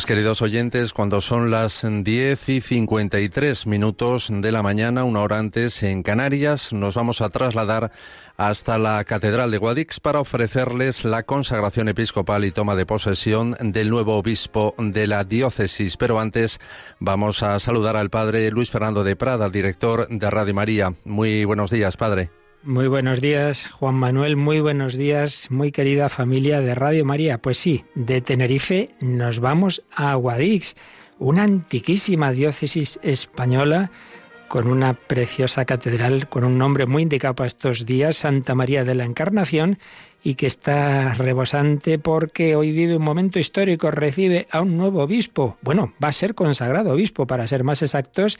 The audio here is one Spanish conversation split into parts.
Pues queridos oyentes, cuando son las 10 y 53 minutos de la mañana, una hora antes en Canarias, nos vamos a trasladar hasta la Catedral de Guadix para ofrecerles la consagración episcopal y toma de posesión del nuevo obispo de la diócesis. Pero antes vamos a saludar al padre Luis Fernando de Prada, director de Radio María. Muy buenos días, padre. Muy buenos días, Juan Manuel, muy buenos días, muy querida familia de Radio María. Pues sí, de Tenerife nos vamos a Guadix, una antiquísima diócesis española con una preciosa catedral con un nombre muy indicado para estos días, Santa María de la Encarnación, y que está rebosante porque hoy vive un momento histórico, recibe a un nuevo obispo. Bueno, va a ser consagrado obispo, para ser más exactos,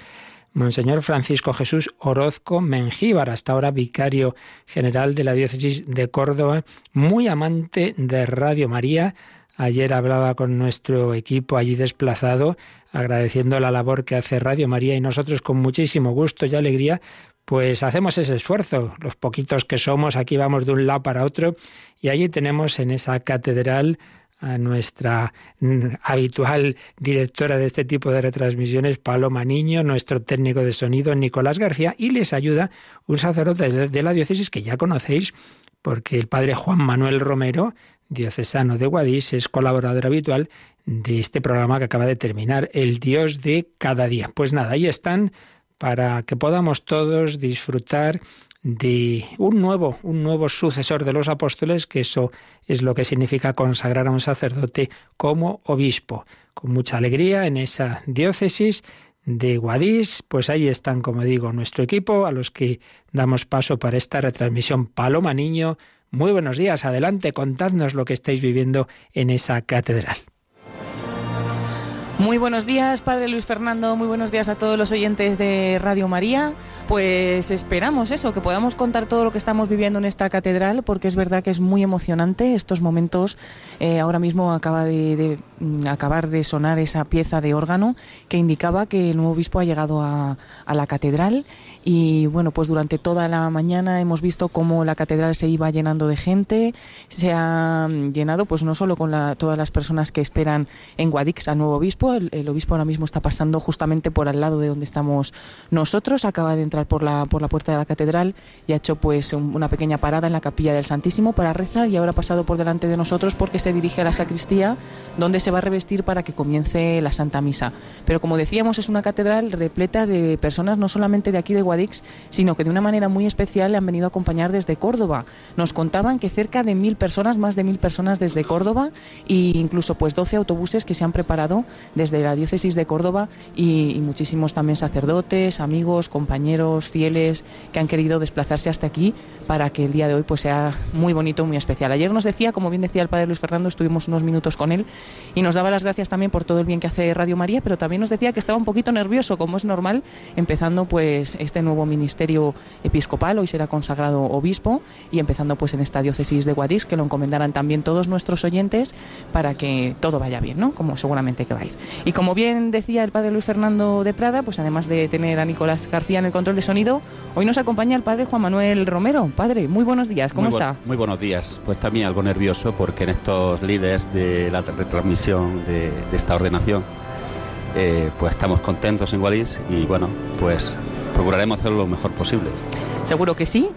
Monseñor Francisco Jesús Orozco Mengíbar, hasta ahora vicario general de la diócesis de Córdoba, muy amante de Radio María. Ayer hablaba con nuestro equipo allí desplazado, agradeciendo la labor que hace Radio María y nosotros con muchísimo gusto y alegría pues hacemos ese esfuerzo. Los poquitos que somos, aquí vamos de un lado para otro y allí tenemos en esa catedral a nuestra mm, habitual directora de este tipo de retransmisiones, Paloma Niño, nuestro técnico de sonido, Nicolás García, y les ayuda un sacerdote de la diócesis que ya conocéis, porque el padre Juan Manuel Romero, diocesano de Guadix, es colaborador habitual de este programa que acaba de terminar, El Dios de cada día. Pues nada, ahí están para que podamos todos disfrutar de un nuevo, un nuevo sucesor de los apóstoles, que eso es lo que significa consagrar a un sacerdote como obispo. Con mucha alegría en esa diócesis de Guadix, pues ahí están, como digo, nuestro equipo, a los que damos paso para esta retransmisión. Paloma Niño, muy buenos días, adelante, contadnos lo que estáis viviendo en esa catedral. Muy buenos días, Padre Luis Fernando, muy buenos días a todos los oyentes de Radio María. Pues esperamos eso, que podamos contar todo lo que estamos viviendo en esta catedral, porque es verdad que es muy emocionante estos momentos. Eh, ahora mismo acaba de, acabar de sonar esa pieza de órgano que indicaba que el nuevo obispo ha llegado a, la catedral. Y bueno, pues durante toda la mañana hemos visto cómo la catedral se iba llenando de gente, se ha llenado pues no solo con todas las personas que esperan en Guadix al nuevo obispo, el, obispo ahora mismo está pasando justamente por al lado de donde estamos nosotros. Acaba de entrar por la, por la puerta de la catedral y ha hecho pues una pequeña parada en la capilla del Santísimo para rezar y ahora ha pasado por delante de nosotros porque se dirige a la sacristía donde se va a revestir para que comience la Santa Misa. Pero como decíamos, es una catedral repleta de personas no solamente de aquí de Guadix, sino que de una manera muy especial le han venido a acompañar desde Córdoba. Nos contaban que cerca de mil personas, más de mil personas desde Córdoba e incluso pues 12 autobuses que se han preparado desde la diócesis de Córdoba y, muchísimos también sacerdotes, amigos, compañeros, fieles que han querido desplazarse hasta aquí para que el día de hoy pues sea muy bonito, muy especial. Ayer nos decía, como bien decía el padre Luis Fernando, estuvimos unos minutos con él y nos daba las gracias también por todo el bien que hace Radio María, pero también nos decía que estaba un poquito nervioso, como es normal, empezando pues este nuevo ministerio episcopal, hoy será consagrado obispo y empezando pues en esta diócesis de Guadix, que lo encomendaran también todos nuestros oyentes para que todo vaya bien, ¿no? Como seguramente que va a ir. Y como bien decía el padre Luis Fernando de Prada, pues además de tener a Nicolás García en el control de sonido, hoy nos acompaña el padre Juan Manuel Romero. Padre, muy buenos días, ¿cómo está? muy buenos días. Pues también algo nervioso porque en estos líderes de la retransmisión de, esta ordenación, eh, pues estamos contentos en Guadix y bueno, pues procuraremos hacerlo lo mejor posible. Seguro que sí.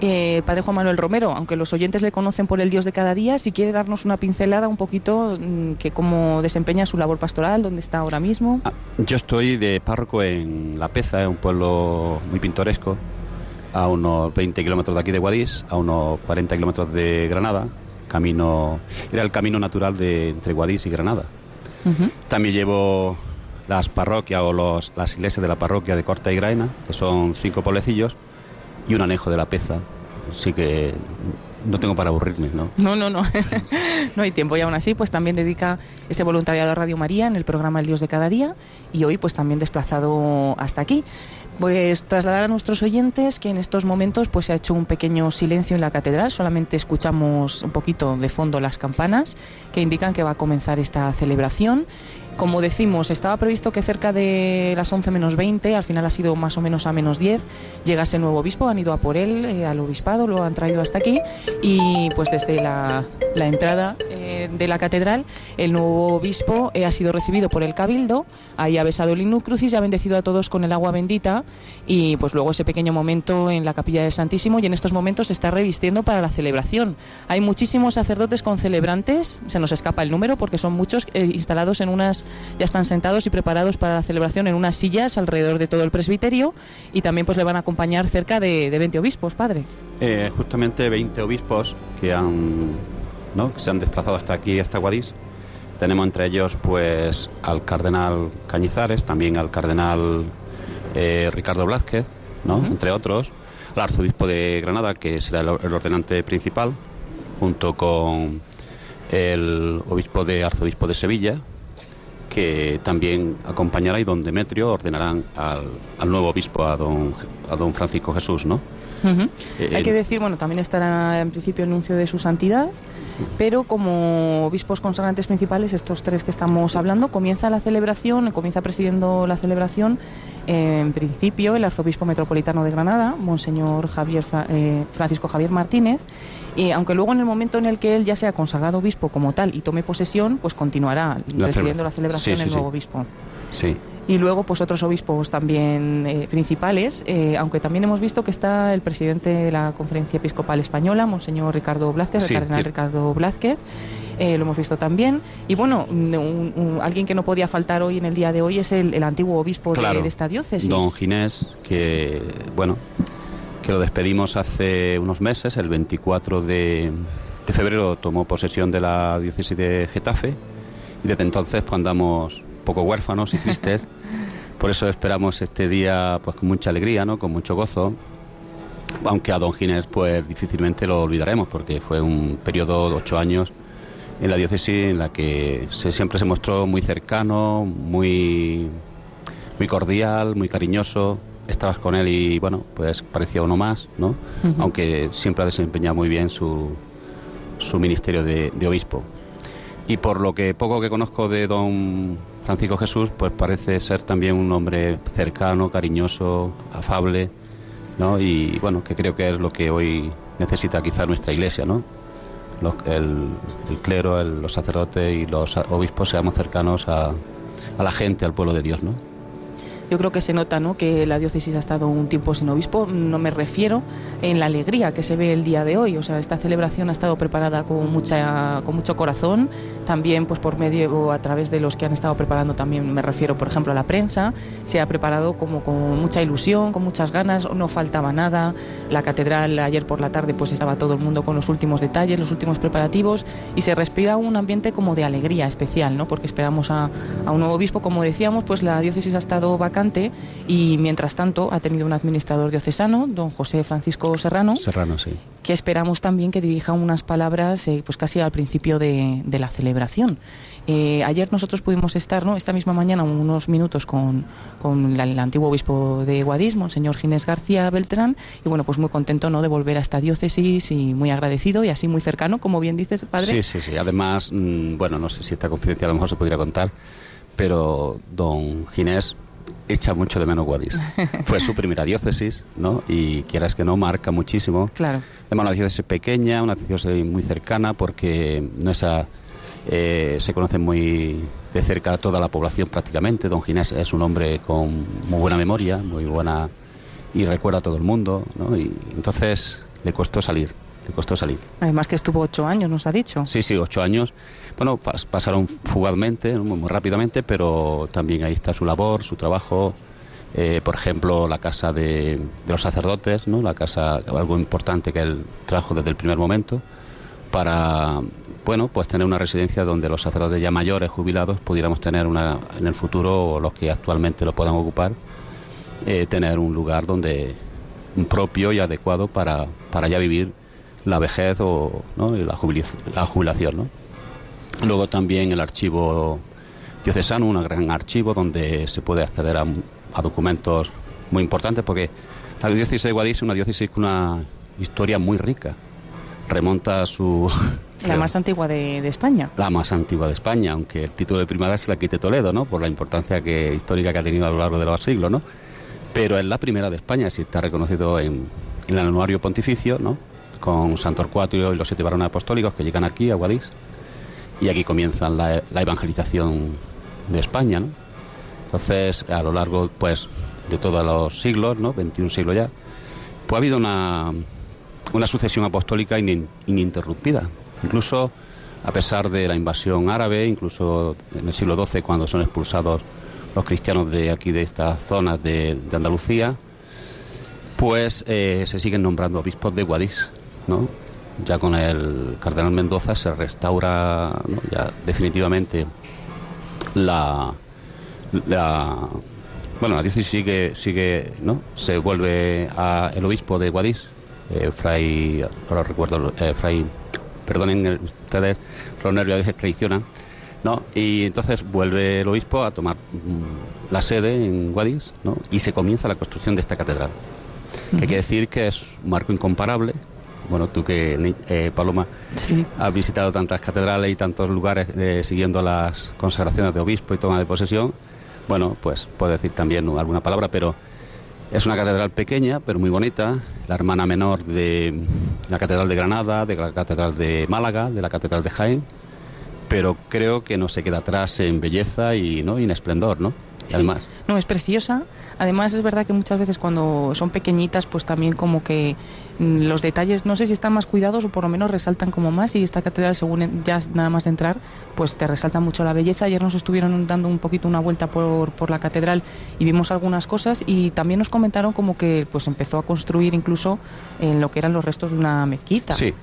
Eh, padre Juan Manuel Romero, aunque los oyentes le conocen por el Dios de cada día, si quiere darnos una pincelada un poquito mm, que cómo desempeña su labor pastoral, dónde está ahora mismo. Ah, yo estoy de párroco en La Peza, un pueblo muy pintoresco, a unos 20 kilómetros de aquí de Guadix, a unos 40 kilómetros de Granada, camino era el camino natural de entre Guadix y Granada. También llevo las parroquias o los, las iglesias de la parroquia de Corta y Graena, que son cinco pueblecillos, y un anejo de la peza. Así que no tengo para aburrirme, ¿no? No, no, no. no hay tiempo y aún así pues también dedica ese voluntariado a Radio María en el programa El Dios de cada día y hoy pues también desplazado hasta aquí. Pues trasladar a nuestros oyentes que en estos momentos pues se ha hecho un pequeño silencio en la catedral, solamente escuchamos un poquito de fondo las campanas que indican que va a comenzar esta celebración como decimos, estaba previsto que cerca de las 11 menos 20, al final ha sido más o menos a menos 10, llegase el nuevo obispo, han ido a por él eh, al obispado, lo han traído hasta aquí y pues desde la, entrada eh, de, la catedral, el nuevo obispo eh, ha sido recibido por el cabildo, ahí ha besado el Innu Crucis y ha bendecido a todos con el agua bendita y pues luego ese pequeño momento en la capilla del Santísimo y en estos momentos se está revistiendo para la celebración. Hay muchísimos sacerdotes con celebrantes, se nos escapa el número porque son muchos instalados en unas, ya están sentados y preparados para la celebración en unas sillas alrededor de todo el presbiterio y también pues le van a acompañar cerca de, de 20 obispos, padre. Eh, justamente 20 obispos que han ¿no? que se han desplazado hasta aquí, hasta Guadix. Tenemos entre ellos pues al cardenal Cañizares, también al cardenal eh, Ricardo Blázquez, ¿no? entre otros, al arzobispo de Granada, que será el, ordenante principal, junto con el obispo de arzobispo de Sevilla, que también acompañará y don Demetrio ordenarán al, nuevo obispo, a don, a don Francisco Jesús, ¿no? Eh, Hay que decir, bueno, también estará en principio el anuncio de su santidad, pero como obispos consagrantes principales, estos tres que estamos hablando, comienza la celebración, comienza presidiendo la celebración, en principio, el arzobispo metropolitano de Granada, Monseñor Javier, eh, Francisco Javier Martínez, y aunque luego en el momento en el que él ya sea consagrado obispo como tal y tome posesión, pues continuará presidiendo la celebración el nuevo obispo. Sí y luego pues otros obispos también eh, principales, eh, aunque también hemos visto que está el presidente de la Conferencia Episcopal Española, Monseñor Ricardo Blázquez, el cardenal Ricardo Blázquez, eh, lo hemos visto también. Y bueno, alguien que no podía faltar hoy en el día de hoy es el, antiguo obispo de, esta diócesis. Don Ginés, que bueno, que lo despedimos hace unos meses, el 24 de, de febrero tomó posesión de la diócesis de Getafe y desde entonces pues andamos poco huérfanos y tristes. Por eso esperamos este día pues con mucha alegría, ¿no? Con mucho gozo. Aunque a Don Ginés pues difícilmente lo olvidaremos porque fue un periodo de ocho años en la diócesis en la que se, siempre se mostró muy cercano, muy, muy cordial, muy cariñoso. Estabas con él y bueno, pues parecía uno más, ¿no? Aunque siempre ha desempeñado muy bien su, su ministerio de, de obispo. Y por lo que poco que conozco de don Francisco Jesús pues parece ser también un hombre cercano, cariñoso, afable, ¿no? Y bueno, que creo que es lo que hoy necesita quizá nuestra iglesia, ¿no? el, clero, los sacerdotes y los obispos seamos cercanos a, a la gente, al pueblo de Dios, ¿no? Yo creo que se nota ¿no? que la diócesis ha estado un tiempo sin obispo. No me refiero en la alegría que se ve el día de hoy. O sea, esta celebración ha estado preparada con, mucha, con mucho corazón, también pues por medio o a través de los que han estado preparando, también me refiero, por ejemplo, a la prensa. Se ha preparado como con mucha ilusión, con muchas ganas, no faltaba nada. La catedral ayer por la tarde pues estaba todo el mundo con los últimos detalles, los últimos preparativos y se respira un ambiente como de alegría especial, ¿no? porque esperamos a, a un nuevo obispo. Como decíamos, pues la diócesis ha estado vacante y mientras tanto ha tenido un administrador diocesano, don José Francisco Serrano. Serrano, sí. Que esperamos también que dirija unas palabras eh, pues casi al principio de, la celebración. Eh, ayer nosotros pudimos estar, ¿no? esta misma mañana, unos minutos con, el antiguo obispo de Guadismo, señor Ginés García Beltrán, y bueno, pues muy contento ¿no? de volver a esta diócesis y muy agradecido y así muy cercano, como bien dices, padre. Sí, sí, sí. Además, mm, bueno, no sé si esta confidencia a lo mejor se podría contar, pero don Ginés echa mucho de menos Guadix. Fue su primera diócesis, ¿no? Y quieras que no, marca muchísimo. Claro. Además, una diócesis pequeña, una diócesis muy cercana, porque no esa, eh, se conoce muy de cerca a toda la población prácticamente. Don Ginés es un hombre con muy buena memoria, muy buena y recuerda a todo el mundo, ¿no? Y entonces le costó salir, le costó salir. Además que estuvo ocho años, nos ha dicho. Sí, sí, ocho años bueno, pasaron fugazmente, muy, rápidamente, pero también ahí está su labor, su trabajo. Eh, por ejemplo, la casa de, los sacerdotes, ¿no? La casa, algo importante que él trajo desde el primer momento, para, bueno, pues tener una residencia donde los sacerdotes ya mayores, jubilados, pudiéramos tener una, en el futuro, o los que actualmente lo puedan ocupar, eh, tener un lugar donde propio y adecuado para, para ya vivir la vejez o ¿no? la, jubilación, la jubilación, ¿no? Luego también el archivo diocesano, un gran archivo donde se puede acceder a, documentos muy importantes porque la diócesis de Guadix es una diócesis con una historia muy rica. Remonta a su... La más antigua de, España. La más antigua de España, aunque el título de primada se la quite Toledo, ¿no? Por la importancia que, histórica que ha tenido a lo largo de los siglos, ¿no? Pero es la primera de España, si está reconocido en, el anuario pontificio, ¿no? Con Santo Torcuato y los siete varones apostólicos que llegan aquí a Guadix y aquí comienza la, evangelización de España. Entonces, a lo largo pues, de todos los siglos, ¿no? 21 siglos ya, pues ha habido una, una sucesión apostólica ininterrumpida. Incluso a pesar de la invasión árabe, incluso en el siglo XII, cuando son expulsados los cristianos de aquí, de estas zonas de, Andalucía, pues eh, se siguen nombrando obispos de Guadix, ¿no? Ya con el cardenal Mendoza se restaura ya definitivamente la, la bueno la diócesis sigue sigue no se vuelve a el obispo de Guadix eh, fray ahora recuerdo eh, fray perdonen ustedes los nervios que traicionan no y entonces vuelve el obispo a tomar mm, la sede en Guadix ¿no? y se comienza la construcción de esta catedral. Que quiere decir que es un marco incomparable bueno, tú que, eh, Paloma, has visitado tantas catedrales y tantos lugares eh, siguiendo las consagraciones de obispo y toma de posesión, bueno, pues puedo decir también alguna palabra, pero es una catedral pequeña, pero muy bonita, la hermana menor de la Catedral de Granada, de la Catedral de Málaga, de la Catedral de Jaén, pero creo que no se queda atrás en belleza y, ¿no? y en esplendor, ¿no? Además. No, es preciosa. Además es verdad que muchas veces cuando son pequeñitas, pues también como que los detalles, no sé si están más cuidados o por lo menos resaltan como más y esta catedral, según ya nada más de entrar, pues te resalta mucho la belleza. Ayer nos estuvieron dando un poquito una vuelta por, por la catedral y vimos algunas cosas y también nos comentaron como que pues empezó a construir incluso en lo que eran los restos de una mezquita. Sí.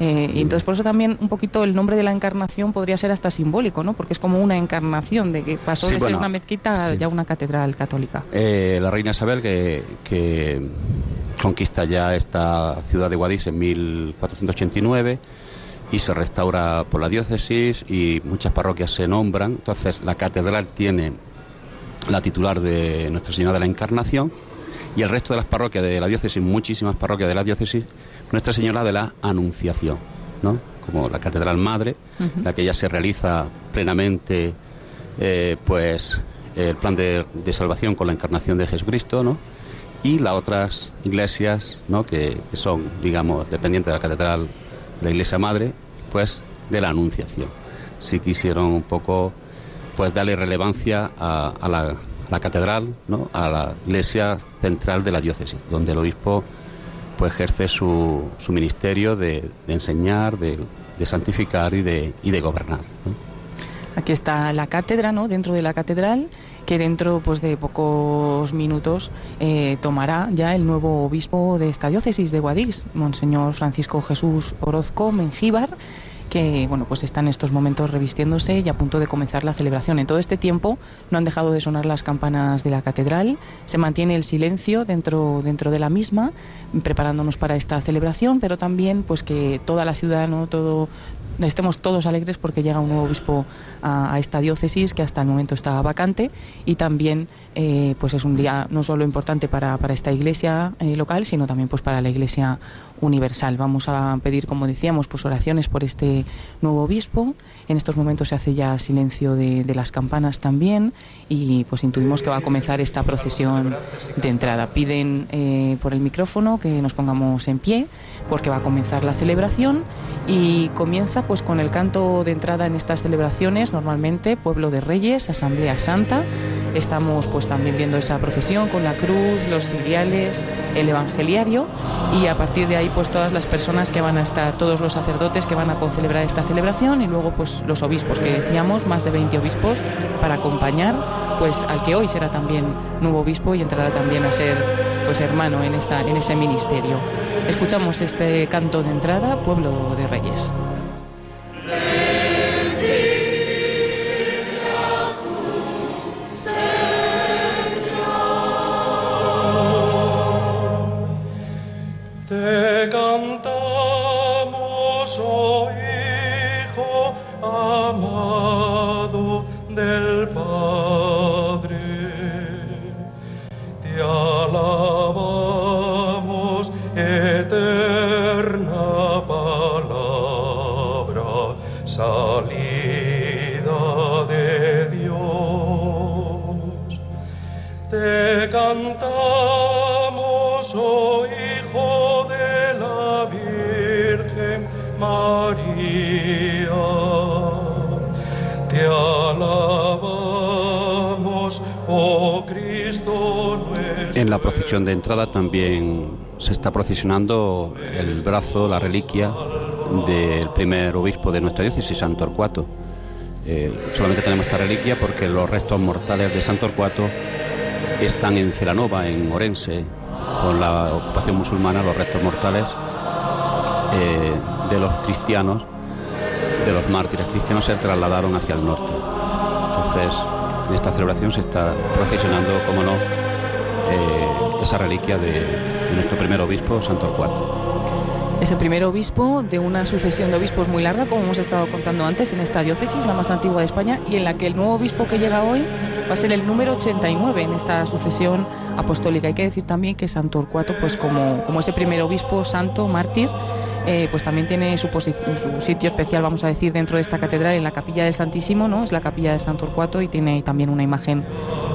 Eh, y entonces por eso también un poquito el nombre de la encarnación podría ser hasta simbólico, ¿no? Porque es como una encarnación de que pasó de ser una mezquita a ya una catedral católica. Eh, la reina Isabel que, que conquista ya esta ciudad de Guadix en 1489 y se restaura por la diócesis y muchas parroquias se nombran. Entonces la catedral tiene la titular de Nuestra Señora de la Encarnación y el resto de las parroquias de la diócesis, muchísimas parroquias de la diócesis, nuestra Señora de la Anunciación, ¿no? como la Catedral Madre, la que ya se realiza plenamente eh, pues el plan de, salvación con la encarnación de Jesucristo, ¿no? y las otras iglesias ¿no? que, son, digamos, dependientes de la Catedral, de la Iglesia Madre, pues de la Anunciación. Si quisieron un poco pues darle relevancia a, la, la, catedral, ¿no? a la iglesia central de la diócesis, donde el obispo pues ejerce su, su ministerio de, enseñar, de, santificar y de, y de gobernar. Aquí está la cátedra, ¿no? Dentro de la catedral, que dentro pues, de pocos minutos eh, tomará ya el nuevo obispo de esta diócesis de Guadix, Monseñor Francisco Jesús Orozco Mengíbar que bueno, pues están en estos momentos revistiéndose y a punto de comenzar la celebración. En todo este tiempo no han dejado de sonar las campanas de la catedral, se mantiene el silencio dentro, dentro de la misma, preparándonos para esta celebración, pero también pues que toda la ciudad, ¿no? todo, estemos todos alegres porque llega un nuevo obispo a, esta diócesis que hasta el momento está vacante y también eh, pues es un día no solo importante para, para esta iglesia eh, local sino también pues para la iglesia universal. Vamos a pedir, como decíamos, pues oraciones por este nuevo obispo. En estos momentos se hace ya silencio de, las campanas también y pues intuimos que va a comenzar esta procesión de entrada. Piden eh, por el micrófono que nos pongamos en pie porque va a comenzar la celebración y comienza pues con el canto de entrada en estas celebraciones, normalmente Pueblo de Reyes, Asamblea Santa. Estamos pues también viendo esa procesión con la cruz, los ciriales, el evangeliario y a partir de ahí pues todas las personas que van a estar, todos los sacerdotes que van a celebrar esta celebración y luego pues los obispos que decíamos, más de 20 obispos para acompañar pues al que hoy será también nuevo obispo y entrará también a ser pues hermano en esta en ese ministerio. Escuchamos este canto de entrada, Pueblo de Reyes. amado del Padre. Te alabamos, eterna palabra, salida de Dios. Te cantamos, oh Hijo de la Virgen María te alabamos, oh Cristo nuestro. En la procesión de entrada también se está procesionando el brazo, la reliquia del primer obispo de nuestra diócesis, San Torcuato. Eh, solamente tenemos esta reliquia porque los restos mortales de San Torcuato están en Celanova, en Orense, con la ocupación musulmana, los restos mortales eh, de los cristianos, de los mártires cristianos, se trasladaron hacia el norte. Entonces, en esta celebración se está procesionando, como no, eh, esa reliquia de, nuestro primer obispo, San Torcuato. Es el primer obispo de una sucesión de obispos muy larga, como hemos estado contando antes, en esta diócesis, la más antigua de España, y en la que el nuevo obispo que llega hoy va a ser el número 89 en esta sucesión apostólica. Hay que decir también que San Torcuato, pues como, como ese primer obispo santo, mártir, eh, pues también tiene su, su, sitio especial, vamos a decir, dentro de esta catedral, en la capilla del Santísimo, ¿no? Es la capilla de San Torcuato y tiene también una imagen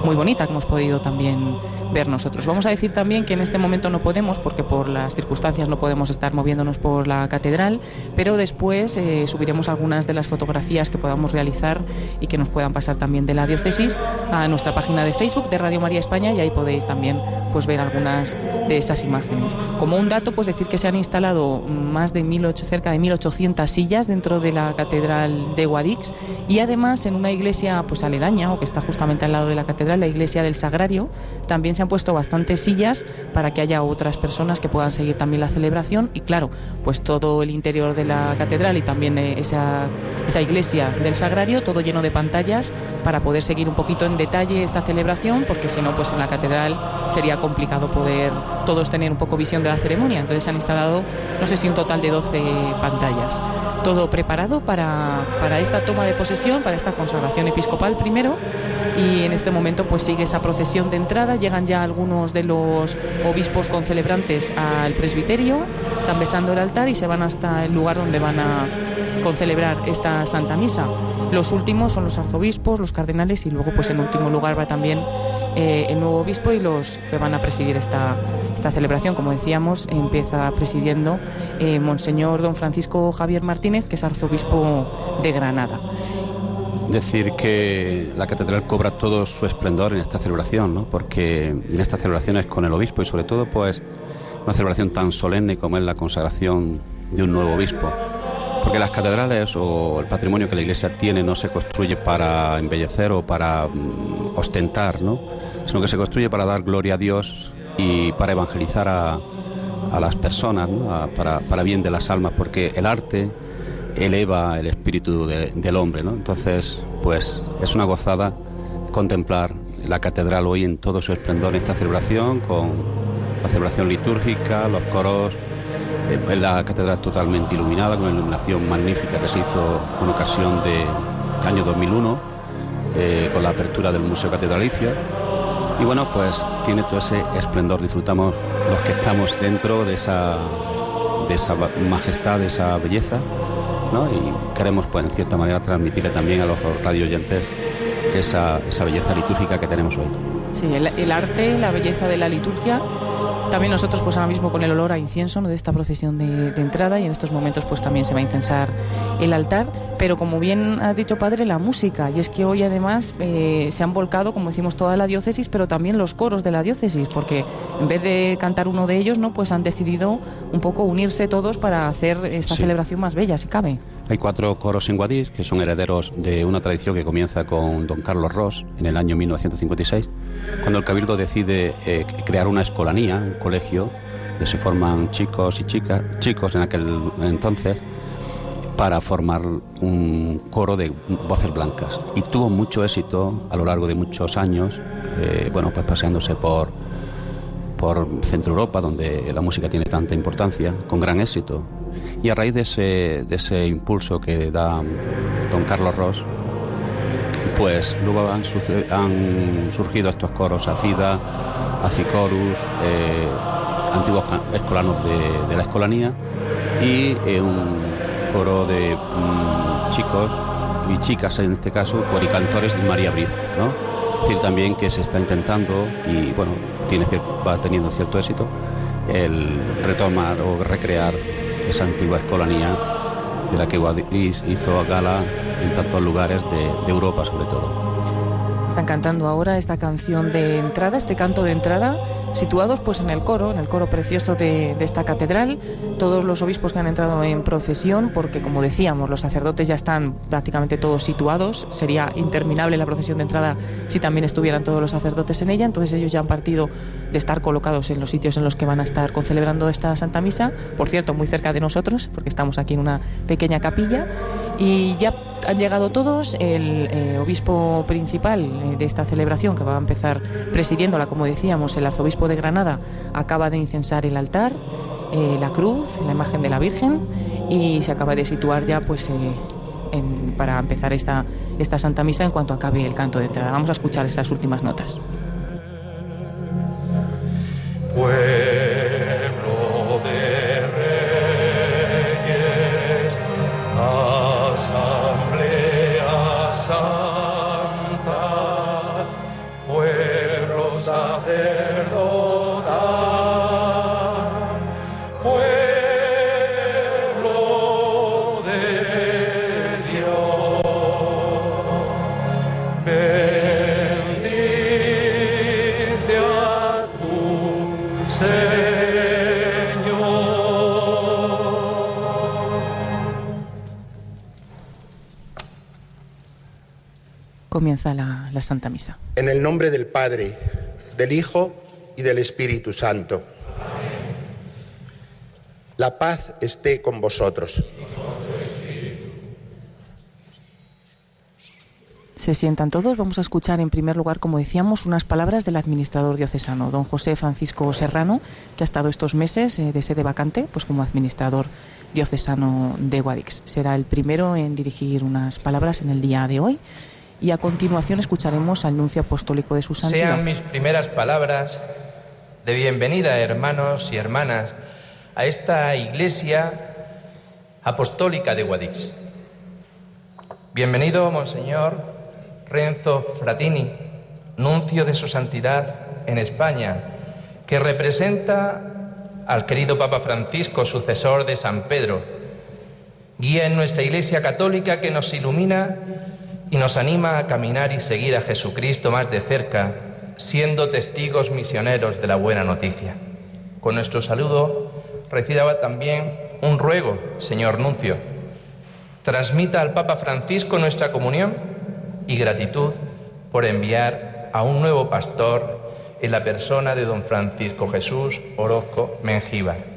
muy bonita que hemos podido también ver nosotros. Vamos a decir también que en este momento no podemos, porque por las circunstancias no podemos estar moviéndonos por la catedral, pero después eh, subiremos algunas de las fotografías que podamos realizar y que nos puedan pasar también de la diócesis a nuestra página de Facebook de Radio María España y ahí podéis también pues ver algunas de esas imágenes. Como un dato, pues decir que se han instalado más de 1800, cerca de 1.800 sillas dentro de la catedral de Guadix y además en una iglesia pues aledaña o que está justamente al lado de la catedral, la iglesia del Sagrario, también se han puesto bastantes sillas para que haya otras personas que puedan seguir también la celebración y claro, pues todo el interior de la catedral y también eh, esa, esa iglesia del Sagrario, todo lleno de pantallas para poder seguir un poquito en detalle esta celebración, porque si no, pues en la catedral sería complicado poder todos tener un poco visión de la ceremonia. Entonces se han instalado, no sé si un total de 12 pantallas. Todo preparado para, para esta toma de posesión, para esta consagración episcopal primero y en este momento pues sigue esa procesión de entrada, llegan ya algunos de los obispos concelebrantes al presbiterio, están besando el altar y se van hasta el lugar donde van a concelebrar esta Santa Misa. Los últimos son los arzobispos, los cardenales y luego pues en último lugar va también eh, el nuevo obispo y los que van a presidir esta, esta celebración. Como decíamos, empieza presidiendo eh, Monseñor don Francisco Javier Martínez, que es arzobispo de Granada decir que la catedral cobra todo su esplendor en esta celebración, ¿no? porque en estas celebraciones con el obispo y sobre todo pues una celebración tan solemne como es la consagración de un nuevo obispo. Porque las catedrales o el patrimonio que la iglesia tiene no se construye para embellecer o para mm, ostentar, ¿no? sino que se construye para dar gloria a Dios y para evangelizar a, a las personas, ¿no? para, para bien de las almas, porque el arte eleva el espíritu de, del hombre, ¿no? Entonces, pues es una gozada contemplar la catedral hoy en todo su esplendor en esta celebración, con la celebración litúrgica, los coros, eh, la catedral totalmente iluminada, con una iluminación magnífica que se hizo con ocasión del año 2001, eh, con la apertura del Museo Catedralicio. Y bueno, pues tiene todo ese esplendor, disfrutamos los que estamos dentro de esa, de esa majestad, de esa belleza y queremos, pues, en cierta manera, transmitirle también a los radioyentes esa, esa belleza litúrgica que tenemos hoy. Sí, el, arte, la belleza de la liturgia. También nosotros, pues ahora mismo con el olor a incienso ¿no? de esta procesión de, de, entrada y en estos momentos, pues también se va a incensar el altar. Pero como bien ha dicho padre, la música. Y es que hoy además eh, se han volcado, como decimos, toda la diócesis, pero también los coros de la diócesis, porque en vez de cantar uno de ellos, no, pues han decidido un poco unirse todos para hacer esta sí. celebración más bella, si cabe. Hay cuatro coros en Guadix que son herederos de una tradición que comienza con don Carlos Ross en el año 1956, cuando el Cabildo decide eh, crear una escolanía, un colegio, donde se forman chicos y chicas, chicos en aquel entonces, para formar un coro de voces blancas. Y tuvo mucho éxito a lo largo de muchos años, eh, bueno, pues paseándose por, por Centro Europa, donde la música tiene tanta importancia, con gran éxito. Y a raíz de ese, de ese impulso que da don Carlos Ross, pues luego han, surgido estos coros, Acida, Acicorus, eh, antiguos escolanos de, la escolanía y eh, un coro de mmm, chicos y chicas en este caso, coricantores de María Briz, ¿no? Decir, también que se está intentando y bueno, tiene cierto, va teniendo cierto éxito el retomar o recrear esa antigua escolanía de la que Guadix hizo gala en tantos lugares de Europa sobre todo. Están cantando ahora esta canción de entrada, este canto de entrada, situados pues en el coro, en el coro precioso de, esta catedral. Todos los obispos que han entrado en procesión, porque como decíamos, los sacerdotes ya están prácticamente todos situados. Sería interminable la procesión de entrada si también estuvieran todos los sacerdotes en ella. Entonces ellos ya han partido de estar colocados en los sitios en los que van a estar concelebrando esta Santa Misa. Por cierto, muy cerca de nosotros, porque estamos aquí en una pequeña capilla. Y ya han llegado todos. El eh, obispo principal eh, de esta celebración, que va a empezar presidiéndola, como decíamos, el arzobispo de Granada, acaba de incensar el altar, eh, la cruz, la imagen de la Virgen, y se acaba de situar ya, pues. para empezar esta, esta Santa Misa en cuanto acabe el canto de entrada. Vamos a escuchar estas últimas notas. Pues la, Santa Misa. En el nombre del Padre, del Hijo y del Espíritu Santo. La paz esté con vosotros. Se sientan todos. Vamos a escuchar en primer lugar, como decíamos, unas palabras del administrador diocesano, don José Francisco Serrano, que ha estado estos meses eh, de sede vacante, pues como administrador diocesano de Guadix. Será el primero en dirigir unas palabras en el día de hoy y a continuación escucharemos al nuncio apostólico de su santidad. Sean mis primeras palabras de bienvenida, hermanos y hermanas, a esta iglesia apostólica de Guadix. Bienvenido, Monseñor Renzo Fratini, nuncio de su santidad en España, que representa al querido Papa Francisco, sucesor de San Pedro. Guía en nuestra Iglesia Católica que nos ilumina y nos anima a caminar y seguir a Jesucristo más de cerca, siendo testigos misioneros de la buena noticia. Con nuestro saludo reciba también un ruego, señor Nuncio. Transmita al Papa Francisco nuestra comunión y gratitud por enviar a un nuevo pastor en la persona de don Francisco Jesús Orozco Mengíbar.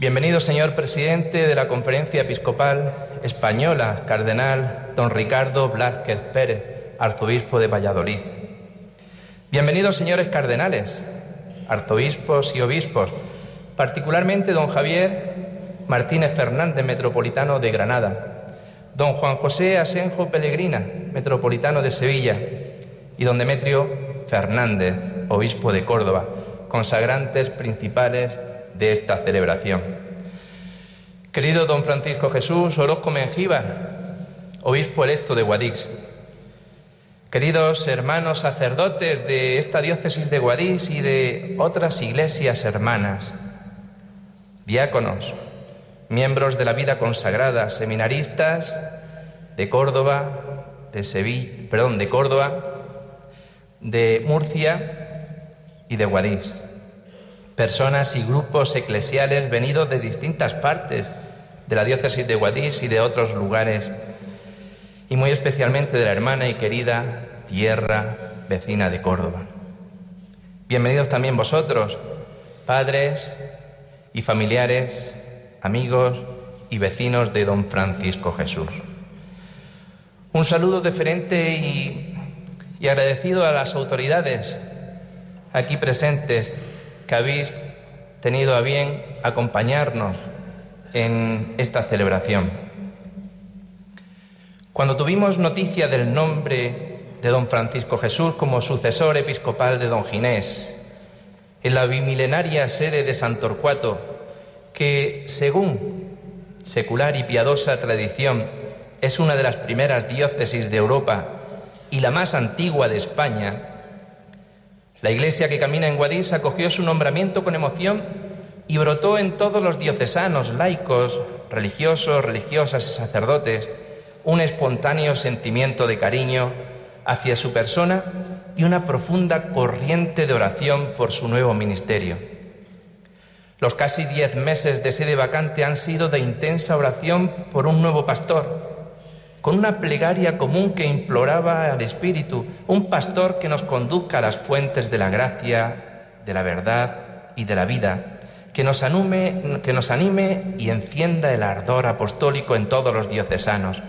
Bienvenido, señor presidente de la Conferencia Episcopal Española, cardenal don Ricardo Blázquez Pérez, arzobispo de Valladolid. Bienvenidos, señores cardenales, arzobispos y obispos, particularmente don Javier Martínez Fernández, metropolitano de Granada, don Juan José Asenjo Pellegrina, metropolitano de Sevilla, y don Demetrio Fernández, obispo de Córdoba, consagrantes principales de esta celebración. Querido don Francisco Jesús Orozco Mengíbar, obispo electo de Guadix, queridos hermanos sacerdotes de esta diócesis de Guadix y de otras iglesias hermanas, diáconos, miembros de la vida consagrada, seminaristas de Córdoba, de Sevilla, perdón, de Córdoba, de Murcia y de Guadix personas y grupos eclesiales venidos de distintas partes de la diócesis de Guadix y de otros lugares, y muy especialmente de la hermana y querida tierra vecina de Córdoba. Bienvenidos también vosotros, padres y familiares, amigos y vecinos de don Francisco Jesús. Un saludo deferente y, y agradecido a las autoridades aquí presentes que habéis tenido a bien acompañarnos en esta celebración. Cuando tuvimos noticia del nombre de don Francisco Jesús como sucesor episcopal de don Ginés, en la bimilenaria sede de San Torcuato, que según secular y piadosa tradición es una de las primeras diócesis de Europa y la más antigua de España, la iglesia que camina en Guadix acogió su nombramiento con emoción y brotó en todos los diocesanos, laicos, religiosos, religiosas y sacerdotes un espontáneo sentimiento de cariño hacia su persona y una profunda corriente de oración por su nuevo ministerio. Los casi diez meses de sede vacante han sido de intensa oración por un nuevo pastor, con una plegaria común que imploraba al Espíritu, un pastor que nos conduzca a las fuentes de la gracia, de la verdad y de la vida, que nos, anime, y encienda el ardor apostólico en todos los diocesanos.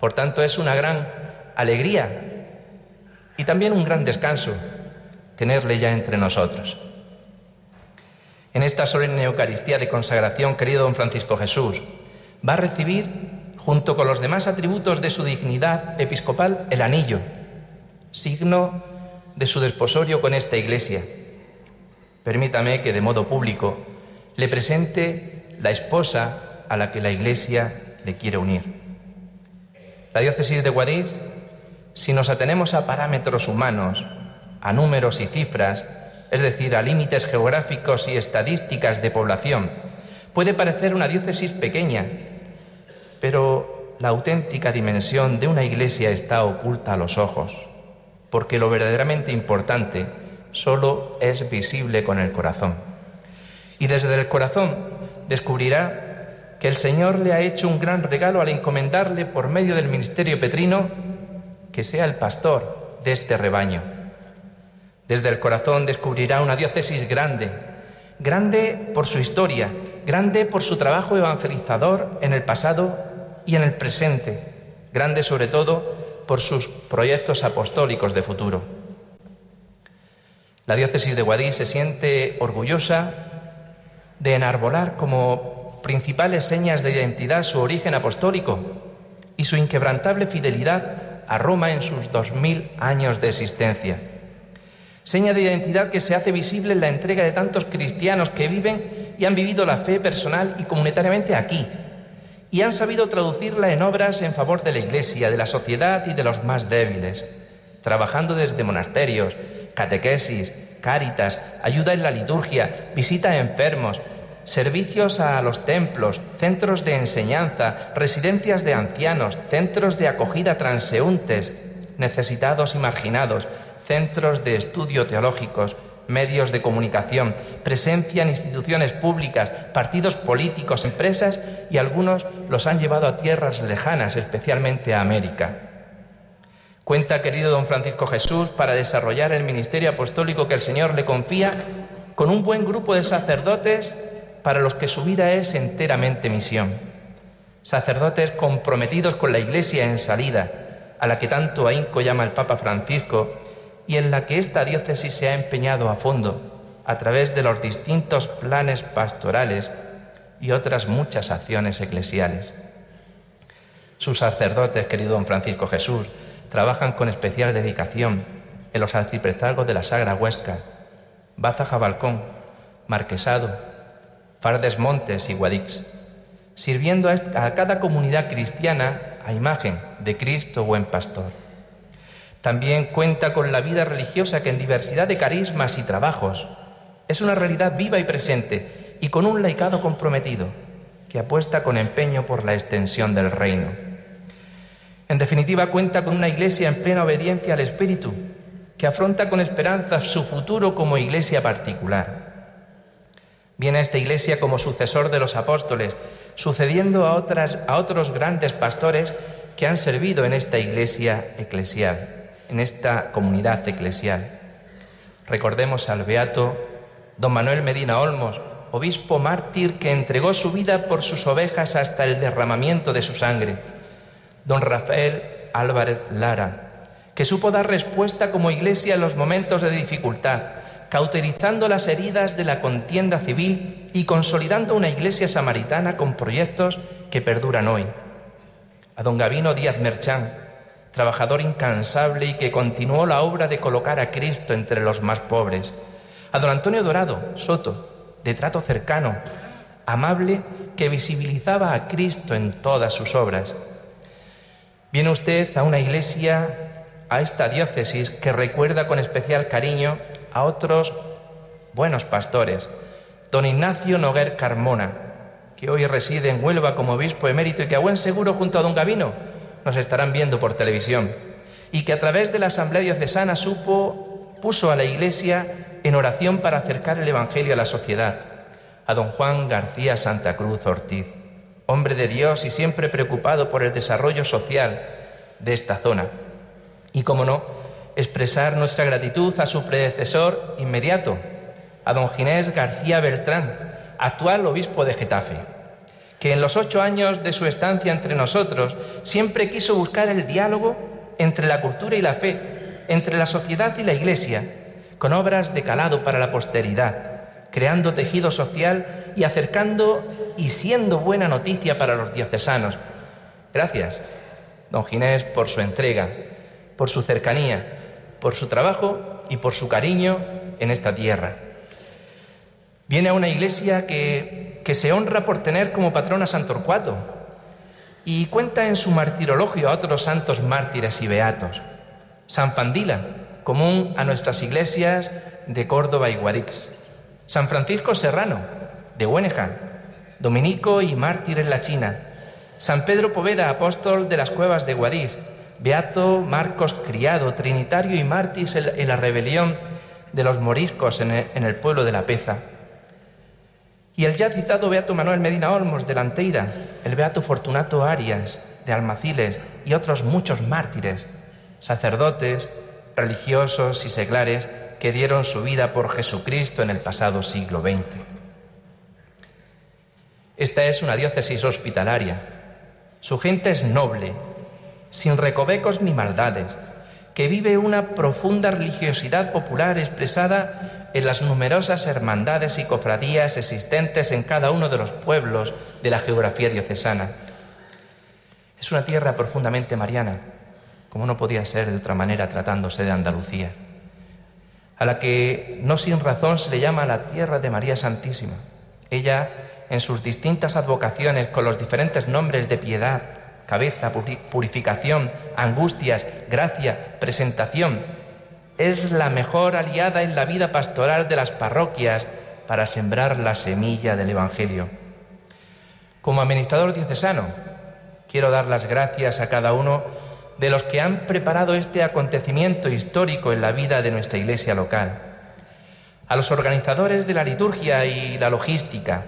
Por tanto, es una gran alegría y también un gran descanso tenerle ya entre nosotros. En esta solemne Eucaristía de consagración, querido don Francisco Jesús, va a recibir, junto con los demás atributos de su dignidad episcopal, el anillo, signo de su desposorio con esta iglesia. Permítame que de modo público le presente la esposa a la que la iglesia le quiere unir. La diócesis de Guadix, si nos atenemos a parámetros humanos, a números y cifras, es decir, a límites geográficos y estadísticas de población. Puede parecer una diócesis pequeña, pero la auténtica dimensión de una iglesia está oculta a los ojos, porque lo verdaderamente importante solo es visible con el corazón. Y desde el corazón descubrirá que el Señor le ha hecho un gran regalo al encomendarle por medio del ministerio petrino que sea el pastor de este rebaño desde el corazón descubrirá una diócesis grande, grande por su historia, grande por su trabajo evangelizador en el pasado y en el presente, grande sobre todo por sus proyectos apostólicos de futuro. La diócesis de Guadix se siente orgullosa de enarbolar como principales señas de identidad su origen apostólico y su inquebrantable fidelidad a Roma en sus dos mil años de existencia seña de identidad que se hace visible en la entrega de tantos cristianos que viven y han vivido la fe personal y comunitariamente aquí, y han sabido traducirla en obras en favor de la Iglesia, de la sociedad y de los más débiles, trabajando desde monasterios, catequesis, cáritas, ayuda en la liturgia, visita a enfermos, servicios a los templos, centros de enseñanza, residencias de ancianos, centros de acogida transeúntes, necesitados y marginados, centros de estudio teológicos, medios de comunicación, presencia en instituciones públicas, partidos políticos, empresas y algunos los han llevado a tierras lejanas, especialmente a América. Cuenta, querido don Francisco Jesús, para desarrollar el ministerio apostólico que el Señor le confía con un buen grupo de sacerdotes para los que su vida es enteramente misión. Sacerdotes comprometidos con la Iglesia en salida, a la que tanto ahínco llama el Papa Francisco y en la que esta diócesis se ha empeñado a fondo a través de los distintos planes pastorales y otras muchas acciones eclesiales. Sus sacerdotes, querido don Francisco Jesús, trabajan con especial dedicación en los arciprestazgos de la Sagra Huesca, Baza Jabalcón, Marquesado, Fardes Montes y Guadix, sirviendo a cada comunidad cristiana a imagen de Cristo buen pastor. También cuenta con la vida religiosa que en diversidad de carismas y trabajos es una realidad viva y presente y con un laicado comprometido que apuesta con empeño por la extensión del reino. En definitiva, cuenta con una iglesia en plena obediencia al Espíritu que afronta con esperanza su futuro como iglesia particular. Viene esta iglesia como sucesor de los apóstoles, sucediendo a, otras, a otros grandes pastores que han servido en esta iglesia eclesial en esta comunidad eclesial. Recordemos al beato don Manuel Medina Olmos, obispo mártir que entregó su vida por sus ovejas hasta el derramamiento de su sangre. Don Rafael Álvarez Lara, que supo dar respuesta como iglesia en los momentos de dificultad, cauterizando las heridas de la contienda civil y consolidando una iglesia samaritana con proyectos que perduran hoy. A don Gavino Díaz Merchán, trabajador incansable y que continuó la obra de colocar a Cristo entre los más pobres. A don Antonio Dorado Soto, de trato cercano, amable, que visibilizaba a Cristo en todas sus obras. Viene usted a una iglesia, a esta diócesis, que recuerda con especial cariño a otros buenos pastores. Don Ignacio Noguer Carmona, que hoy reside en Huelva como obispo emérito y que a buen seguro junto a don Gavino nos estarán viendo por televisión y que a través de la Asamblea Diocesana supo, puso a la Iglesia en oración para acercar el Evangelio a la sociedad, a don Juan García Santa Cruz Ortiz, hombre de Dios y siempre preocupado por el desarrollo social de esta zona. Y, como no, expresar nuestra gratitud a su predecesor inmediato, a don Ginés García Beltrán, actual obispo de Getafe, que en los ocho años de su estancia entre nosotros siempre quiso buscar el diálogo entre la cultura y la fe, entre la sociedad y la Iglesia, con obras de calado para la posteridad, creando tejido social y acercando y siendo buena noticia para los diocesanos. Gracias, don Ginés, por su entrega, por su cercanía, por su trabajo y por su cariño en esta tierra. Viene a una iglesia que, que se honra por tener como patrón a San Torcuato y cuenta en su martirologio a otros santos mártires y beatos. San Fandila, común a nuestras iglesias de Córdoba y Guadix. San Francisco Serrano, de Huenejan, dominico y mártir en la China. San Pedro Poveda, apóstol de las cuevas de Guadix. Beato Marcos Criado, trinitario y mártir en la rebelión de los moriscos en el pueblo de La Peza. Y el ya citado Beato Manuel Medina Olmos de Lanteira, el Beato Fortunato Arias de Almaciles y otros muchos mártires, sacerdotes, religiosos y seglares que dieron su vida por Jesucristo en el pasado siglo XX. Esta es una diócesis hospitalaria. Su gente es noble, sin recovecos ni maldades, que vive una profunda religiosidad popular expresada en las numerosas hermandades y cofradías existentes en cada uno de los pueblos de la geografía diocesana. Es una tierra profundamente mariana, como no podía ser de otra manera tratándose de Andalucía, a la que no sin razón se le llama la tierra de María Santísima. Ella, en sus distintas advocaciones con los diferentes nombres de piedad, cabeza, purificación, angustias, gracia, presentación, es la mejor aliada en la vida pastoral de las parroquias para sembrar la semilla del Evangelio. Como administrador diocesano, quiero dar las gracias a cada uno de los que han preparado este acontecimiento histórico en la vida de nuestra iglesia local, a los organizadores de la liturgia y la logística,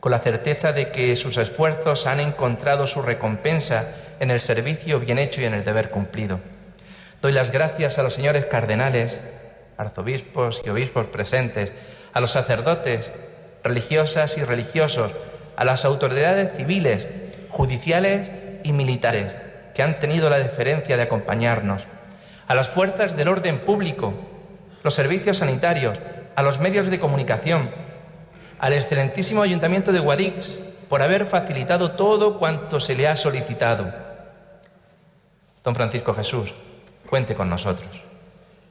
con la certeza de que sus esfuerzos han encontrado su recompensa en el servicio bien hecho y en el deber cumplido Doy las gracias a los señores cardenales, arzobispos y obispos presentes, a los sacerdotes, religiosas y religiosos, a las autoridades civiles, judiciales y militares que han tenido la deferencia de acompañarnos, a las fuerzas del orden público, los servicios sanitarios, a los medios de comunicación, al excelentísimo Ayuntamiento de Guadix por haber facilitado todo cuanto se le ha solicitado. Don Francisco Jesús, cuente con nosotros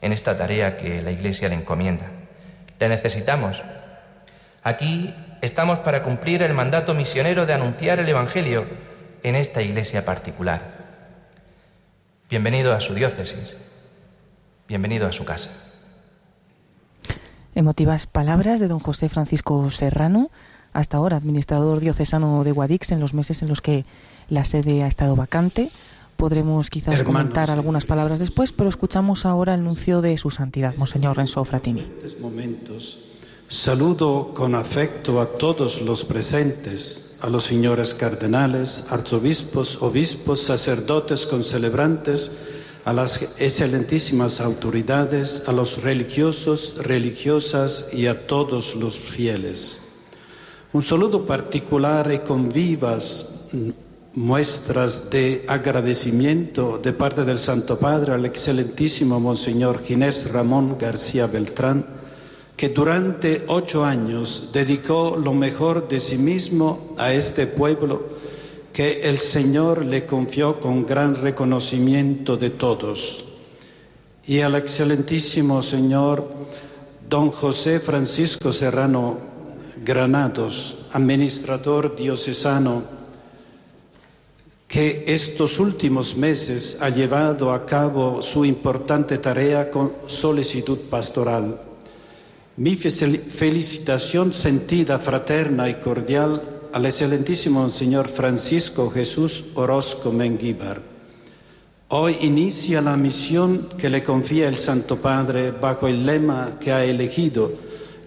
en esta tarea que la Iglesia le encomienda. Le necesitamos. Aquí estamos para cumplir el mandato misionero de anunciar el Evangelio en esta iglesia particular. Bienvenido a su diócesis. Bienvenido a su casa. Emotivas palabras de don José Francisco Serrano, hasta ahora administrador diocesano de Guadix en los meses en los que la sede ha estado vacante podremos quizás comentar algunas palabras después, pero escuchamos ahora el anuncio de su santidad, Monseñor Renzo Fratini. momentos, saludo con afecto a todos los presentes, a los señores cardenales, arzobispos, obispos, sacerdotes concelebrantes, a las excelentísimas autoridades, a los religiosos, religiosas y a todos los fieles. Un saludo particular y con vivas muestras de agradecimiento de parte del Santo Padre al excelentísimo Monseñor Ginés Ramón García Beltrán, que durante ocho años dedicó lo mejor de sí mismo a este pueblo que el Señor le confió con gran reconocimiento de todos. Y al excelentísimo Señor don José Francisco Serrano Granados, administrador diocesano que estos últimos meses ha llevado a cabo su importante tarea con solicitud pastoral. Mi felicitación sentida, fraterna y cordial al excelentísimo Señor Francisco Jesús Orozco Menguíbar, Hoy inicia la misión que le confía el Santo Padre bajo el lema que ha elegido,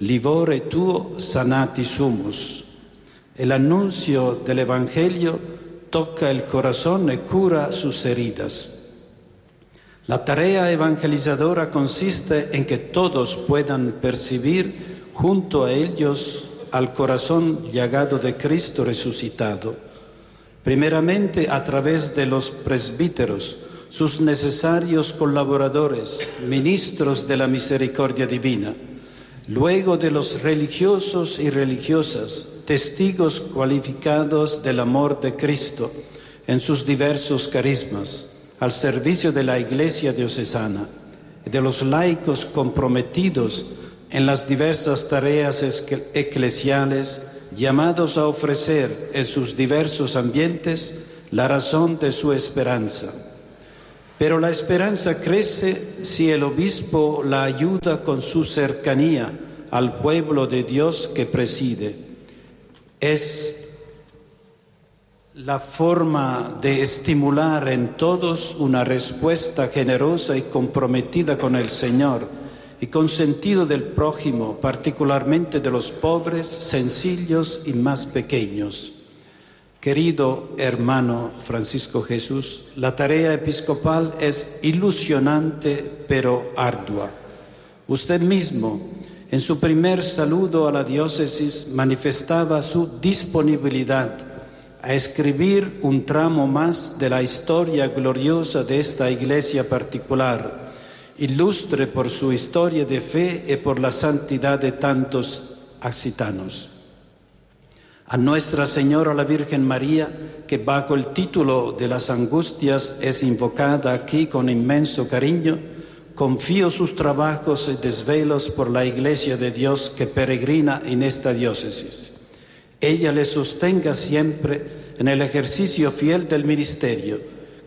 Livore tuo sanati sumus. El anuncio del Evangelio toca el corazón y cura sus heridas. La tarea evangelizadora consiste en que todos puedan percibir junto a ellos al corazón llagado de Cristo resucitado, primeramente a través de los presbíteros, sus necesarios colaboradores, ministros de la misericordia divina, luego de los religiosos y religiosas, testigos cualificados del amor de Cristo en sus diversos carismas, al servicio de la Iglesia diocesana, de los laicos comprometidos en las diversas tareas eclesiales, llamados a ofrecer en sus diversos ambientes la razón de su esperanza pero la esperanza crece si el obispo la ayuda con su cercanía al pueblo de Dios que preside. Es la forma de estimular en todos una respuesta generosa y comprometida con el Señor y con sentido del prójimo, particularmente de los pobres, sencillos y más pequeños. Querido hermano Francisco Jesús, la tarea episcopal es ilusionante pero ardua. Usted mismo, en su primer saludo a la diócesis, manifestaba su disponibilidad a escribir un tramo más de la historia gloriosa de esta iglesia particular, ilustre por su historia de fe y por la santidad de tantos accitanos. A Nuestra Señora la Virgen María, que bajo el título de las angustias es invocada aquí con inmenso cariño, confío sus trabajos y desvelos por la Iglesia de Dios que peregrina en esta diócesis. Ella le sostenga siempre en el ejercicio fiel del ministerio,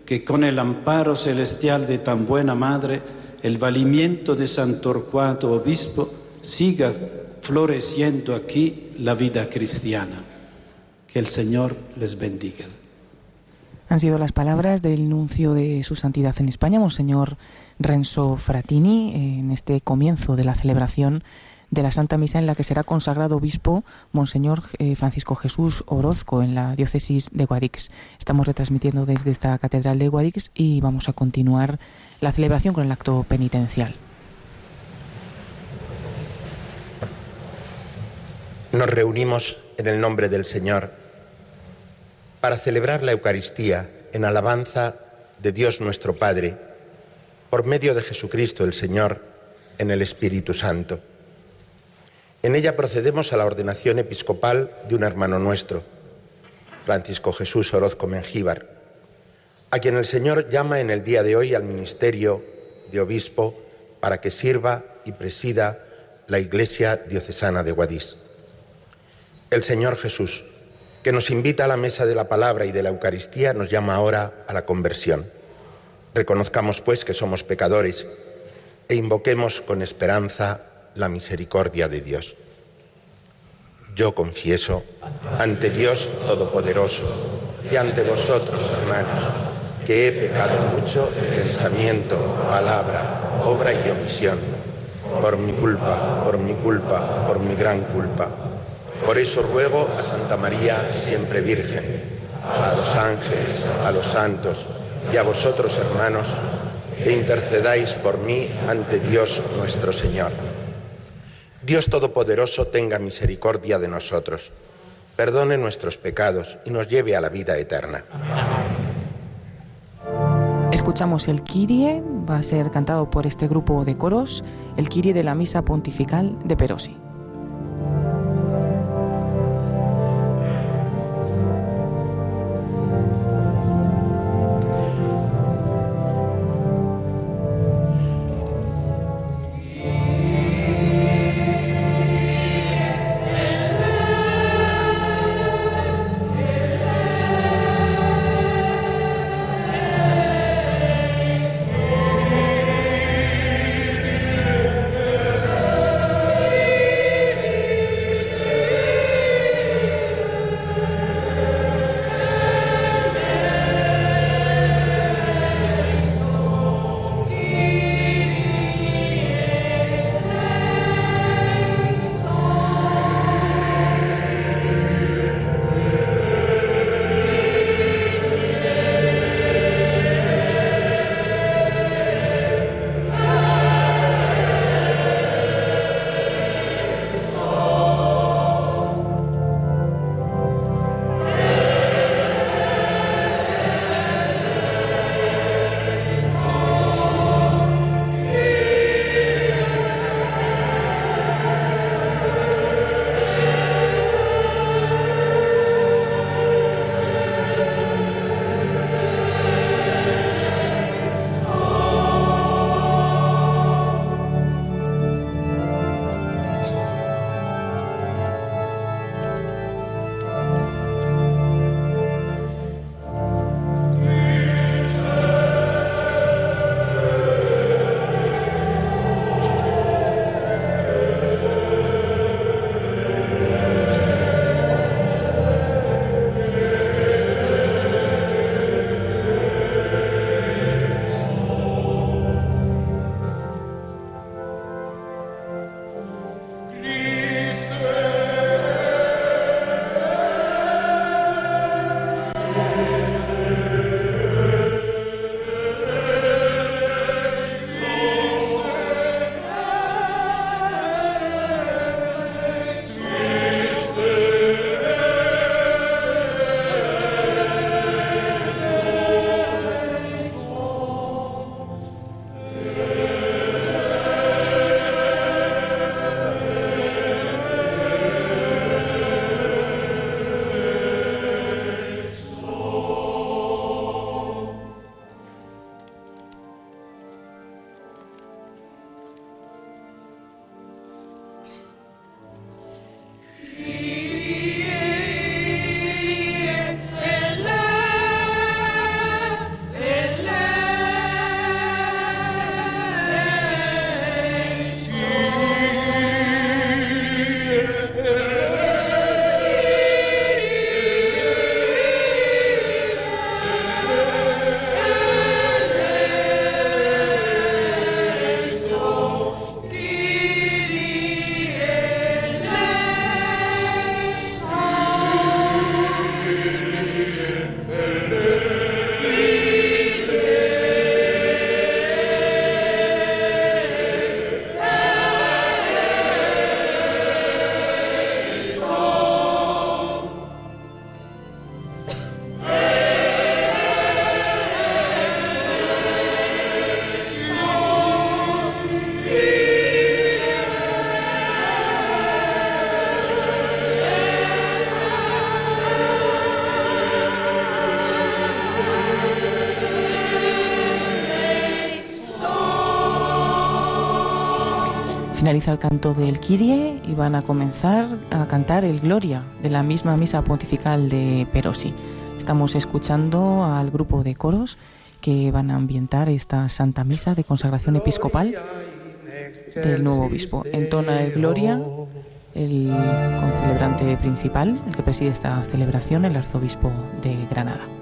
que con el amparo celestial de tan buena Madre, el valimiento de San Torcuato Obispo, siga floreciendo aquí la vida cristiana. Que el Señor les bendiga. Han sido las palabras del nuncio de su santidad en España, Monseñor Renzo Fratini, en este comienzo de la celebración de la Santa Misa en la que será consagrado obispo Monseñor eh, Francisco Jesús Orozco en la diócesis de Guadix. Estamos retransmitiendo desde esta catedral de Guadix y vamos a continuar la celebración con el acto penitencial. Nos reunimos en el nombre del Señor para celebrar la Eucaristía en alabanza de Dios nuestro Padre, por medio de Jesucristo el Señor, en el Espíritu Santo. En ella procedemos a la ordenación episcopal de un hermano nuestro, Francisco Jesús Orozco Mengíbar, a quien el Señor llama en el día de hoy al ministerio de obispo para que sirva y presida la Iglesia diocesana de Guadix el Señor Jesús, que nos invita a la mesa de la palabra y de la Eucaristía, nos llama ahora a la conversión. Reconozcamos, pues, que somos pecadores e invoquemos con esperanza la misericordia de Dios. Yo confieso ante Dios Todopoderoso y ante vosotros, hermanos, que he pecado mucho de pensamiento, palabra, obra y omisión, por mi culpa, por mi culpa, por mi gran culpa por eso ruego a Santa María, siempre Virgen, a los ángeles, a los santos y a vosotros, hermanos, que intercedáis por mí ante Dios nuestro Señor. Dios Todopoderoso tenga misericordia de nosotros, perdone nuestros pecados y nos lleve a la vida eterna. Escuchamos el Kirie, va a ser cantado por este grupo de coros, el Kirie de la Misa Pontifical de Perosi. Finaliza el canto del Kyrie y van a comenzar a cantar el Gloria de la misma misa pontifical de Perosi. Estamos escuchando al grupo de coros que van a ambientar esta Santa Misa de consagración episcopal del nuevo obispo. Entona el Gloria el concelebrante principal, el que preside esta celebración, el arzobispo de Granada.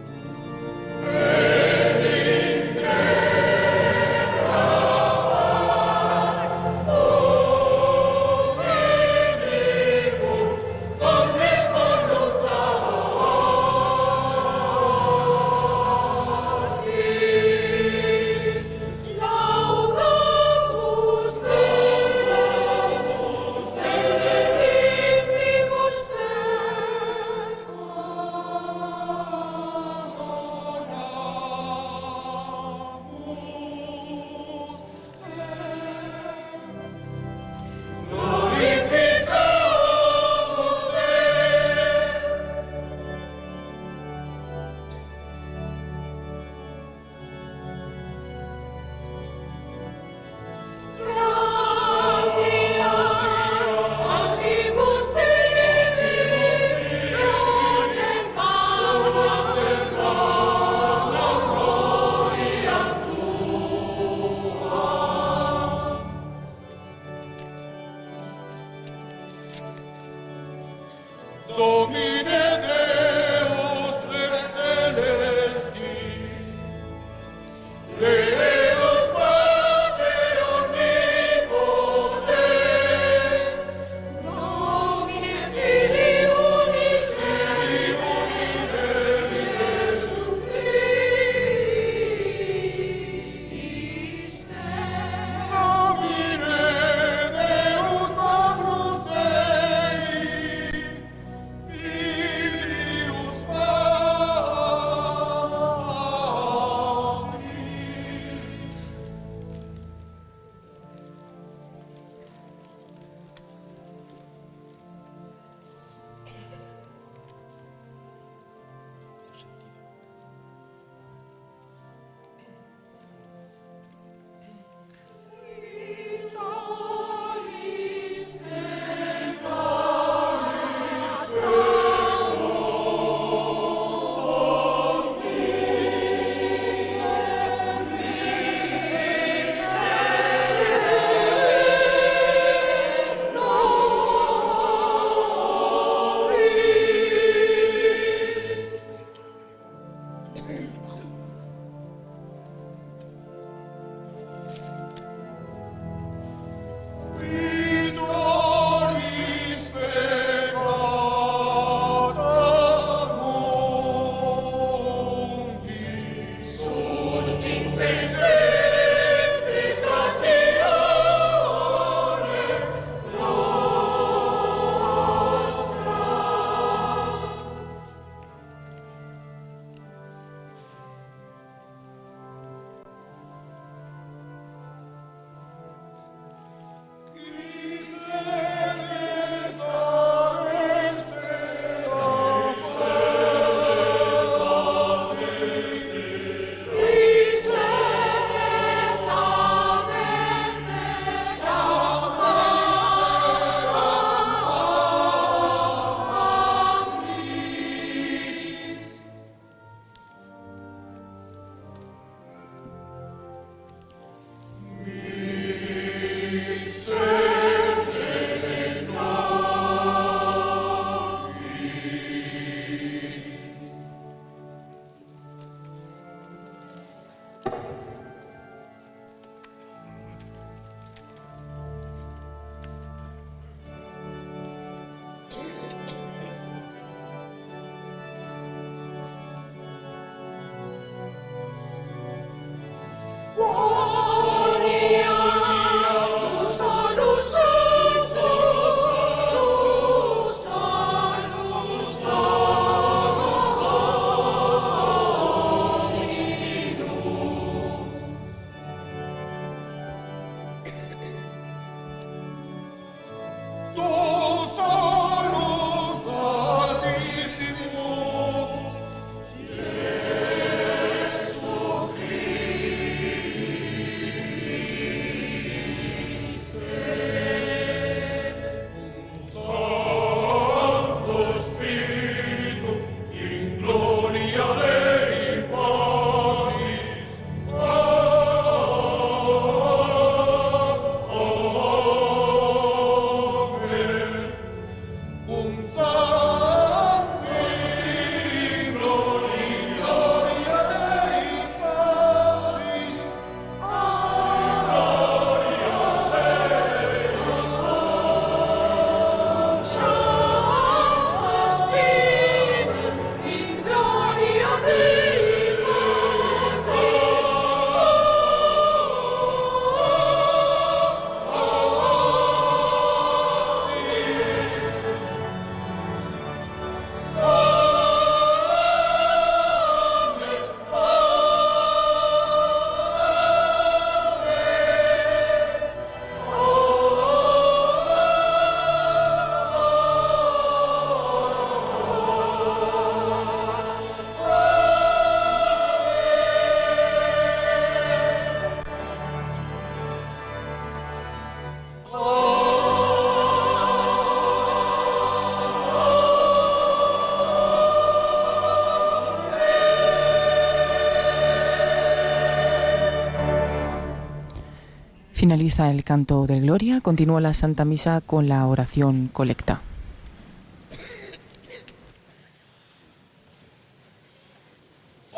Finaliza el canto de Gloria, continúa la Santa Misa con la oración colecta.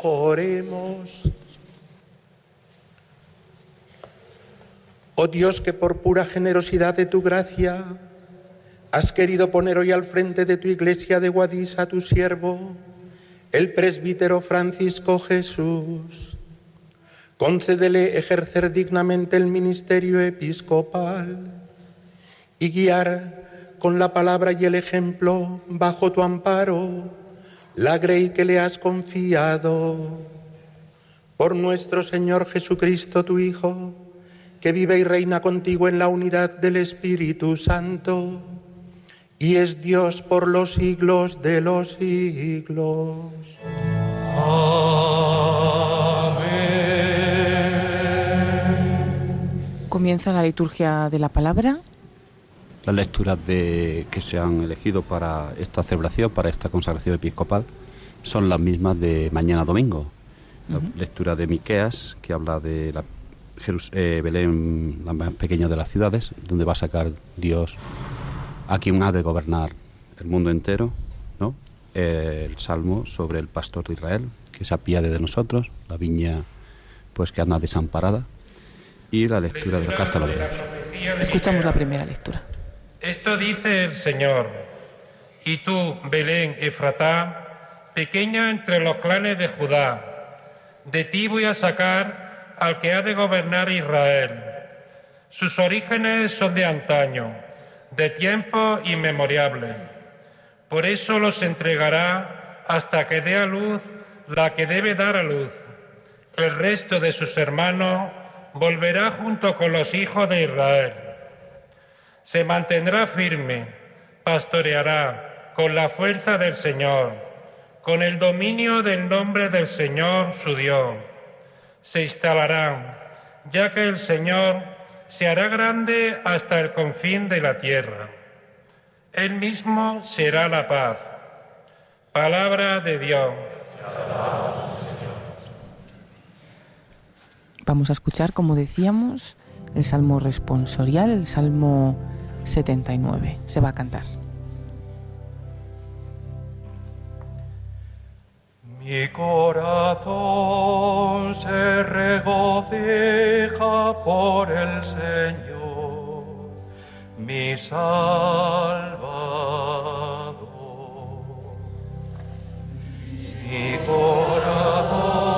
Oremos. Oh Dios, que por pura generosidad de tu gracia has querido poner hoy al frente de tu iglesia de Guadix a tu siervo, el presbítero Francisco Jesús. Concédele ejercer dignamente el ministerio episcopal y guiar con la palabra y el ejemplo bajo tu amparo la grey que le has confiado. Por nuestro Señor Jesucristo, tu Hijo, que vive y reina contigo en la unidad del Espíritu Santo y es Dios por los siglos de los siglos. Comienza la liturgia de la palabra. Las lecturas de, que se han elegido para esta celebración, para esta consagración episcopal, son las mismas de mañana domingo. La lectura de Miqueas, que habla de la eh, Belén, la más pequeña de las ciudades, donde va a sacar Dios a quien ha de gobernar el mundo entero, ¿no? el salmo sobre el pastor de Israel, que se apiade de nosotros, la viña pues que anda desamparada, y la lectura de la carta a los Escuchamos la primera lectura. Esto dice el Señor, y tú, Belén Efratá, pequeña entre los clanes de Judá, de ti voy a sacar al que ha de gobernar Israel. Sus orígenes son de antaño de tiempo inmemoriable. Por eso los entregará hasta que dé a luz la que debe dar a luz. El resto de sus hermanos volverá junto con los hijos de Israel. Se mantendrá firme, pastoreará con la fuerza del Señor, con el dominio del nombre del Señor su Dios. Se instalará, ya que el Señor se hará grande hasta el confín de la tierra. Él mismo será la paz. Palabra de Dios. Vamos a escuchar, como decíamos, el Salmo responsorial, el Salmo 79. Se va a cantar. Mi corazón se regocija por el Señor, mi Salvador. Mi corazón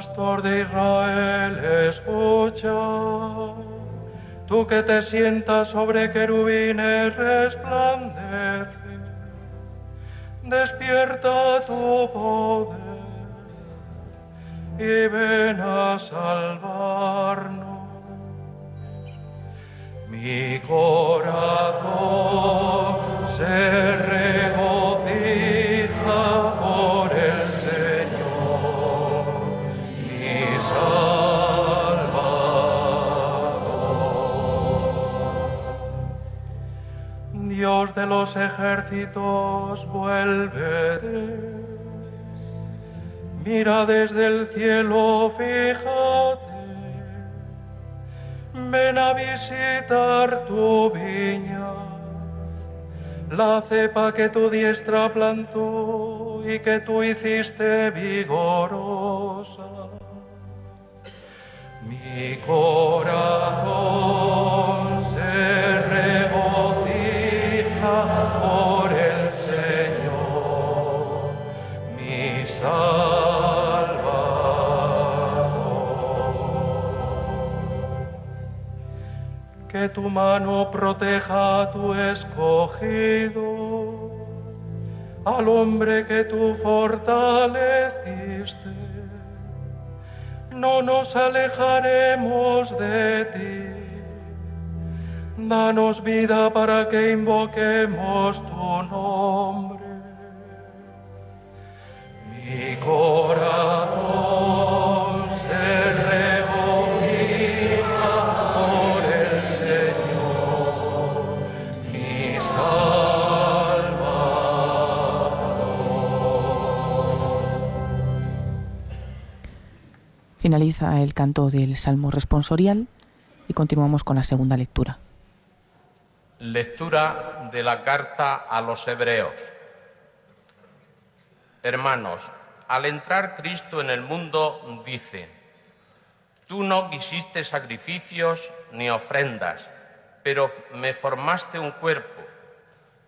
Pastor de Israel, escucha. Tú que te sientas sobre querubines resplandece. Despierta tu poder y ven a salvarnos. Mi corazón se regocija por el Dios de los ejércitos, vuelve. Mira desde el cielo, fíjate. Ven a visitar tu viña, la cepa que tu diestra plantó y que tú hiciste vigorosa. Mi corazón se regocija por el Señor, mi Salvador. Que tu mano proteja a tu escogido, al hombre que tú fortaleciste. No nos alejaremos de ti. Danos vida para que invoquemos tu nombre. Mi corazón Finaliza el canto del Salmo responsorial y continuamos con la segunda lectura. Lectura de la carta a los hebreos. Hermanos, al entrar Cristo en el mundo dice, Tú no quisiste sacrificios ni ofrendas, pero me formaste un cuerpo.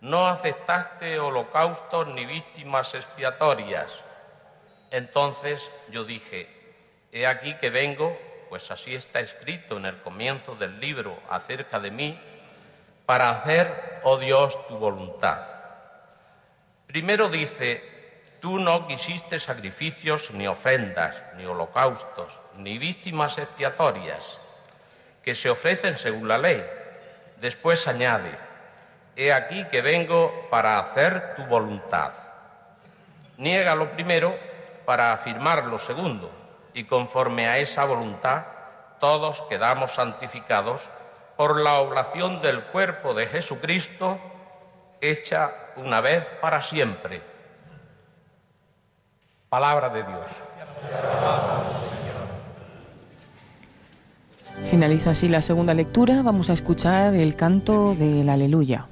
No aceptaste holocaustos ni víctimas expiatorias. Entonces yo dije, He aquí que vengo, pues así está escrito en el comienzo del libro acerca de mí, para hacer, oh Dios, tu voluntad. Primero dice, tú no quisiste sacrificios ni ofrendas, ni holocaustos, ni víctimas expiatorias, que se ofrecen según la ley. Después añade, he aquí que vengo para hacer tu voluntad. Niega lo primero para afirmar lo segundo, y conforme a esa voluntad, todos quedamos santificados por la oblación del cuerpo de Jesucristo, hecha una vez para siempre. Palabra de Dios. Finaliza así la segunda lectura. Vamos a escuchar el canto del aleluya.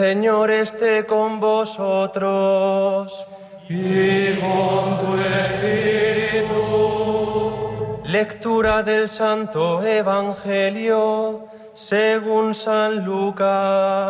Señor esté con vosotros. Y con tu espíritu. Lectura del Santo Evangelio según San Lucas.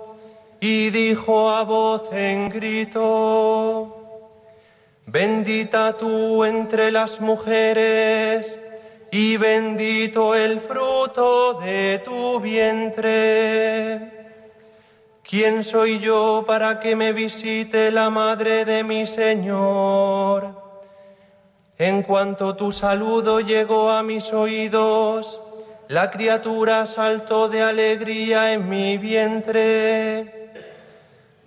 y dijo a voz en grito, bendita tú entre las mujeres y bendito el fruto de tu vientre. ¿Quién soy yo para que me visite la madre de mi Señor? En cuanto tu saludo llegó a mis oídos, la criatura saltó de alegría en mi vientre.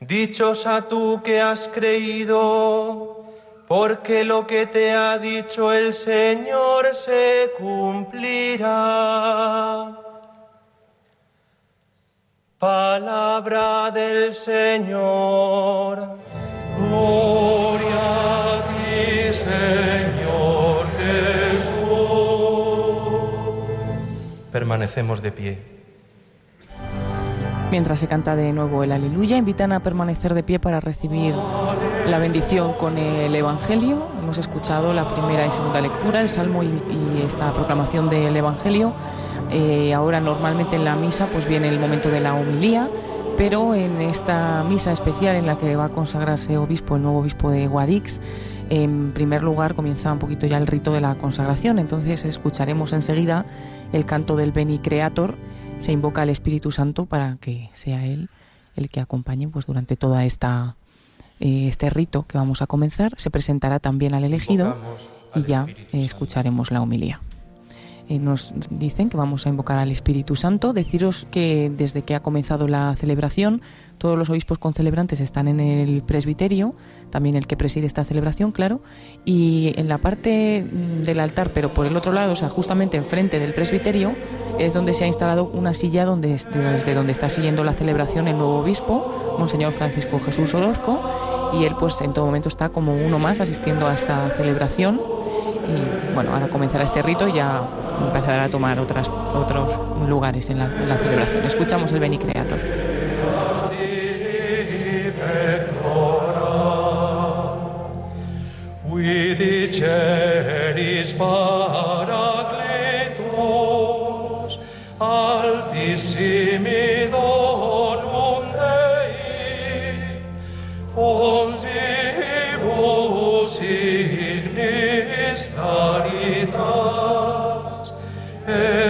Dichosa tú que has creído, porque lo que te ha dicho el Señor se cumplirá. Palabra del Señor. Gloria a ti, Señor Jesús. Permanecemos de pie. Mientras se canta de nuevo el aleluya, invitan a permanecer de pie para recibir la bendición con el Evangelio. Hemos escuchado la primera y segunda lectura, el Salmo y, esta proclamación del Evangelio. Eh, ahora normalmente en la misa pues viene el momento de la homilía pero en esta misa especial en la que va a consagrarse obispo, el nuevo obispo de Guadix, en primer lugar comienza un poquito ya el rito de la consagración, entonces escucharemos enseguida el canto del Beni Creator, se invoca al Espíritu Santo para que sea Él el que acompañe pues durante toda esta eh, este rito que vamos a comenzar. Se presentará también al elegido y ya escucharemos la homilía. Eh, nos dicen que vamos a invocar al Espíritu Santo. Deciros que desde que ha comenzado la celebración, todos los obispos concelebrantes están en el presbiterio, también el que preside esta celebración, claro, y en la parte mm, del altar, pero por el otro lado, o sea, justamente enfrente del presbiterio, es donde se ha instalado una silla donde, desde donde está siguiendo la celebración el nuevo obispo, Monseñor Francisco Jesús Orozco, y él pues en todo momento está como uno más asistiendo a esta celebración. Y bueno, ahora comenzará este rito y ya empezará a tomar otras, otros lugares en la, celebración. Escuchamos el Beni Creator. caritas, et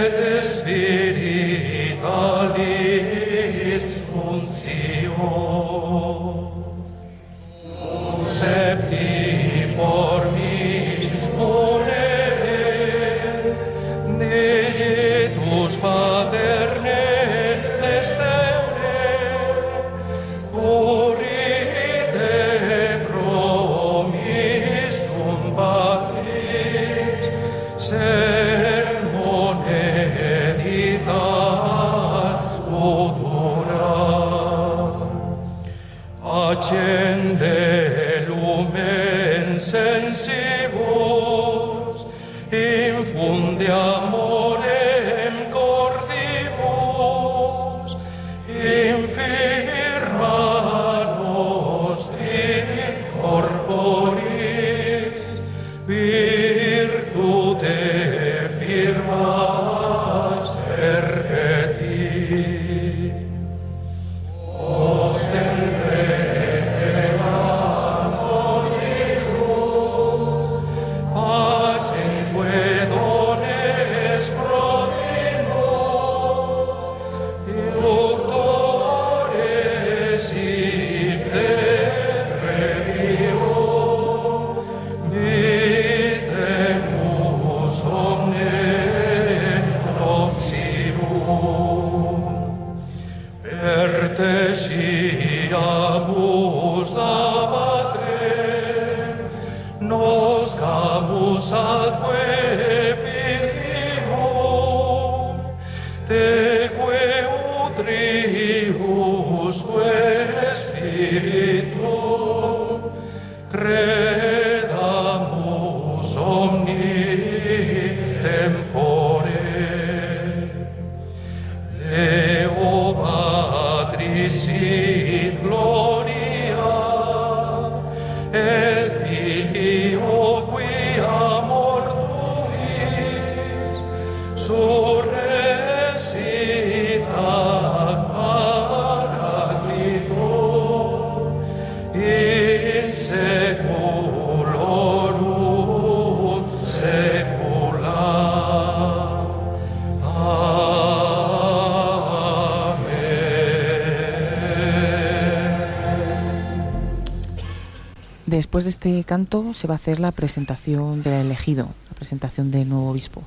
se va a hacer la presentación del elegido, la presentación del nuevo obispo.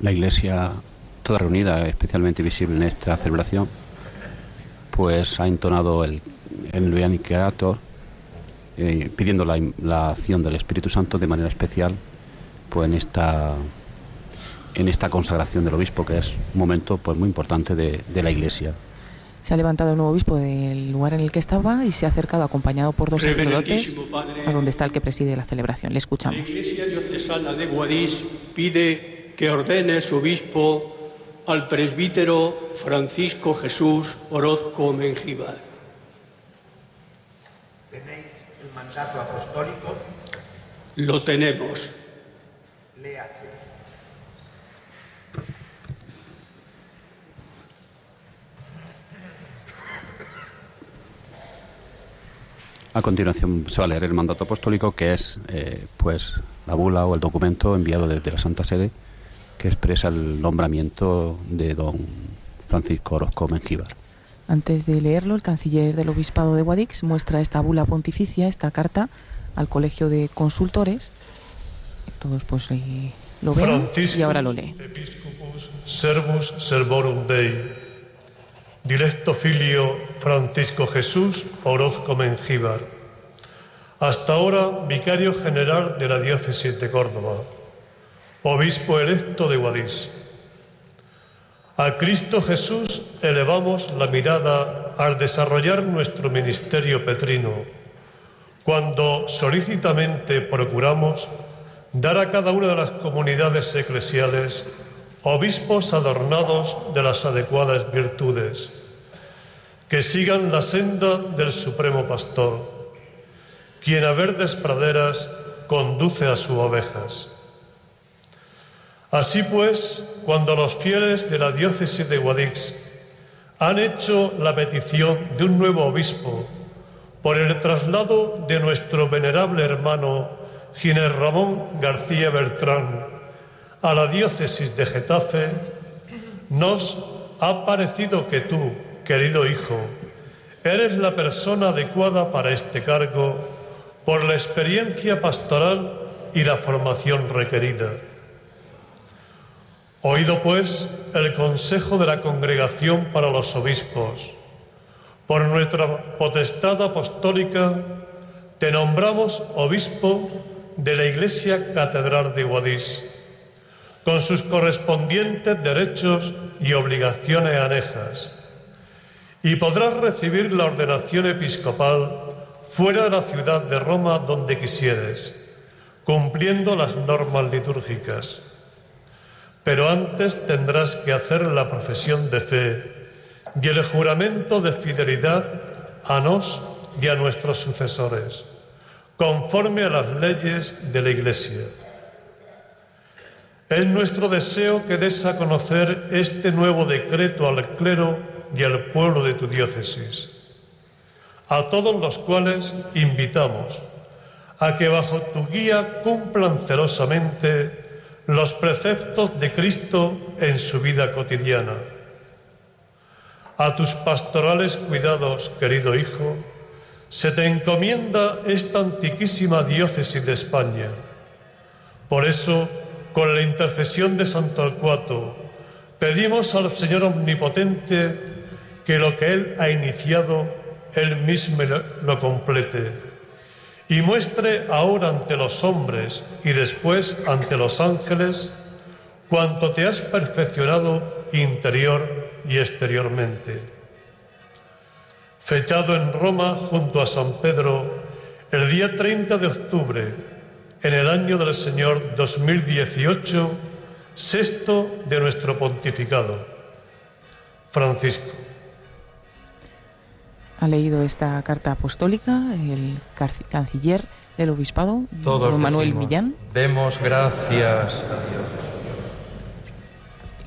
La iglesia, toda reunida, especialmente visible en esta celebración, pues ha entonado el, el eh, pidiendo la, la acción del Espíritu Santo de manera especial pues en esta en esta consagración del obispo que es un momento pues muy importante de, de la iglesia Se ha levantado el nuevo obispo del lugar en el que estaba y se ha acercado acompañado por dos sacerdotes Padre, a donde está el que preside la celebración. Le La escuchamos. Iglesia Diocesana de Guadix pide que ordene su obispo al presbítero Francisco Jesús Orozco Mengíbar. ¿Tenéis el mandato apostólico? Lo tenemos. Léase. A continuación se va a leer el mandato apostólico, que es eh, pues la bula o el documento enviado desde la Santa Sede que expresa el nombramiento de don Francisco Orozco Mengíbar. Antes de leerlo, el canciller del Obispado de Guadix muestra esta bula pontificia, esta carta, al Colegio de Consultores. Todos pues eh, lo ven y ahora lo lee. Servus Servorum Dei. Directo filio Francisco Jesús Orozco Mengíbar. Hasta ahora vicario general de la diócesis de Córdoba, obispo electo de Guadix. A Cristo Jesús elevamos la mirada al desarrollar nuestro ministerio petrino, cuando solícitamente procuramos dar a cada una de las comunidades eclesiales obispos adornados de las adecuadas virtudes, que sigan la senda del Supremo Pastor, quien a verdes praderas conduce a sus ovejas. Así pues, cuando los fieles de la diócesis de Guadix han hecho la petición de un nuevo obispo por el traslado de nuestro venerable hermano Ginés Ramón García Beltrán a la diócesis de Getafe, nos ha parecido que tú, querido hijo, eres la persona adecuada para este cargo por la experiencia pastoral y la formación requerida. Oído pues el consejo de la Congregación para los Obispos, por nuestra potestad apostólica, te nombramos obispo de la Iglesia Catedral de Guadix, con sus correspondientes derechos y obligaciones anejas, y podrás recibir la ordenación episcopal fuera de la ciudad de Roma donde quisieres, cumpliendo las normas litúrgicas. Pero antes tendrás que hacer la profesión de fe y el juramento de fidelidad a nos y a nuestros sucesores, conforme a las leyes de la Iglesia. Es nuestro deseo que des a conocer este nuevo decreto al clero y al pueblo de tu diócesis, a todos los cuales invitamos a que bajo tu guía cumplan celosamente los preceptos de Cristo en su vida cotidiana. A tus pastorales cuidados, querido Hijo, se te encomienda esta antiquísima diócesis de España. Por eso, con la intercesión de Santo Alcuato, pedimos al Señor Omnipotente que lo que Él ha iniciado, Él mismo lo complete y muestre ahora ante los hombres y después ante los ángeles cuanto te has perfeccionado interior y exteriormente. Fechado en Roma junto a San Pedro el día 30 de octubre en el año del Señor 2018, sexto de nuestro pontificado. Francisco ha leído esta carta apostólica el canciller del obispado, don Manuel Millán. Demos gracias a Dios.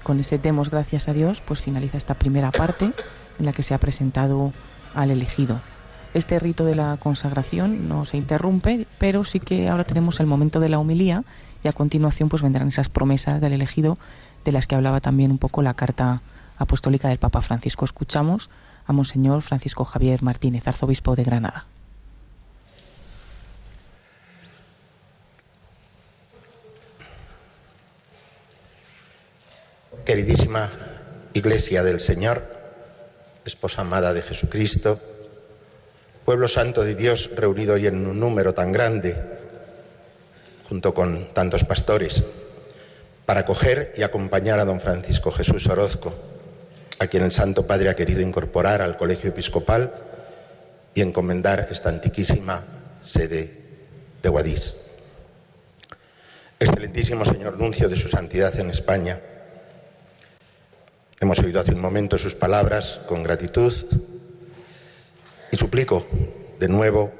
Con ese demos gracias a Dios, pues finaliza esta primera parte en la que se ha presentado al elegido. Este rito de la consagración no se interrumpe, pero sí que ahora tenemos el momento de la humilía y a continuación pues vendrán esas promesas del elegido de las que hablaba también un poco la carta apostólica del Papa Francisco. Escuchamos a Monseñor Francisco Javier Martínez, arzobispo de Granada. Queridísima Iglesia del Señor, esposa amada de Jesucristo, pueblo santo de Dios reunido hoy en un número tan grande, junto con tantos pastores, para acoger y acompañar a don Francisco Jesús Orozco, a quien el Santo Padre ha querido incorporar al Colegio Episcopal y encomendar esta antiquísima sede de Guadix. Excelentísimo Señor Nuncio de su Santidad en España, hemos oído hace un momento sus palabras con gratitud y suplico de nuevo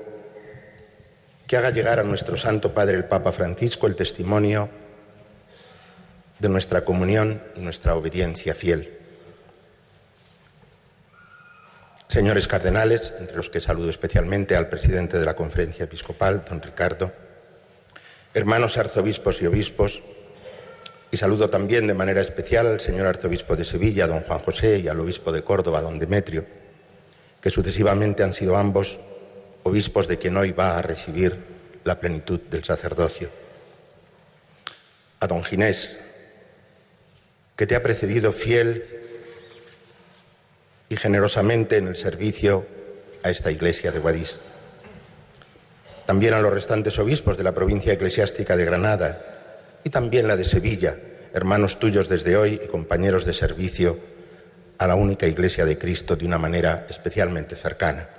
que haga llegar a nuestro Santo Padre el Papa Francisco el testimonio de nuestra comunión y nuestra obediencia fiel señores cardenales, entre los que saludo especialmente al presidente de la Conferencia Episcopal, don Ricardo, hermanos arzobispos y obispos, y saludo también de manera especial al señor arzobispo de Sevilla, don Juan José, y al obispo de Córdoba, don Demetrio, que sucesivamente han sido ambos obispos de quien hoy va a recibir la plenitud del sacerdocio. A don Ginés, que te ha precedido fiel y generosamente en el servicio a esta iglesia de Guadix. También a los restantes obispos de la provincia eclesiástica de Granada y también la de Sevilla, hermanos tuyos desde hoy y compañeros de servicio a la única iglesia de Cristo de una manera especialmente cercana.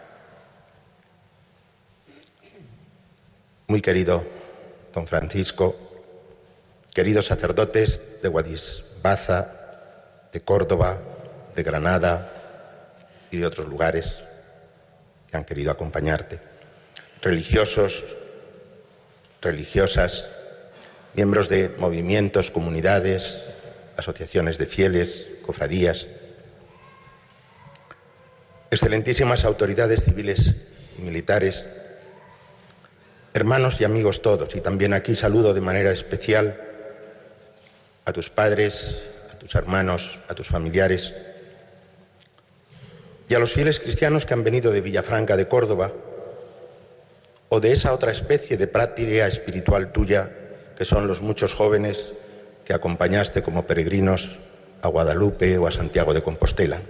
Muy querido don Francisco, queridos sacerdotes de Guadix-Baza, de Córdoba, de Granada y de otros lugares que han querido acompañarte, religiosos, religiosas, miembros de movimientos, comunidades, asociaciones de fieles, cofradías, excelentísimas autoridades civiles y militares, hermanos y amigos todos, y también aquí saludo de manera especial a tus padres, a tus hermanos, a tus familiares y a los fieles cristianos que han venido de Villafranca de Córdoba o de esa otra especie de práctica espiritual tuya que son los muchos jóvenes que acompañaste como peregrinos a Guadalupe o a Santiago de Compostela.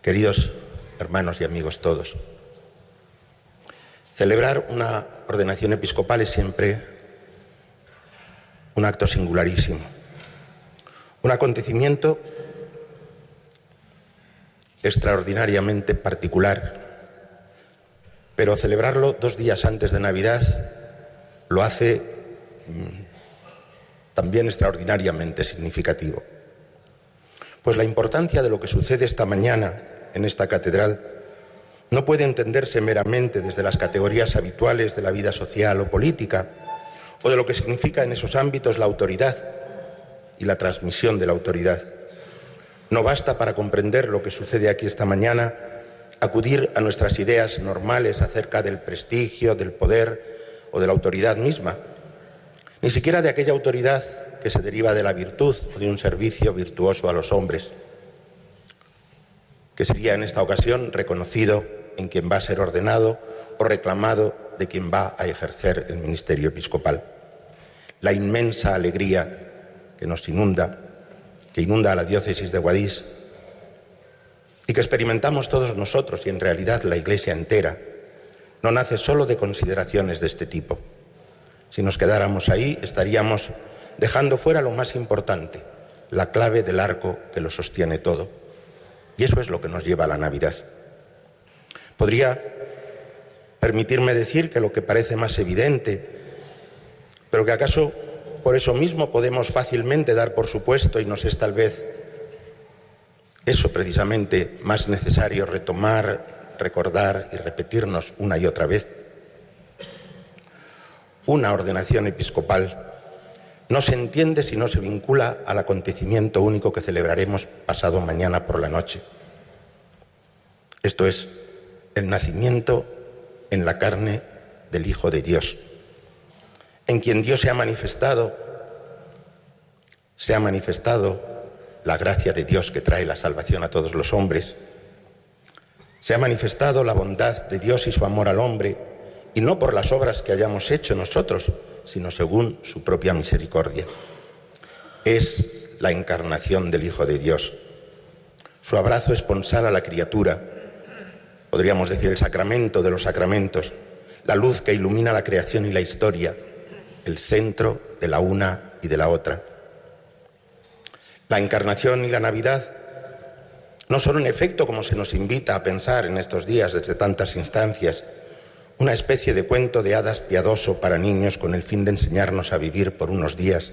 Queridos hermanos y amigos todos, celebrar una ordenación episcopal es siempre un acto singularísimo, un acontecimiento extraordinariamente particular, pero celebrarlo dos días antes de Navidad lo hace mm, también extraordinariamente significativo. Pues la importancia de lo que sucede esta mañana en esta catedral no puede entenderse meramente desde las categorías habituales de la vida social o política, o de lo que significa en esos ámbitos la autoridad y la transmisión de la autoridad. No basta para comprender lo que sucede aquí esta mañana acudir a nuestras ideas normales acerca del prestigio, del poder, o de la autoridad misma, ni siquiera de aquella autoridad que se deriva de la virtud o de un servicio virtuoso a los hombres, que sería en esta ocasión reconocido en quien va a ser ordenado o reclamado de quien va a ejercer el ministerio episcopal. La inmensa alegría que nos inunda, que inunda a la diócesis de Guadix y que experimentamos todos nosotros y en realidad la Iglesia entera no nace solo de consideraciones de este tipo. Si nos quedáramos ahí, estaríamos dejando fuera lo más importante, la clave del arco que lo sostiene todo. Y eso es lo que nos lleva a la Navidad. Podría permitirme decir que lo que parece más evidente, pero que acaso por eso mismo podemos fácilmente dar por supuesto y nos es tal vez eso precisamente más necesario retomar recordar y repetirnos una y otra vez. Una ordenación episcopal no se entiende si no se vincula al acontecimiento único que celebraremos pasado mañana por la noche. Esto es el nacimiento en la carne del Hijo de Dios, en quien Dios se ha manifestado, se ha manifestado la gracia de Dios que trae la salvación a todos los hombres se ha manifestado la bondad de Dios y su amor al hombre, y no por las obras que hayamos hecho nosotros, sino según su propia misericordia. Es la encarnación del Hijo de Dios. Su abrazo esponsal a la criatura, podríamos decir el sacramento de los sacramentos, la luz que ilumina la creación y la historia, el centro de la una y de la otra. La encarnación y la Navidad no son en efecto, como se nos invita a pensar en estos días desde tantas instancias, una especie de cuento de hadas piadoso para niños con el fin de enseñarnos a vivir por unos días,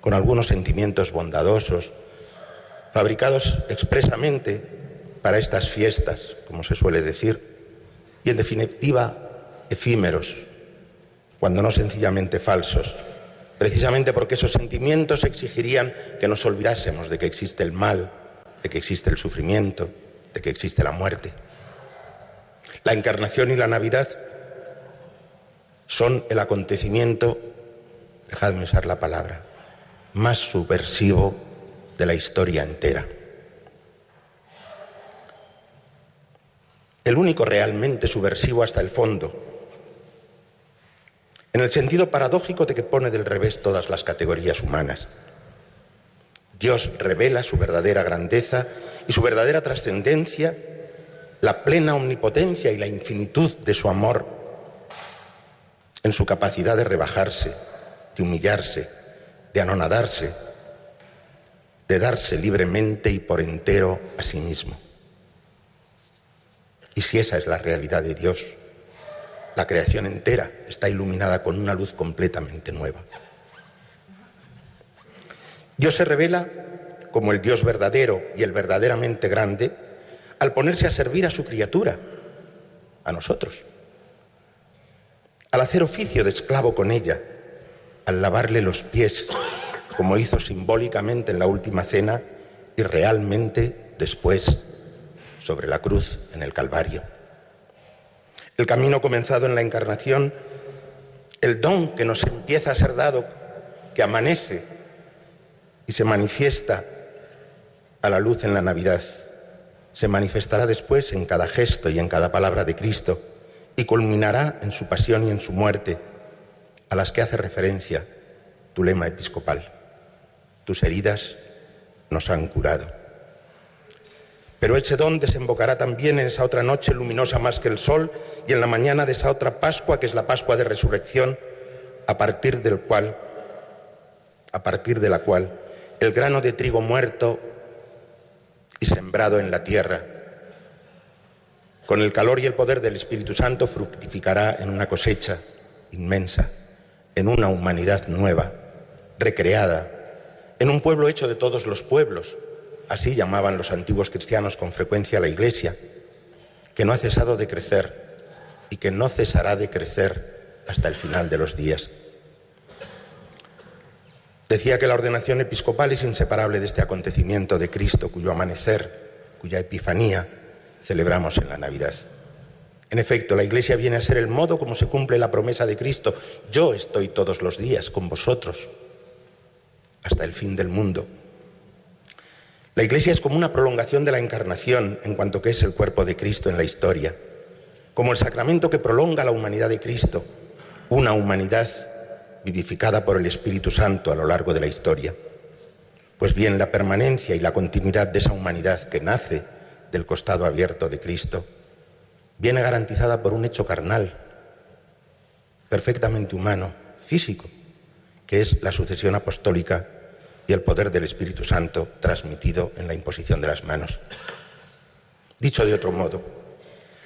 con algunos sentimientos bondadosos, fabricados expresamente para estas fiestas, como se suele decir, y en definitiva efímeros, cuando no sencillamente falsos, precisamente porque esos sentimientos exigirían que nos olvidásemos de que existe el mal, de que existe el sufrimiento, de que existe la muerte. La encarnación y la Navidad son el acontecimiento, dejadme usar la palabra, más subversivo de la historia entera. El único realmente subversivo hasta el fondo, en el sentido paradójico de que pone del revés todas las categorías humanas. Dios revela su verdadera grandeza y su verdadera trascendencia, la plena omnipotencia y la infinitud de su amor en su capacidad de rebajarse, de humillarse, de anonadarse, de darse libremente y por entero a sí mismo. Y si esa es la realidad de Dios, la creación entera está iluminada con una luz completamente nueva. Dios se revela como el Dios verdadero y el verdaderamente grande al ponerse a servir a su criatura, a nosotros, al hacer oficio de esclavo con ella, al lavarle los pies, como hizo simbólicamente en la última cena y realmente después sobre la cruz en el Calvario. El camino comenzado en la encarnación, el don que nos empieza a ser dado, que amanece y se manifiesta a la luz en la Navidad, se manifestará después en cada gesto y en cada palabra de Cristo y culminará en su pasión y en su muerte, a las que hace referencia tu lema episcopal. Tus heridas nos han curado. Pero ese don desembocará también en esa otra noche luminosa más que el sol y en la mañana de esa otra Pascua que es la Pascua de Resurrección, a partir del cual, a partir de la cual el grano de trigo muerto y sembrado en la tierra, con el calor y el poder del Espíritu Santo fructificará en una cosecha inmensa, en una humanidad nueva, recreada, en un pueblo hecho de todos los pueblos, así llamaban los antiguos cristianos con frecuencia a la Iglesia, que no ha cesado de crecer y que no cesará de crecer hasta el final de los días. Decía que la ordenación episcopal es inseparable de este acontecimiento de Cristo, cuyo amanecer, cuya epifanía celebramos en la Navidad. En efecto, la Iglesia viene a ser el modo como se cumple la promesa de Cristo. Yo estoy todos los días con vosotros hasta el fin del mundo. La Iglesia es como una prolongación de la encarnación en cuanto que es el cuerpo de Cristo en la historia, como el sacramento que prolonga la humanidad de Cristo, una humanidad vivificada por el Espíritu Santo a lo largo de la historia. Pues bien, la permanencia y la continuidad de esa humanidad que nace del costado abierto de Cristo viene garantizada por un hecho carnal, perfectamente humano, físico, que es la sucesión apostólica y el poder del Espíritu Santo transmitido en la imposición de las manos. Dicho de otro modo,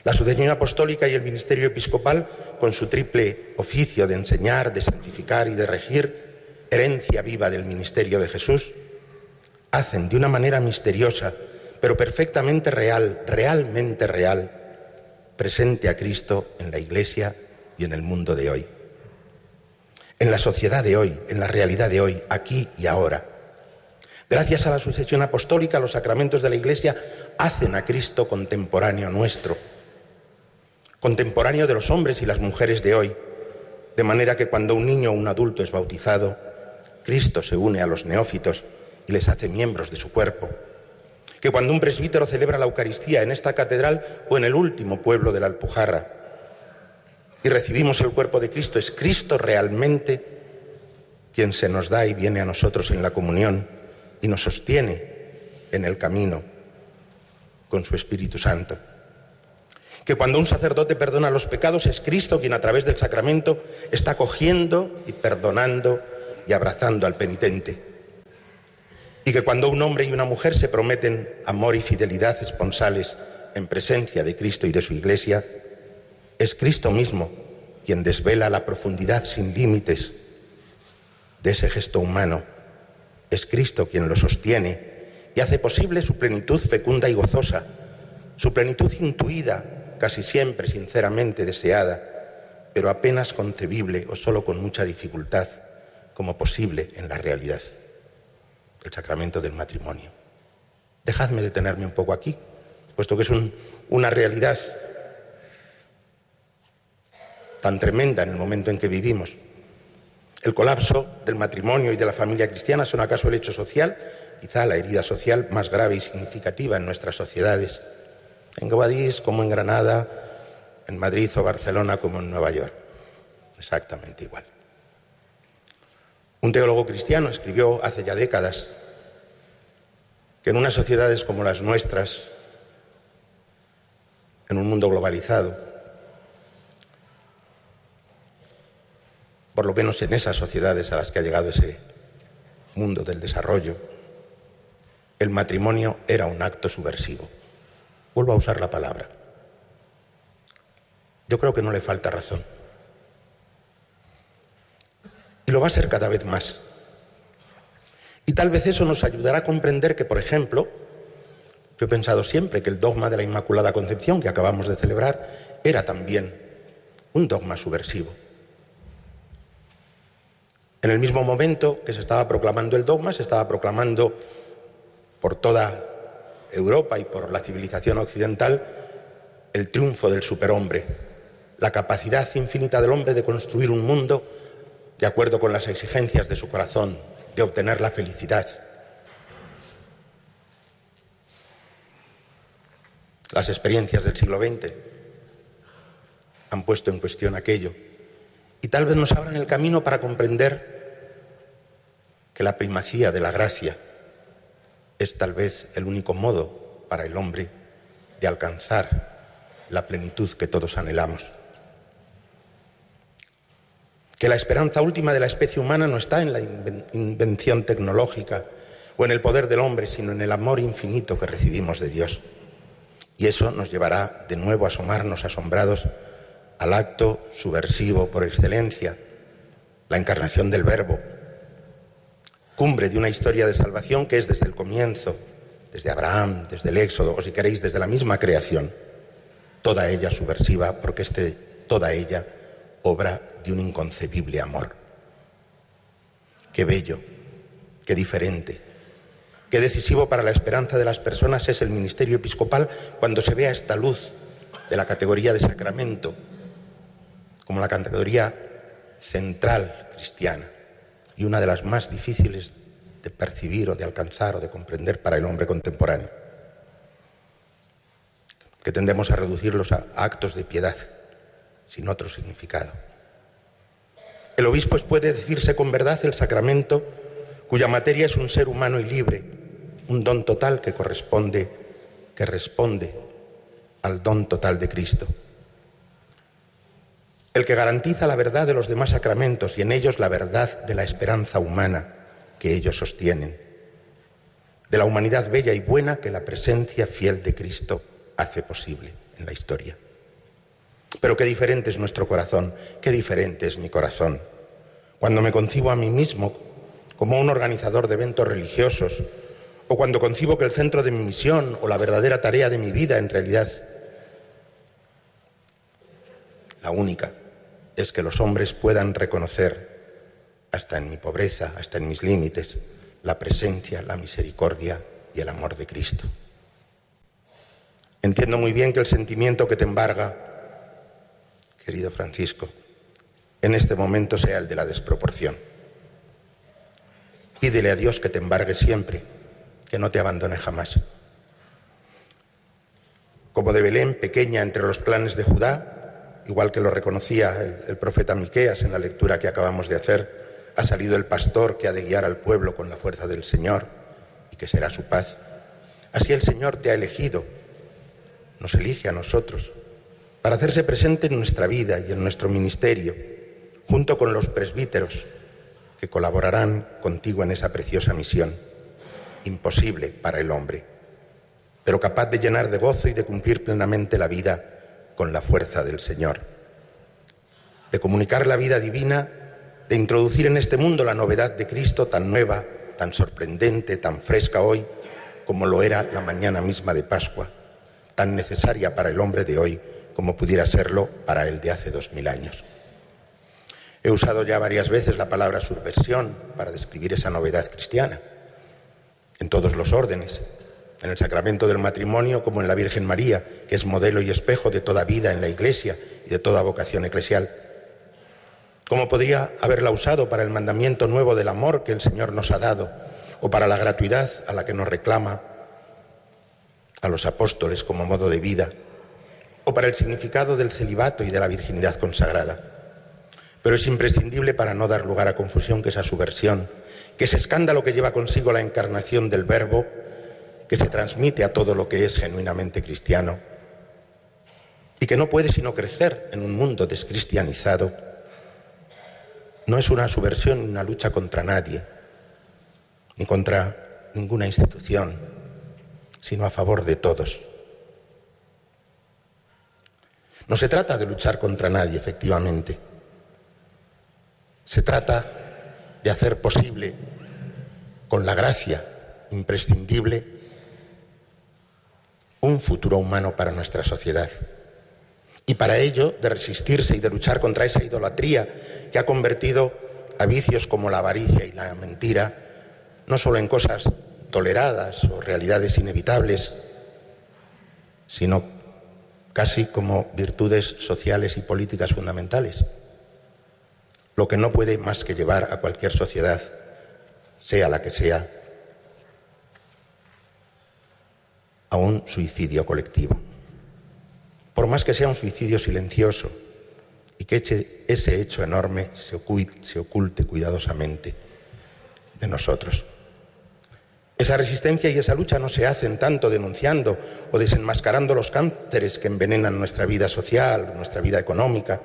la sucesión apostólica y el ministerio episcopal, con su triple oficio de enseñar, de santificar y de regir, herencia viva del ministerio de Jesús, hacen de una manera misteriosa, pero perfectamente real, realmente real, presente a Cristo en la Iglesia y en el mundo de hoy. En la sociedad de hoy, en la realidad de hoy, aquí y ahora. Gracias a la sucesión apostólica, los sacramentos de la Iglesia hacen a Cristo contemporáneo nuestro contemporáneo de los hombres y las mujeres de hoy, de manera que cuando un niño o un adulto es bautizado, Cristo se une a los neófitos y les hace miembros de su cuerpo. Que cuando un presbítero celebra la Eucaristía en esta catedral o en el último pueblo de la Alpujarra y recibimos el cuerpo de Cristo, es Cristo realmente quien se nos da y viene a nosotros en la comunión y nos sostiene en el camino con su Espíritu Santo que cuando un sacerdote perdona los pecados es Cristo quien a través del sacramento está cogiendo y perdonando y abrazando al penitente. Y que cuando un hombre y una mujer se prometen amor y fidelidad esponsales en presencia de Cristo y de su Iglesia, es Cristo mismo quien desvela la profundidad sin límites de ese gesto humano. Es Cristo quien lo sostiene y hace posible su plenitud fecunda y gozosa, su plenitud intuida casi siempre sinceramente deseada, pero apenas concebible o solo con mucha dificultad como posible en la realidad, el sacramento del matrimonio. Dejadme detenerme un poco aquí, puesto que es un, una realidad tan tremenda en el momento en que vivimos. El colapso del matrimonio y de la familia cristiana son acaso el hecho social, quizá la herida social más grave y significativa en nuestras sociedades, en Guadix como en Granada, en Madrid o Barcelona como en Nueva York. Exactamente igual. Un teólogo cristiano escribió hace ya décadas que en unas sociedades como las nuestras, en un mundo globalizado, por lo menos en esas sociedades a las que ha llegado ese mundo del desarrollo, el matrimonio era un acto subversivo. Vuelvo a usar la palabra. Yo creo que no le falta razón. Y lo va a ser cada vez más. Y tal vez eso nos ayudará a comprender que, por ejemplo, yo he pensado siempre que el dogma de la Inmaculada Concepción que acabamos de celebrar era también un dogma subversivo. En el mismo momento que se estaba proclamando el dogma, se estaba proclamando por toda Europa y por la civilización occidental el triunfo del superhombre, la capacidad infinita del hombre de construir un mundo de acuerdo con las exigencias de su corazón, de obtener la felicidad. Las experiencias del siglo XX han puesto en cuestión aquello y tal vez nos abran el camino para comprender que la primacía de la gracia es tal vez el único modo para el hombre de alcanzar la plenitud que todos anhelamos. Que la esperanza última de la especie humana no está en la invención tecnológica o en el poder del hombre, sino en el amor infinito que recibimos de Dios. Y eso nos llevará de nuevo a asomarnos asombrados al acto subversivo por excelencia, la encarnación del Verbo, cumbre de una historia de salvación que es desde el comienzo, desde Abraham, desde el Éxodo, o si queréis, desde la misma creación, toda ella subversiva, porque es toda ella obra de un inconcebible amor. Qué bello, qué diferente, qué decisivo para la esperanza de las personas es el ministerio episcopal cuando se vea esta luz de la categoría de sacramento como la categoría central cristiana y una de las más difíciles de percibir o de alcanzar o de comprender para el hombre contemporáneo, que tendemos a reducirlos a actos de piedad sin otro significado. El obispo puede decirse con verdad el sacramento cuya materia es un ser humano y libre, un don total que corresponde, que responde al don total de Cristo el que garantiza la verdad de los demás sacramentos y en ellos la verdad de la esperanza humana que ellos sostienen, de la humanidad bella y buena que la presencia fiel de Cristo hace posible en la historia. Pero qué diferente es nuestro corazón, qué diferente es mi corazón. Cuando me concibo a mí mismo como un organizador de eventos religiosos, o cuando concibo que el centro de mi misión o la verdadera tarea de mi vida en realidad, la única, es que los hombres puedan reconocer, hasta en mi pobreza, hasta en mis límites, la presencia, la misericordia y el amor de Cristo. Entiendo muy bien que el sentimiento que te embarga, querido Francisco, en este momento sea el de la desproporción. Pídele a Dios que te embargue siempre, que no te abandone jamás. Como de Belén, pequeña entre los planes de Judá, igual que lo reconocía el, profeta Miqueas en la lectura que acabamos de hacer, ha salido el pastor que ha de guiar al pueblo con la fuerza del Señor y que será su paz. Así el Señor te ha elegido, nos elige a nosotros, para hacerse presente en nuestra vida y en nuestro ministerio, junto con los presbíteros que colaborarán contigo en esa preciosa misión, imposible para el hombre, pero capaz de llenar de gozo y de cumplir plenamente la vida con la fuerza del Señor, de comunicar la vida divina, de introducir en este mundo la novedad de Cristo tan nueva, tan sorprendente, tan fresca hoy, como lo era la mañana misma de Pascua, tan necesaria para el hombre de hoy como pudiera serlo para el de hace dos mil años. He usado ya varias veces la palabra subversión para describir esa novedad cristiana, en todos los órdenes, en el sacramento del matrimonio como en la Virgen María, que es modelo y espejo de toda vida en la Iglesia y de toda vocación eclesial. ¿Cómo podría haberla usado para el mandamiento nuevo del amor que el Señor nos ha dado o para la gratuidad a la que nos reclama a los apóstoles como modo de vida o para el significado del celibato y de la virginidad consagrada? Pero es imprescindible para no dar lugar a confusión que esa subversión, que ese escándalo que lleva consigo la encarnación del Verbo, que se transmite a todo lo que es genuinamente cristiano y que no puede sino crecer en un mundo descristianizado, no es una subversión una lucha contra nadie, ni contra ninguna institución, sino a favor de todos. No se trata de luchar contra nadie, efectivamente. Se trata de hacer posible, con la gracia imprescindible, un futuro humano para nuestra sociedad. Y para ello, de resistirse y de luchar contra esa idolatría que ha convertido a vicios como la avaricia y la mentira, no solo en cosas toleradas o realidades inevitables, sino casi como virtudes sociales y políticas fundamentales. Lo que no puede más que llevar a cualquier sociedad, sea la que sea, a un suicidio colectivo. Por más que sea un suicidio silencioso y que ese hecho enorme se oculte, cuidadosamente de nosotros. Esa resistencia y esa lucha no se hacen tanto denunciando o desenmascarando los cánceres que envenenan nuestra vida social, nuestra vida económica,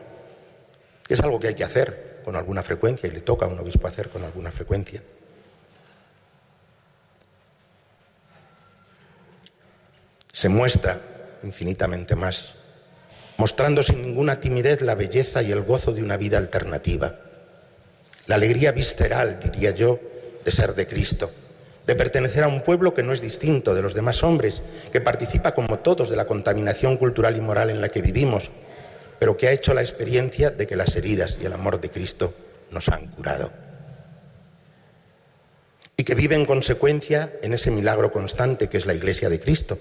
que es algo que hay que hacer con alguna frecuencia y le toca a un obispo hacer con alguna frecuencia. Se muestra infinitamente más, mostrando sin ninguna timidez la belleza y el gozo de una vida alternativa, la alegría visceral, diría yo, de ser de Cristo de pertenecer a un pueblo que no es distinto de los demás hombres, que participa como todos de la contaminación cultural y moral en la que vivimos, pero que ha hecho la experiencia de que las heridas y el amor de Cristo nos han curado. Y que vive en consecuencia en ese milagro constante que es la Iglesia de Cristo,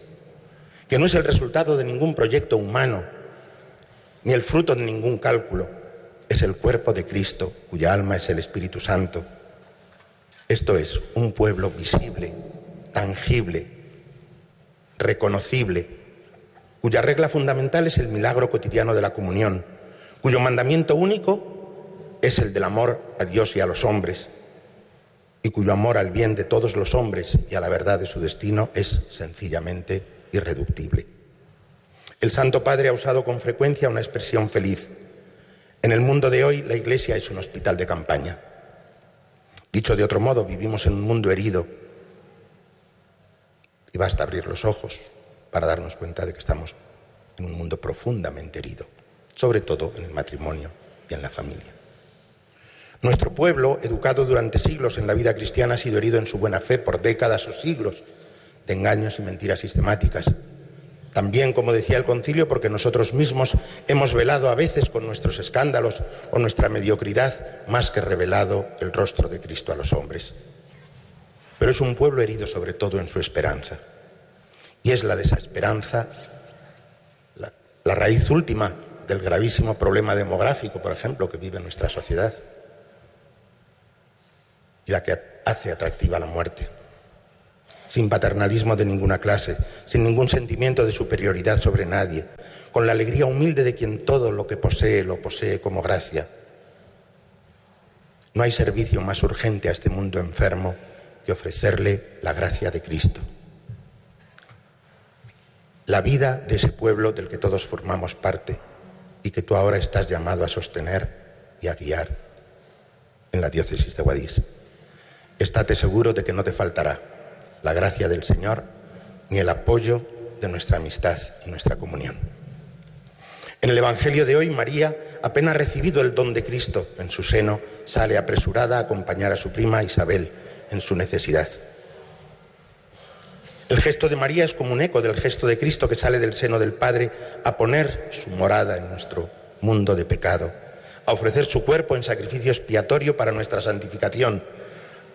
que no es el resultado de ningún proyecto humano, ni el fruto de ningún cálculo, es el cuerpo de Cristo, cuya alma es el Espíritu Santo. Esto es, un pueblo visible, tangible, reconocible, cuya regla fundamental es el milagro cotidiano de la comunión, cuyo mandamiento único es el del amor a Dios y a los hombres, y cuyo amor al bien de todos los hombres y a la verdad de su destino es sencillamente irreductible. El Santo Padre ha usado con frecuencia una expresión feliz. En el mundo de hoy la Iglesia es un hospital de campaña. Dicho de otro modo, vivimos en un mundo herido y basta abrir los ojos para darnos cuenta de que estamos en un mundo profundamente herido, sobre todo en el matrimonio y en la familia. Nuestro pueblo, educado durante siglos en la vida cristiana, ha sido herido en su buena fe por décadas o siglos de engaños y mentiras sistemáticas también, como decía el concilio, porque nosotros mismos hemos velado a veces con nuestros escándalos o nuestra mediocridad más que revelado el rostro de Cristo a los hombres. Pero es un pueblo herido sobre todo en su esperanza. Y es la de esa esperanza la, la raíz última del gravísimo problema demográfico, por ejemplo, que vive nuestra sociedad y la que hace atractiva la muerte sin paternalismo de ninguna clase, sin ningún sentimiento de superioridad sobre nadie, con la alegría humilde de quien todo lo que posee lo posee como gracia. No hay servicio más urgente a este mundo enfermo que ofrecerle la gracia de Cristo. La vida de ese pueblo del que todos formamos parte y que tú ahora estás llamado a sostener y a guiar en la diócesis de Guadix. Estate seguro de que no te faltará la gracia del Señor ni el apoyo de nuestra amistad y nuestra comunión. En el Evangelio de hoy, María, apenas recibido el don de Cristo en su seno, sale apresurada a acompañar a su prima Isabel en su necesidad. El gesto de María es como un eco del gesto de Cristo que sale del seno del Padre a poner su morada en nuestro mundo de pecado, a ofrecer su cuerpo en sacrificio expiatorio para nuestra santificación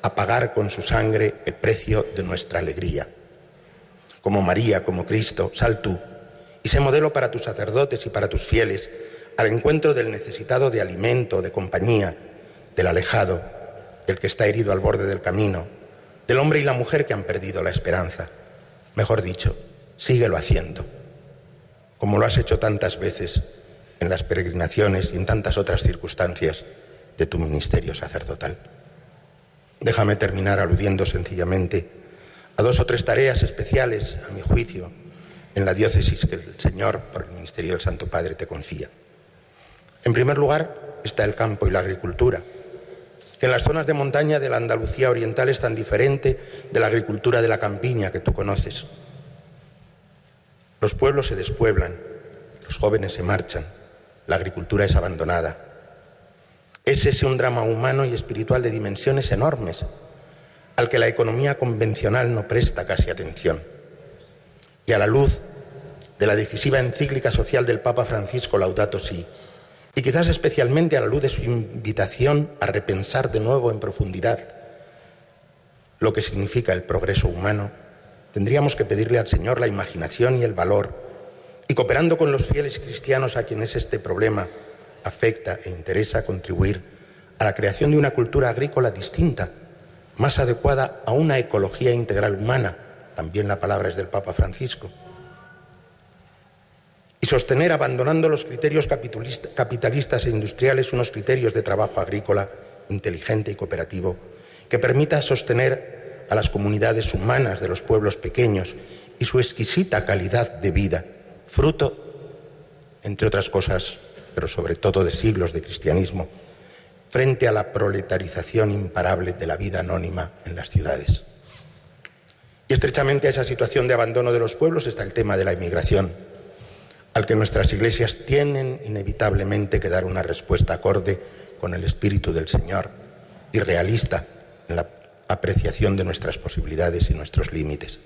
a pagar con su sangre el precio de nuestra alegría. como María, como Cristo, sal tú y sé modelo para tus sacerdotes y para tus fieles, al encuentro del necesitado de alimento, de compañía, del alejado, del que está herido al borde del camino, del hombre y la mujer que han perdido la esperanza. Mejor dicho, síguelo haciendo, como lo has hecho tantas veces en las peregrinaciones y en tantas otras circunstancias de tu ministerio sacerdotal. Déjame terminar aludiendo sencillamente a dos o tres tareas especiales, a mi juicio, en la diócesis que el Señor, por el ministerio del Santo Padre, te confía. En primer lugar está el campo y la agricultura, que en las zonas de montaña de la Andalucía oriental es tan diferente de la agricultura de la campiña que tú conoces. Los pueblos se despueblan, los jóvenes se marchan, la agricultura es abandonada. Es ese un drama humano y espiritual de dimensiones enormes, al que la economía convencional no presta casi atención. Y a la luz de la decisiva encíclica social del Papa Francisco Laudato Si, y quizás especialmente a la luz de su invitación a repensar de nuevo en profundidad lo que significa el progreso humano, tendríamos que pedirle al Señor la imaginación y el valor, y cooperando con los fieles cristianos a quienes este problema afecta e interesa, contribuir a la creación de una cultura agrícola distinta, más adecuada a una ecología integral humana, también la palabra es del Papa Francisco, y sostener, abandonando los criterios capitalistas e industriales, unos criterios de trabajo agrícola inteligente y cooperativo que permita sostener a las comunidades humanas de los pueblos pequeños y su exquisita calidad de vida, fruto, entre otras cosas, pero sobre todo de siglos de cristianismo, frente a la proletarización imparable de la vida anónima en las ciudades. Y estrechamente a esa situación de abandono de los pueblos está el tema de la inmigración, al que nuestras iglesias tienen inevitablemente que dar una respuesta acorde con el espíritu del Señor y realista en la apreciación de nuestras posibilidades y nuestros límites.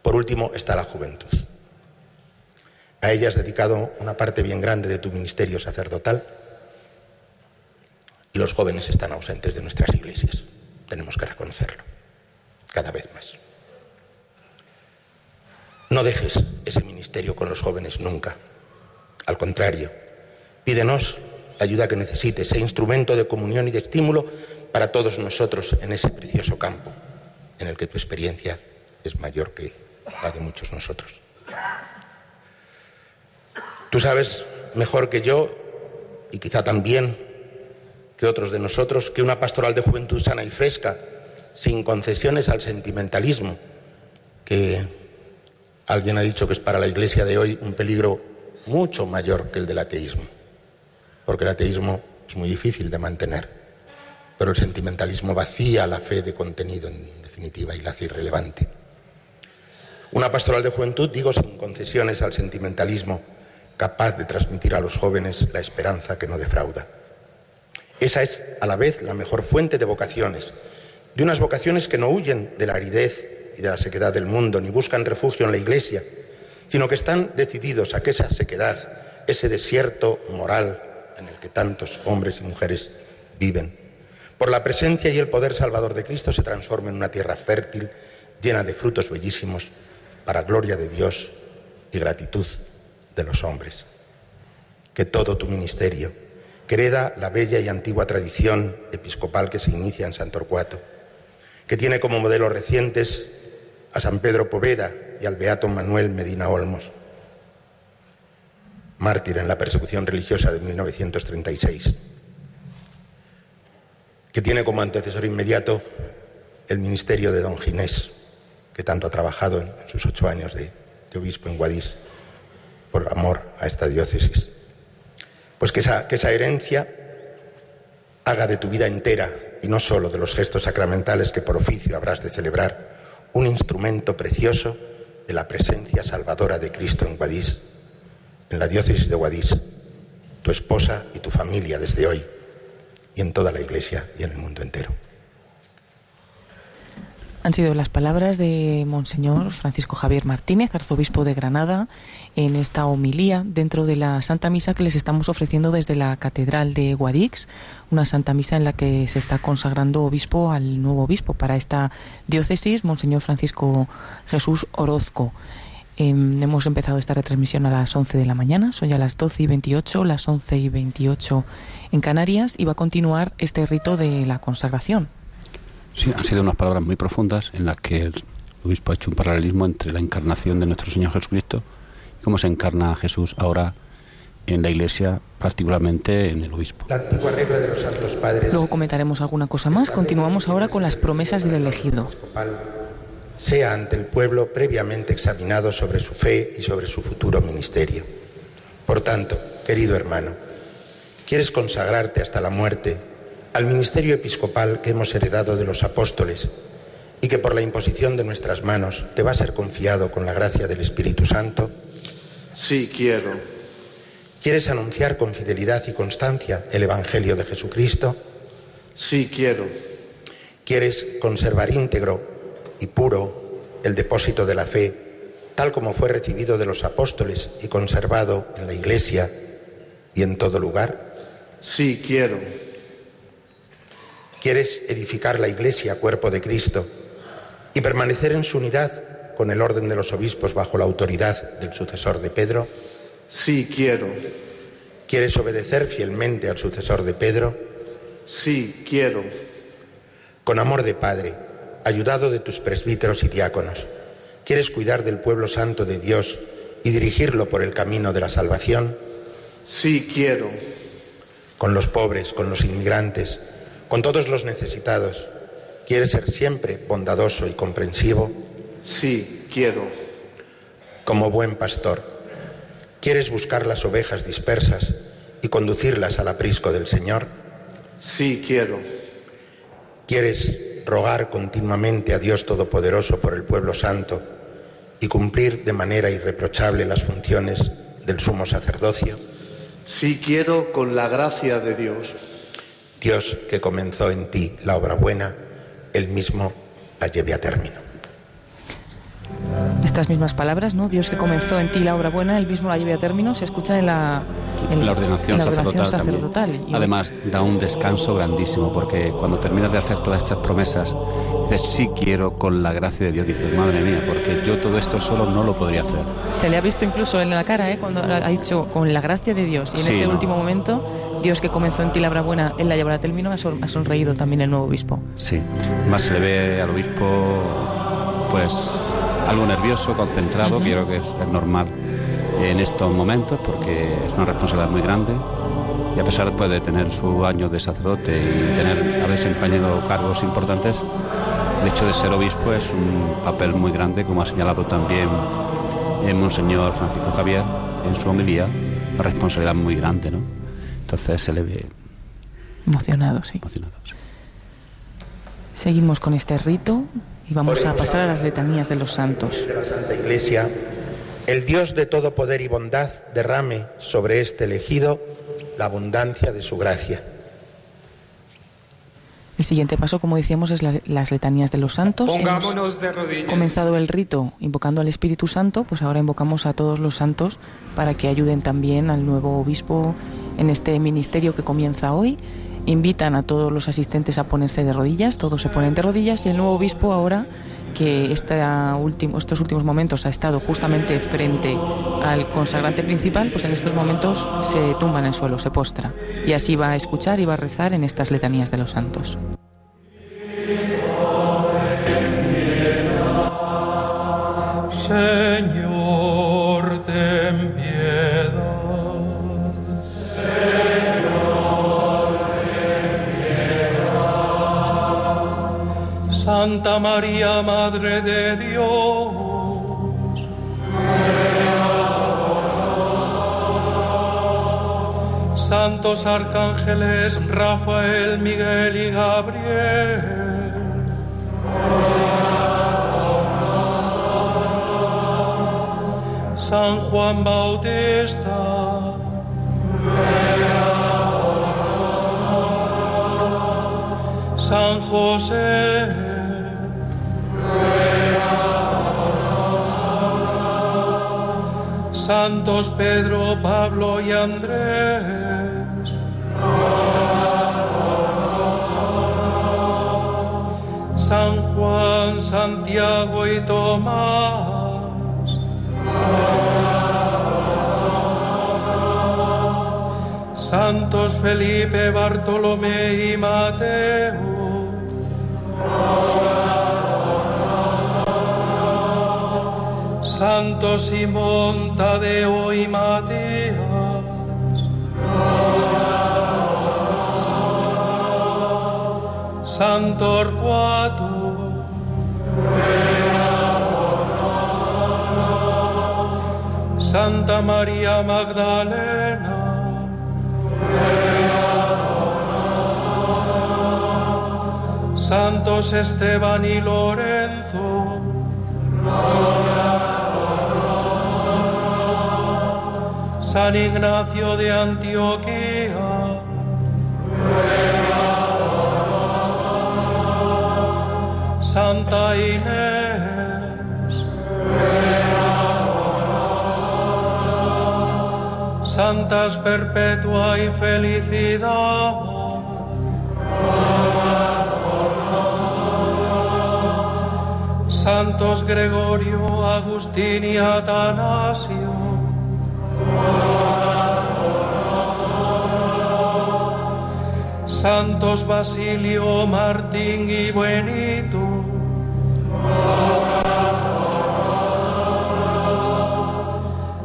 Por último está la juventud. A ella has dedicado una parte bien grande de tu ministerio sacerdotal y los jóvenes están ausentes de nuestras iglesias. Tenemos que reconocerlo cada vez más. No dejes ese ministerio con los jóvenes nunca. Al contrario, pídenos la ayuda que necesites, ese instrumento de comunión y de estímulo para todos nosotros en ese precioso campo en el que tu experiencia es mayor que la de muchos nosotros. Tú sabes mejor que yo, y quizá también que otros de nosotros, que una pastoral de juventud sana y fresca, sin concesiones al sentimentalismo, que alguien ha dicho que es para la Iglesia de hoy un peligro mucho mayor que el del ateísmo, porque el ateísmo es muy difícil de mantener, pero el sentimentalismo vacía la fe de contenido, en definitiva, y la hace irrelevante. Una pastoral de juventud, digo, sin concesiones al sentimentalismo, capaz de transmitir a los jóvenes la esperanza que no defrauda. Esa es a la vez la mejor fuente de vocaciones, de unas vocaciones que no huyen de la aridez y de la sequedad del mundo, ni buscan refugio en la Iglesia, sino que están decididos a que esa sequedad, ese desierto moral en el que tantos hombres y mujeres viven, por la presencia y el poder salvador de Cristo se transforme en una tierra fértil, llena de frutos bellísimos, para gloria de Dios y gratitud de los hombres. Que todo tu ministerio, que hereda la bella y antigua tradición episcopal que se inicia en San Torcuato, que tiene como modelo recientes a San Pedro Poveda y al Beato Manuel Medina Olmos, mártir en la persecución religiosa de 1936, que tiene como antecesor inmediato el ministerio de don Ginés, que tanto ha trabajado en sus ocho años de, de obispo en Guadix por amor a esta diócesis. Pues que esa, herencia haga de tu vida entera y no solo de los gestos sacramentales que por oficio habrás de celebrar un instrumento precioso de la presencia salvadora de Cristo en Guadix, en la diócesis de Guadix, tu esposa y tu familia desde hoy y en toda la Iglesia y en el mundo entero. Han sido las palabras de Monseñor Francisco Javier Martínez, arzobispo de Granada, en esta homilía dentro de la Santa Misa que les estamos ofreciendo desde la Catedral de Guadix, una Santa Misa en la que se está consagrando obispo al nuevo obispo para esta diócesis, Monseñor Francisco Jesús Orozco. Em, hemos empezado esta retransmisión a las 11 de la mañana, son ya las 12 y 28, las 11 y 28 en Canarias y va a continuar este rito de la consagración. Sí, han sido unas palabras muy profundas en las que el obispo ha hecho un paralelismo entre la encarnación de nuestro Señor Jesucristo y cómo se encarna Jesús ahora en la Iglesia, particularmente en el obispo. La antigua regla de los santos padres. Luego comentaremos alguna cosa más. Continuamos ahora con las promesas del elegido. Sea ante el pueblo previamente examinado sobre su fe y sobre su futuro ministerio. Por tanto, querido hermano, ¿quieres consagrarte hasta la muerte al ministerio episcopal que hemos heredado de los apóstoles y que por la imposición de nuestras manos te va a ser confiado con la gracia del Espíritu Santo? Sí, quiero. ¿Quieres anunciar con fidelidad y constancia el Evangelio de Jesucristo? Sí, quiero. ¿Quieres conservar íntegro y puro el depósito de la fe, tal como fue recibido de los apóstoles y conservado en la Iglesia y en todo lugar? Sí, quiero. ¿Quieres edificar la Iglesia, cuerpo de Cristo, y permanecer en su unidad con el orden de los obispos bajo la autoridad del sucesor de Pedro? Sí, quiero. ¿Quieres obedecer fielmente al sucesor de Pedro? Sí, quiero. Con amor de Padre, ayudado de tus presbíteros y diáconos, ¿quieres cuidar del pueblo santo de Dios y dirigirlo por el camino de la salvación? Sí, quiero. Con los pobres, con los inmigrantes, con todos los necesitados, ¿quieres ser siempre bondadoso y comprensivo? Sí, quiero. Como buen pastor, ¿quieres buscar las ovejas dispersas y conducirlas al aprisco del Señor? Sí, quiero. ¿Quieres rogar continuamente a Dios Todopoderoso por el pueblo santo y cumplir de manera irreprochable las funciones del sumo sacerdocio? Sí quiero con la gracia de Dios. Dios que comenzó en ti la obra buena, Él mismo la lleve a término. Estas mismas palabras, ¿no? Dios que comenzó en ti la obra buena, Él mismo la lleve a término, se escucha en la, en la ordenación, en la ordenación sacerdotal. Además, da un descanso grandísimo porque cuando terminas de hacer todas estas promesas, dices, sí quiero con la gracia de Dios. Dices, madre mía, porque yo todo esto solo no lo podría hacer. Se le ha visto incluso en la cara, ¿eh? cuando ha dicho con la gracia de Dios. Y en Sí, ese ¿no? último momento, Dios que comenzó en ti la obra buena, Él la llevará a término, ha son- ha sonreído también el nuevo obispo. Sí. Además, se le ve al obispo, pues, algo nervioso, concentrado, que creo que es, es normal en estos momentos porque es una responsabilidad muy grande. Y a pesar pues, de tener su año de sacerdote y tener, haber desempeñado cargos importantes, el hecho de ser obispo es un papel muy grande, como ha señalado también el Monseñor Francisco Javier en su homilía, una responsabilidad muy grande, ¿no? Entonces se le ve Emocionado, sí. emocionado. Seguimos con este rito y vamos a pasar a las letanías de los santos. de la Santa Iglesia, el Dios de todo poder y bondad derrame sobre este elegido la abundancia de su gracia. El siguiente paso, como decíamos, es la- las letanías de los santos. Pongámonos de rodillas. comenzado el rito invocando al Espíritu Santo, pues ahora invocamos a todos los santos para que ayuden también al nuevo obispo en este ministerio que comienza hoy. Invitan a todos los asistentes a ponerse de rodillas, todos se ponen de rodillas y el nuevo obispo ahora que esta estos últimos momentos ha estado justamente frente al consagrante principal, pues en estos momentos se tumba en el suelo, se postra y así va a escuchar y va a rezar en estas letanías de los santos. María, Madre de Dios. Santos arcángeles Rafael, Miguel y Gabriel. San Juan Bautista. San José. Santos Pedro, Pablo y Andrés. San Juan, Santiago y Tomás. Santos Felipe, Bartolomé y Mateo. Santo Simón, Tadeo y Matías. Santo Torcuato. Santa María Magdalena. Santos Esteban y Lorenzo. San Ignacio de Antioquía. Santa Inés. Santas Perpetua y Felicidad. Santos Gregorio, Agustín y Atanasio. Santos Basilio, Martín y Buenito.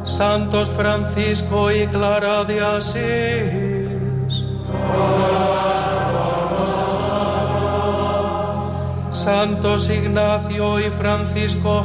Santos Francisco y Clara de Asís. Santos Ignacio y Francisco.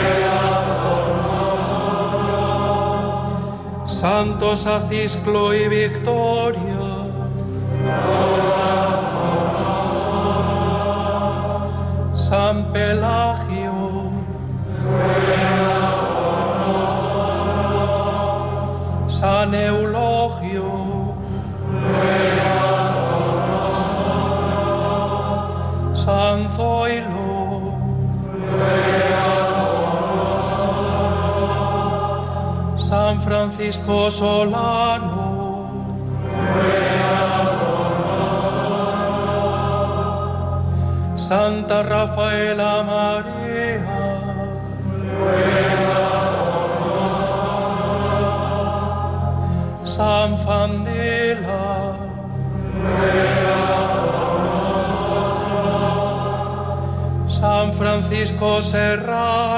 Santos Acisclo y Victoria. San Pelagio. San. Francisco Solano. Santa Rafaela María. San Fandela. San Francisco Serrano.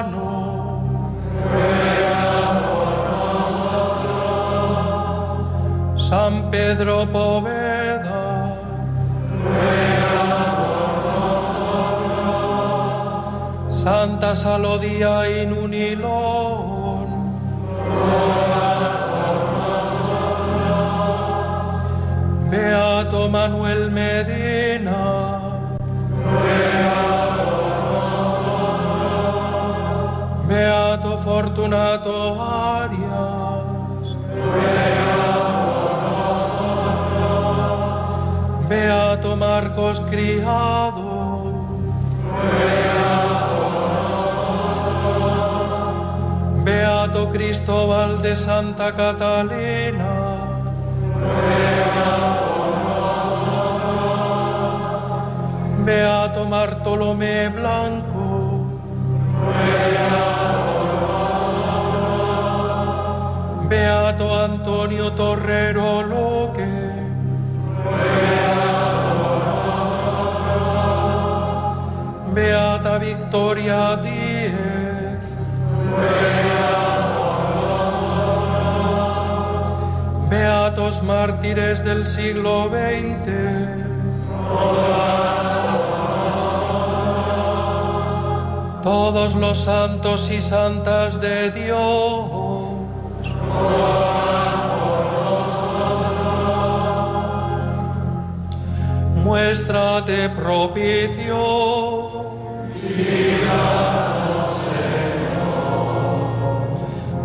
Pedro Poveda. Santa Salodía y Nunilón. Beato Manuel Medina. Beato Fortunato Beato Cristóbal de Santa Catalina. Beato Bartolomé Blanco. Beato Antonio Torrero. Beata Victoria Díez. Beatos mártires del siglo XX. todos los santos y santas de Dios. Muéstrate propicio.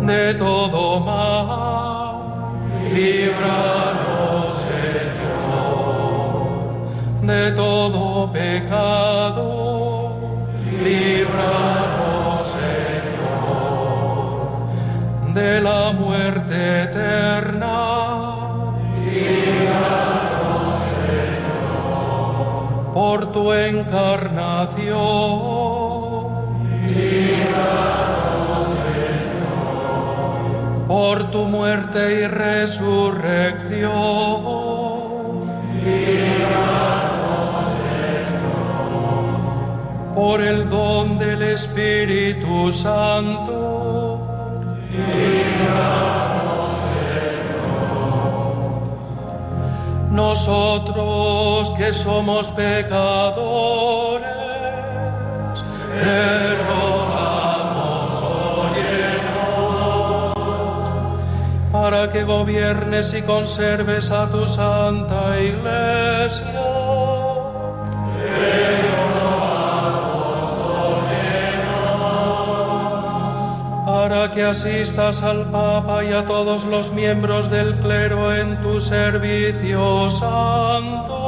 De todo mal. Líbranos, Señor. De todo pecado. Líbranos, Señor. De la muerte eterna. Líbranos, Señor. Por tu encarnación. Por tu muerte y resurrección. Líbranos, Señor. Por el don del Espíritu Santo. Líbranos, Señor. Nosotros que somos pecadores, gobiernes y conserves a tu santa iglesia. para que asistas al Papa y a todos los miembros del clero en tu servicio santo.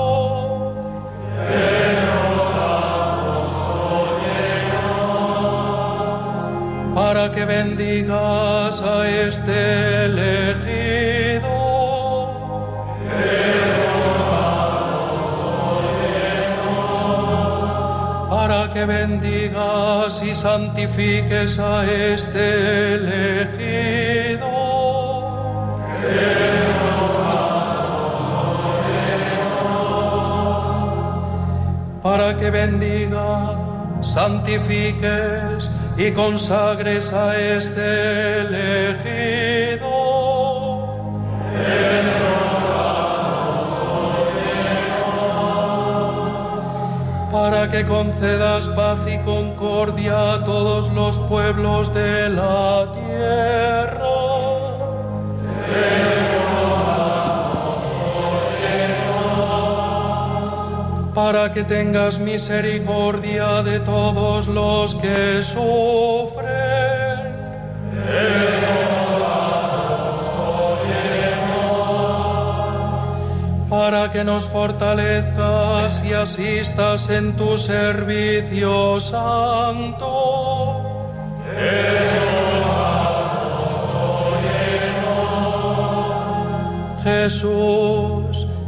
Para que bendigas a este elegido. para que bendigas y santifiques a este elegido. Para que bendigas, santifiques y consagres a este elegido. para que concedas paz y concordia a todos los pueblos de la tierra. Para que tengas misericordia de todos los que sufren. para que nos fortalezcas y asistas en tu servicio santo. Jesús,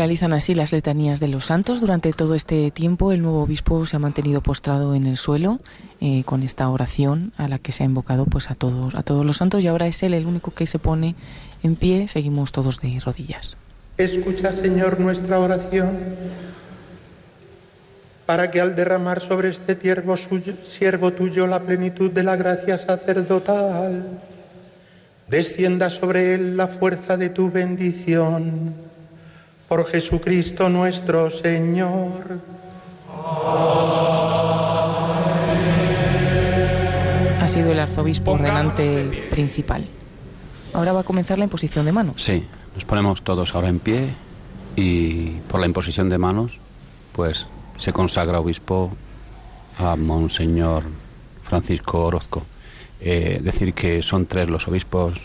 Finalizan así las letanías de los santos. Durante todo este tiempo el nuevo obispo se ha mantenido postrado en el suelo eh, con esta oración a la que se ha invocado pues a todos, a todos los santos y ahora es él el único que se pone en pie. Seguimos todos de rodillas. Escucha, Señor, nuestra oración para que al derramar sobre este tiervo suyo, siervo tuyo la plenitud de la gracia sacerdotal, descienda sobre él la fuerza de tu bendición. Por Jesucristo nuestro Señor. Ha sido el arzobispo ordenante principal. Ahora va a comenzar la imposición de manos. Sí, nos ponemos todos ahora en pie y por la imposición de manos, pues se consagra obispo a Monseñor Francisco Orozco. Eh, decir que son tres los obispos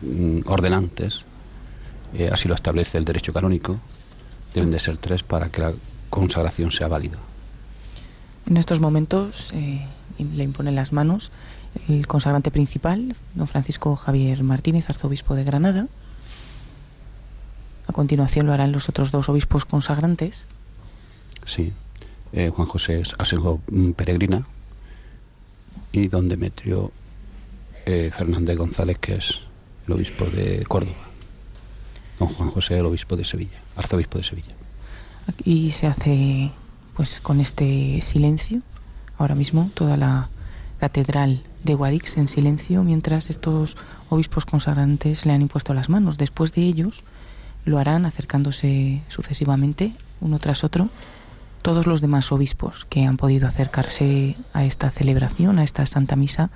mm, ordenantes, eh, así lo establece el derecho canónico, deben de ser tres para que la consagración sea válida. En estos momentos eh, le imponen las manos el consagrante principal, don Francisco Javier Martínez, arzobispo de Granada. A continuación lo harán los otros dos obispos consagrantes. Sí, eh, Juan José Asenjo Peregrina, y don Demetrio eh, Fernández González, que es el obispo de Córdoba. Juan José, el obispo de Sevilla, arzobispo de Sevilla. Y se hace, pues, con este silencio, ahora mismo, toda la catedral de Guadix en silencio, mientras estos obispos consagrantes le han impuesto las manos. Después de ellos, lo harán acercándose sucesivamente, uno tras otro, todos los demás obispos que han podido acercarse a esta celebración, a esta Santa Misa,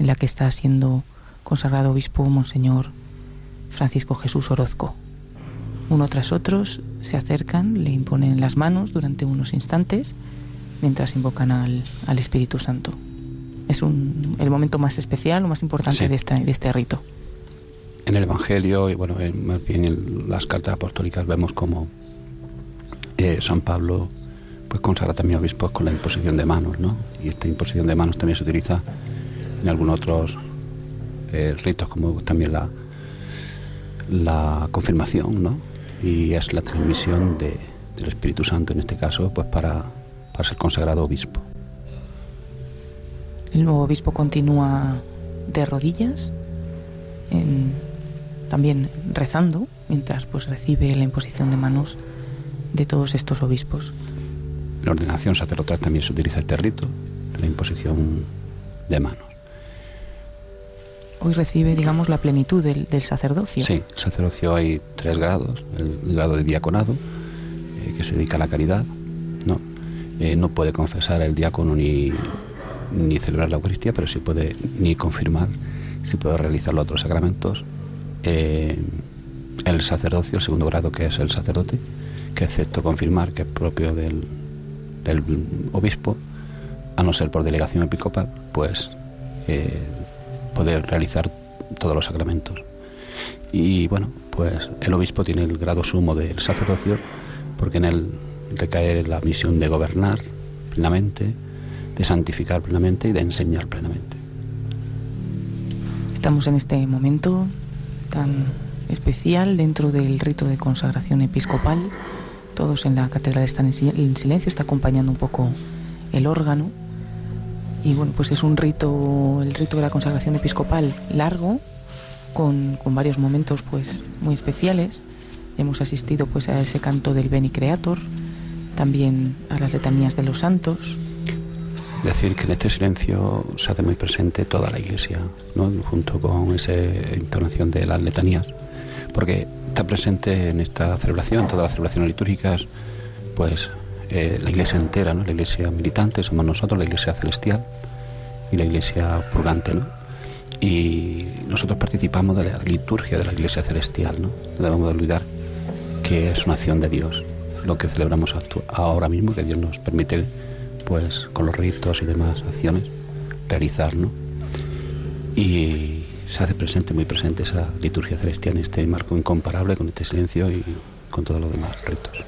en la que está siendo consagrado obispo Monseñor Francisco Jesús Orozco. Uno tras otros se acercan, le imponen las manos durante unos instantes mientras invocan al, al Espíritu Santo. Es un, el momento más especial, lo más importante de, esta, de este rito. En el Evangelio y bueno, en, más bien en las cartas apostólicas vemos como eh, San Pablo pues consagra también a obispos con la imposición de manos, ¿no? Y esta imposición de manos también se utiliza en algunos otros eh, ritos, como también la, la confirmación, ¿no? Y es la transmisión de, del Espíritu Santo, en este caso, pues para, para ser consagrado obispo. El nuevo obispo continúa de rodillas, en, también rezando, mientras pues recibe la imposición de manos de todos estos obispos. En la ordenación sacerdotal también se utiliza este rito, la imposición de manos. Hoy recibe, digamos, la plenitud del, sacerdocio. Sí, el sacerdocio hay tres grados. El grado de diaconado, eh, que se dedica a la caridad. No, eh, no puede confesar el diácono ni, ni celebrar la Eucaristía, pero sí puede ni confirmar, sí puede realizar los otros sacramentos. Eh, el sacerdocio, el segundo grado, que es el sacerdote, que excepto confirmar, que es propio del, obispo, a no ser por delegación episcopal, pues poder realizar todos los sacramentos. Y bueno, pues el obispo tiene el grado sumo del sacerdocio, porque en él recae la misión de gobernar plenamente, de santificar plenamente y de enseñar plenamente. Estamos en este momento tan especial dentro del rito de consagración episcopal. Todos en la catedral están en silencio, está acompañando un poco el órgano. Y bueno, pues es un rito, el rito de la consagración episcopal largo, con, con varios momentos pues muy especiales. Hemos asistido pues a ese canto del Beni Creator, también a las letanías de los santos. Decir que en este silencio se hace muy presente toda la iglesia, ¿no? junto con esa entonación de las letanías, porque está presente en esta celebración, todas las celebraciones litúrgicas, pues eh, la iglesia entera, ¿no? la iglesia militante, somos nosotros, la iglesia celestial y la iglesia purgante. ¿no? Y nosotros participamos de la liturgia de la iglesia celestial, no debemos de olvidar que es una acción de Dios lo que celebramos ahora mismo, que Dios nos permite, pues, con los ritos y demás acciones, realizar, ¿no? Y se hace presente, muy presente esa liturgia celestial en este marco incomparable con este silencio y con todos los demás ritos.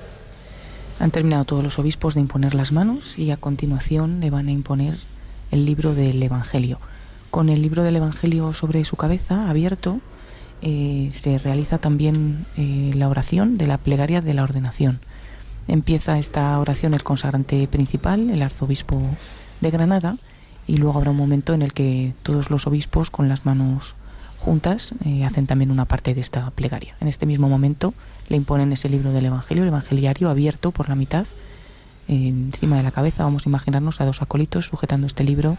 Han terminado todos los obispos de imponer las manos y a continuación le van a imponer el libro del Evangelio. Con el libro del Evangelio sobre su cabeza, abierto, eh, se realiza también eh, la oración de la plegaria de la ordenación. Empieza esta oración el consagrante principal, el arzobispo de Granada, y luego habrá un momento en el que todos los obispos con las manos juntas eh, hacen también una parte de esta plegaria. En este mismo momento le imponen ese libro del Evangelio, el Evangeliario, abierto por la mitad, encima de la cabeza. Vamos a imaginarnos a dos acólitos sujetando este libro,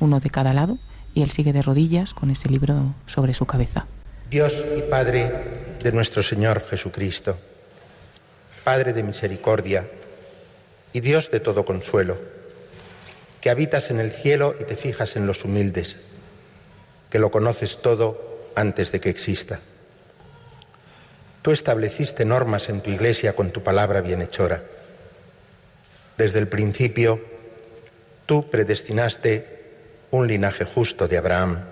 uno de cada lado, y él sigue de rodillas con ese libro sobre su cabeza. Dios y Padre de nuestro Señor Jesucristo Padre de misericordia y Dios de todo consuelo, que habitas en el cielo y te fijas en los humildes, que lo conoces todo antes de que exista. Tú estableciste normas en tu iglesia con tu palabra bienhechora. Desde el principio, tú predestinaste un linaje justo de Abraham.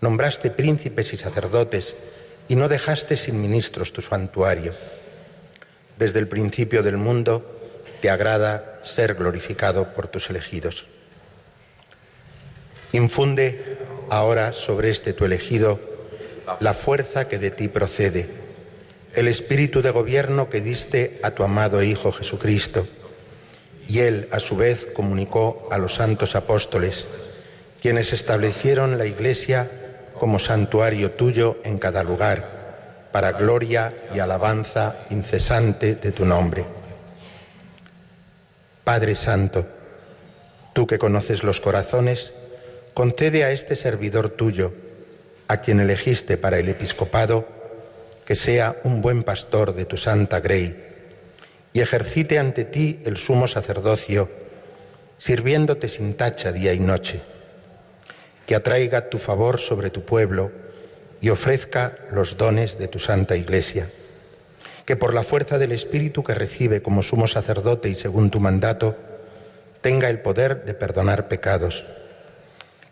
Nombraste príncipes y sacerdotes y no dejaste sin ministros tu santuario desde el principio del mundo, te agrada ser glorificado por tus elegidos. Infunde ahora sobre este tu elegido la fuerza que de ti procede, el espíritu de gobierno que diste a tu amado Hijo Jesucristo. Y él, a su vez, comunicó a los santos apóstoles, quienes establecieron la Iglesia como santuario tuyo en cada lugar, para gloria y alabanza incesante de tu nombre. Padre Santo, tú que conoces los corazones, concede a este servidor tuyo, a quien elegiste para el episcopado, que sea un buen pastor de tu santa grey y ejercite ante ti el sumo sacerdocio, sirviéndote sin tacha día y noche, que atraiga tu favor sobre tu pueblo y ofrezca los dones de tu santa iglesia, que por la fuerza del Espíritu que recibe como sumo sacerdote y según tu mandato, tenga el poder de perdonar pecados,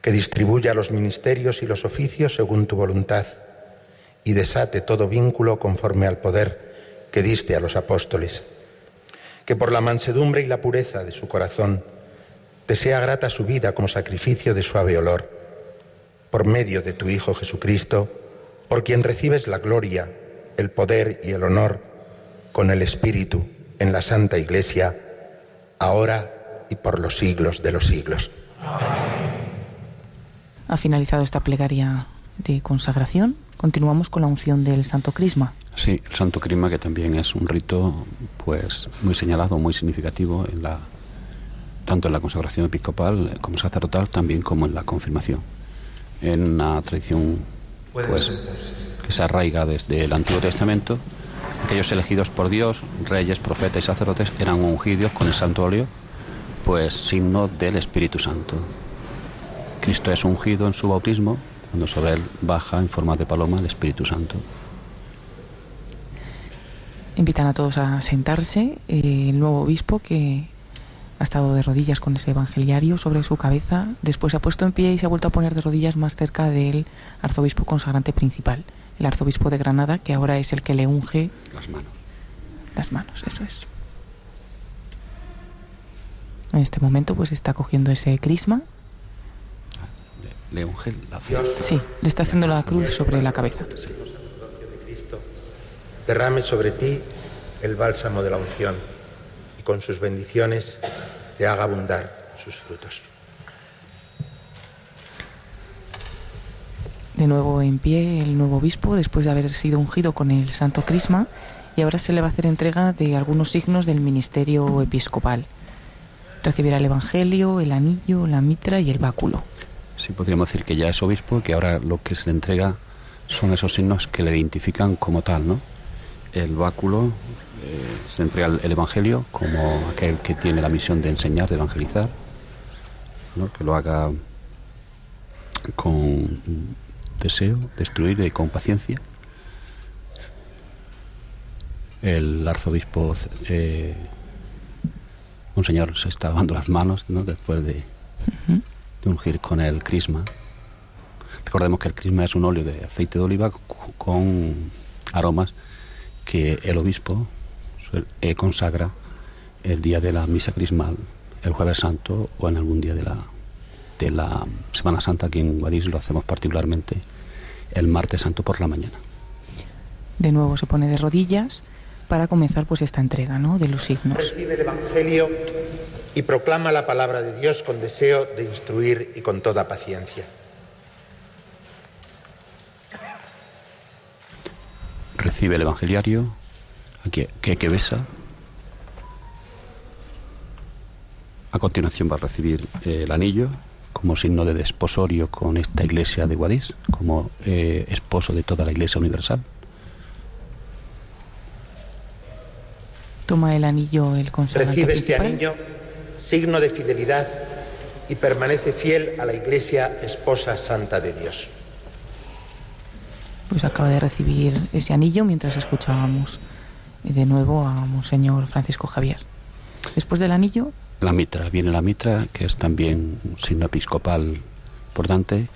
que distribuya los ministerios y los oficios según tu voluntad y desate todo vínculo conforme al poder que diste a los apóstoles. Que por la mansedumbre y la pureza de su corazón te sea grata su vida como sacrificio de suave olor. Por medio de tu Hijo Jesucristo, por quien recibes la gloria, el poder y el honor con el Espíritu en la Santa Iglesia, ahora y por los siglos de los siglos. Ha finalizado esta plegaria de consagración. Continuamos con la unción del Santo Crisma. Sí, el Santo Crisma que también es un rito pues muy señalado, muy significativo en la tanto en la consagración episcopal como sacerdotal, también como en la confirmación. En una tradición pues, que se arraiga desde el Antiguo Testamento, aquellos elegidos por Dios, reyes, profetas y sacerdotes, eran ungidos con el santo óleo, pues signo del Espíritu Santo. Cristo es ungido en su bautismo cuando sobre él baja en forma de paloma el Espíritu Santo. Invitan a todos a sentarse. Eh, el nuevo obispo que ha estado de rodillas con ese evangeliario sobre su cabeza, después se ha puesto en pie y se ha vuelto a poner de rodillas más cerca del arzobispo consagrante principal, el arzobispo de Granada, que ahora es el que le unge las manos. Las manos, eso es. En este momento pues está cogiendo ese crisma le unge la frente. Sí, le está haciendo la cruz sobre la cabeza. Derrame sobre ti el bálsamo de la unción y con sus bendiciones te haga abundar sus frutos. De nuevo en pie el nuevo obispo después de haber sido ungido con el santo crisma y ahora se le va a hacer entrega de algunos signos del ministerio episcopal. Recibirá el evangelio, el anillo, la mitra y el báculo sí podríamos decir que ya es obispo que ahora lo que se le entrega son esos signos que le identifican como tal, ¿no? El báculo, eh, se entrega el, Evangelio como aquel que tiene la misión de enseñar, de evangelizar, que lo haga con deseo, destruir y con paciencia. El arzobispo, eh, un señor se está lavando las manos ¿no? después de, de ungir con el crisma. Recordemos que el crisma es un óleo de aceite de oliva con aromas que el obispo eh, consagra el día de la misa crismal, el jueves santo o en algún día de la, de la Semana Santa. Aquí en Guadix lo hacemos particularmente el martes santo por la mañana. De nuevo se pone de rodillas para comenzar pues esta entrega ¿no? de los signos. Recibe el Evangelio y proclama la palabra de Dios con deseo de instruir y con toda paciencia. Recibe el evangeliario, que, que, besa. A continuación va a recibir eh, el anillo como signo de desposorio con esta iglesia de Guadix, como eh, esposo de toda la iglesia universal. Toma el anillo el consagrante Recibe este anillo signo de fidelidad y permanece fiel a la Iglesia esposa santa de Dios. Pues acaba de recibir ese anillo mientras escuchábamos de nuevo a Monseñor Francisco Javier. Después del anillo. La mitra, viene la mitra, que es también un signo episcopal importante.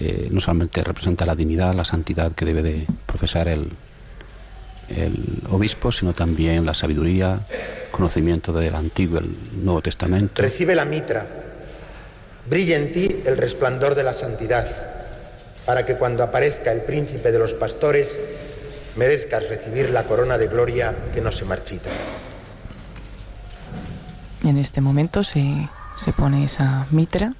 Eh, no solamente representa la dignidad, la santidad que debe de profesar el, el obispo, sino también la sabiduría, conocimiento del Antiguo y el Nuevo Testamento. Recibe la mitra, brilla en ti el resplandor de la santidad, para que cuando aparezca el príncipe de los pastores merezcas recibir la corona de gloria que no se marchita. En este momento se, se pone esa mitra.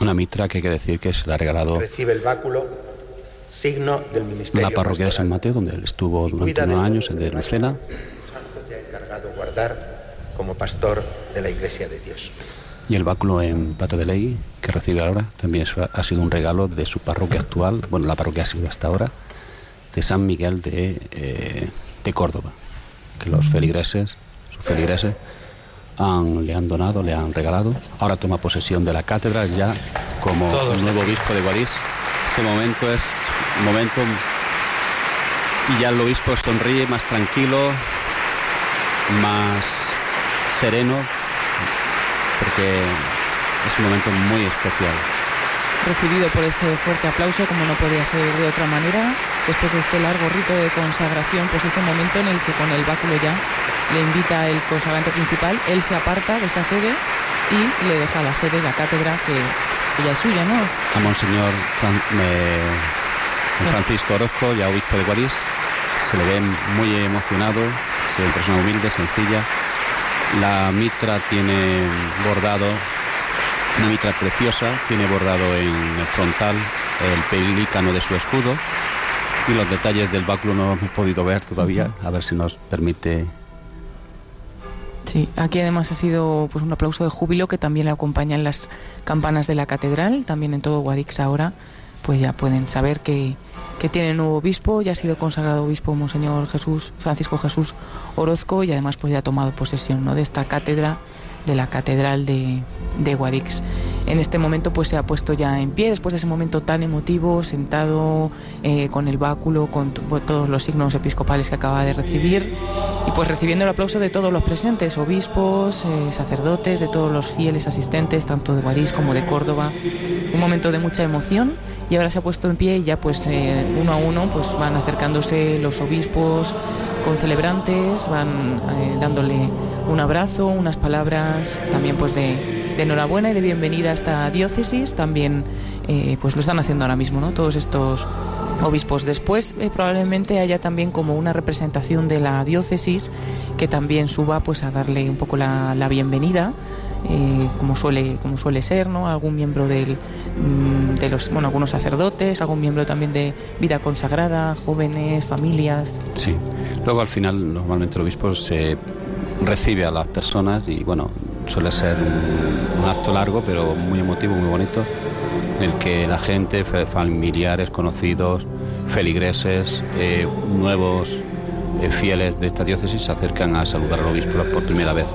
Una mitra que hay que decir que se la ha. Recibe el báculo signo del ministerio. la parroquia de San Mateo, donde él estuvo durante unos años, de que Lucena. Santo te ha encargado guardar como pastor de la Iglesia de Dios. Y el báculo en plata de ley que recibe ahora también ha sido un regalo de su parroquia actual, bueno, la parroquia ha sido hasta ahora, de San Miguel de, eh, de Córdoba, que los feligreses, sus feligreses, han, le han donado, le han regalado. Ahora toma posesión de la cátedra ya como Todos nuevo obispo de Guadix. Este momento es momento y ya el obispo sonríe más tranquilo, más sereno, porque es un momento muy especial. recibido por ese fuerte aplauso, como no podía ser de otra manera, después de este largo rito de consagración, pues ese momento en el que con el báculo ya le invita el consagrante principal, él se aparta de esa sede y le deja la sede, la cátedra, que, que ya es suya, ¿no? A Monseñor Fran- eh, Francisco Orozco, ya obispo de Guadix, se le ve muy emocionado, es una persona humilde, sencilla. La mitra tiene bordado, una mitra preciosa, tiene bordado en el frontal el pelícano de su escudo. Y los detalles del báculo no los hemos podido ver todavía, a ver si nos permite. Sí, aquí además ha sido pues un aplauso de júbilo que también le acompañan las campanas de la catedral, también en todo Guadix ahora, pues ya pueden saber que, que tiene nuevo obispo, ya ha sido consagrado obispo Monseñor Jesús, Francisco Jesús Orozco y además pues ya ha tomado posesión ¿no? de esta cátedra, de la catedral de, de Guadix. En este momento pues se ha puesto ya en pie, después de ese momento tan emotivo, sentado eh, con el báculo, con todos los signos episcopales que acaba de recibir y pues recibiendo el aplauso de todos los presentes, obispos, eh, sacerdotes, de todos los fieles asistentes, tanto de Guadix como de Córdoba. Un momento de mucha emoción y ahora se ha puesto en pie y ya pues eh, uno a uno pues van acercándose los obispos con celebrantes, van eh, dándole un abrazo, unas palabras también pues de, enhorabuena y de bienvenida a esta diócesis. También eh, pues lo están haciendo ahora mismo, ¿no? Todos estos obispos. Después eh, probablemente haya también como una representación de la diócesis que también suba pues a darle un poco la, la bienvenida. Eh, como suele como suele ser no algún miembro del, mm, de los bueno algunos sacerdotes algún miembro también de vida consagrada jóvenes familias Sí. Luego al final normalmente el obispo se recibe a las personas y bueno, suele ser un, acto largo pero muy emotivo, muy bonito, en el que la gente, familiares, conocidos, feligreses, eh, nuevos fieles de esta diócesis se acercan a saludar al obispo por primera vez.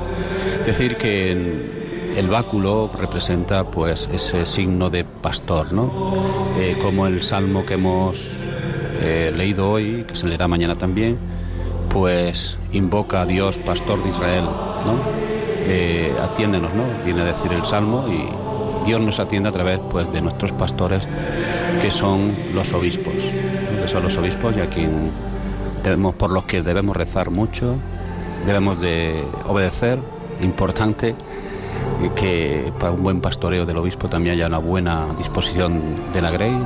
Decir que el báculo representa pues ese signo de pastor, ¿no? Eh, como el salmo que hemos eh, leído hoy, que se leerá mañana también, pues invoca a Dios, pastor de Israel, ¿no? Eh, atiéndenos, ¿no? Viene a decir el Salmo y Dios nos atiende a través pues, de nuestros pastores, que son los obispos, que son los obispos y a quien debemos, por los que debemos rezar mucho, debemos de obedecer, importante que para un buen pastoreo del obispo también haya una buena disposición de la grey.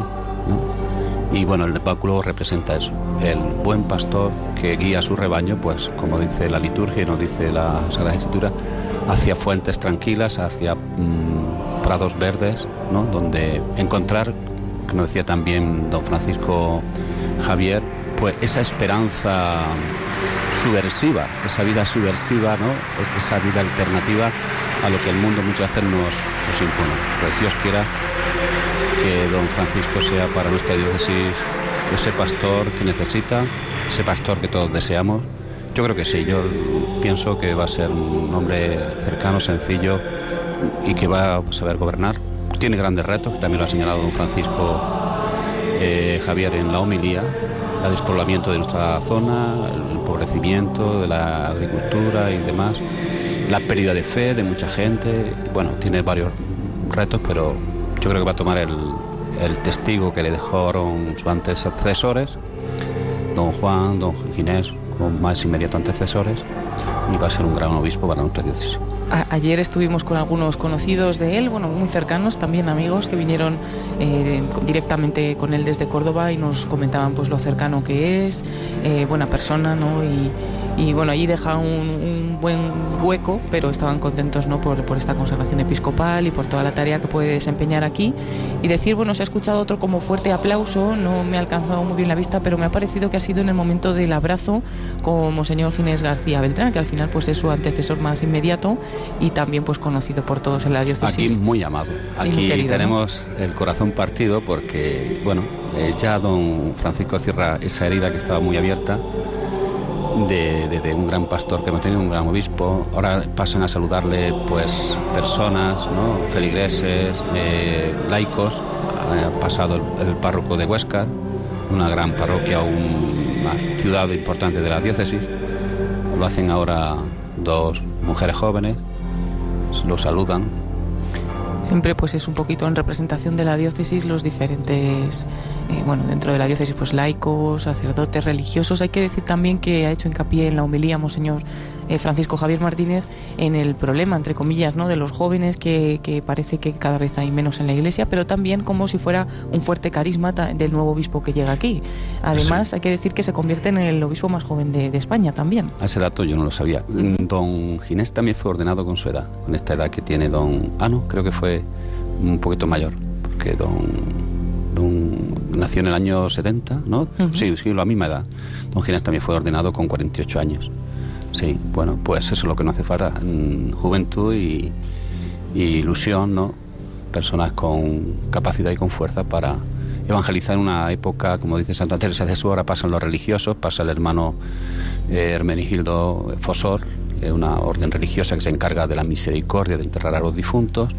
Y bueno, el báculo representa eso, el buen pastor que guía a su rebaño, pues como dice la liturgia y nos dice la Sagrada Escritura, hacia fuentes tranquilas, hacia mm, prados verdes, ¿no? donde encontrar, nos decía también don Francisco Javier, pues esa esperanza subversiva, esa vida subversiva, ¿no? esa vida alternativa a lo que el mundo muchas veces nos, nos impone. Pues Dios quiera que don Francisco sea para nuestra diócesis ese pastor que necesita, ese pastor que todos deseamos. Yo creo que sí, yo pienso que va a ser un hombre cercano, sencillo y que va a saber gobernar. Tiene grandes retos, que también lo ha señalado don Francisco eh, Javier en la homilía, el despoblamiento de nuestra zona, el empobrecimiento de la agricultura y demás, la pérdida de fe de mucha gente. Bueno, tiene varios retos, pero yo creo que va a tomar el, el testigo que le dejaron sus antecesores, don Juan, don Ginés, más inmediatos antecesores y va a ser un gran obispo para nuestra diócesis. ayer estuvimos con algunos conocidos de él, bueno, muy cercanos, también amigos que vinieron eh, directamente con él desde Córdoba y nos comentaban pues lo cercano que es, eh, buena persona, ¿no? Y, y bueno, allí deja un, buen hueco, pero estaban contentos ¿no? por, por, esta consagración episcopal y por toda la tarea que puede desempeñar aquí. Y decir, bueno, se ha escuchado otro como fuerte aplauso, no me ha alcanzado muy bien la vista, pero me ha parecido que ha sido en el momento del abrazo como señor Ginés García Beltrán, que al final pues es su antecesor más inmediato y también pues conocido por todos en la diócesis. Aquí muy amado. Aquí tenemos el corazón partido porque, bueno, eh, ya don Francisco cierra esa herida que estaba muy abierta de, un gran pastor que hemos tenido, un gran obispo. Ahora pasan a saludarle pues personas, ¿no? feligreses, eh, laicos. Ha pasado el, párroco de Huesca, una gran parroquia, una ciudad importante de la diócesis. Lo hacen ahora dos mujeres jóvenes, lo saludan siempre pues es un poquito en representación de la diócesis los diferentes, eh, bueno, dentro de la diócesis pues laicos, sacerdotes, religiosos. Hay que decir también que ha hecho hincapié en la homilía Monseñor eh, Francisco Javier Martínez en el problema, entre comillas, ¿no? de los jóvenes que, que, parece que cada vez hay menos en la iglesia, pero también como si fuera un fuerte carisma del nuevo obispo que llega aquí. Además, hay que decir que se convierte en el obispo más joven de, de España también. ese dato yo no lo sabía. Don Ginés también fue ordenado con su edad, con esta edad que tiene don... Ah, no, creo que fue un poquito mayor, porque don Don, nació en el año 70, ¿no? Sí, sí, la misma edad. Don Ginés también fue ordenado con 48 años. Sí, bueno, pues eso es lo que nos hace falta, mm, juventud y, ilusión, ¿no? Personas con capacidad y con fuerza para evangelizar en una época, como dice Santa Teresa de Jesús, ahora pasan los religiosos, pasa el hermano eh, Hermenigildo Fosor, una orden religiosa que se encarga de la misericordia, de enterrar a los difuntos,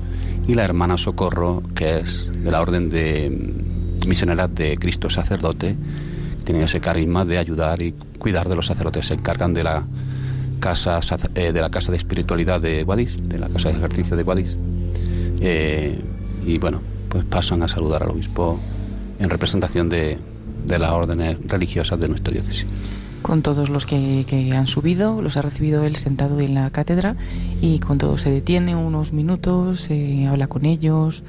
y la hermana Socorro, que es de la orden de mm, misioneras de Cristo sacerdote, tienen ese carisma de ayudar y cuidar de los sacerdotes, se encargan de la casa, eh, de la Casa de Espiritualidad de Guadix, de la Casa de Ejercicio de Guadix. Eh, y bueno, pues pasan a saludar al obispo en representación de, de las órdenes religiosas de nuestra diócesis con todos los que, que, han subido, los ha recibido él sentado en la cátedra y con todos se detiene unos minutos, eh, habla con ellos,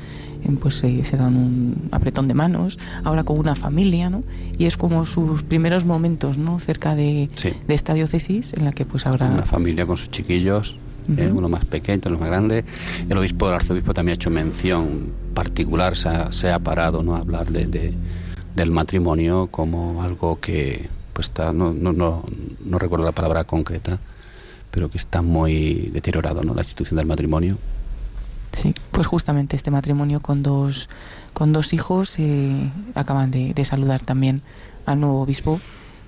pues se dan un apretón de manos, habla con una familia, ¿no? Y es como sus primeros momentos, ¿no? Cerca de, esta diócesis en la que pues ahora... Una familia con sus chiquillos, eh, uno más pequeño, uno más grande. El obispo, el arzobispo también ha hecho mención particular, se ha, parado, ¿no? A hablar de, del matrimonio como algo que, está, no, no, no, no recuerdo la palabra concreta, pero que está muy deteriorado, ¿no? La institución del matrimonio Sí, pues justamente este matrimonio con dos, con dos hijos eh, acaban de, saludar también al nuevo obispo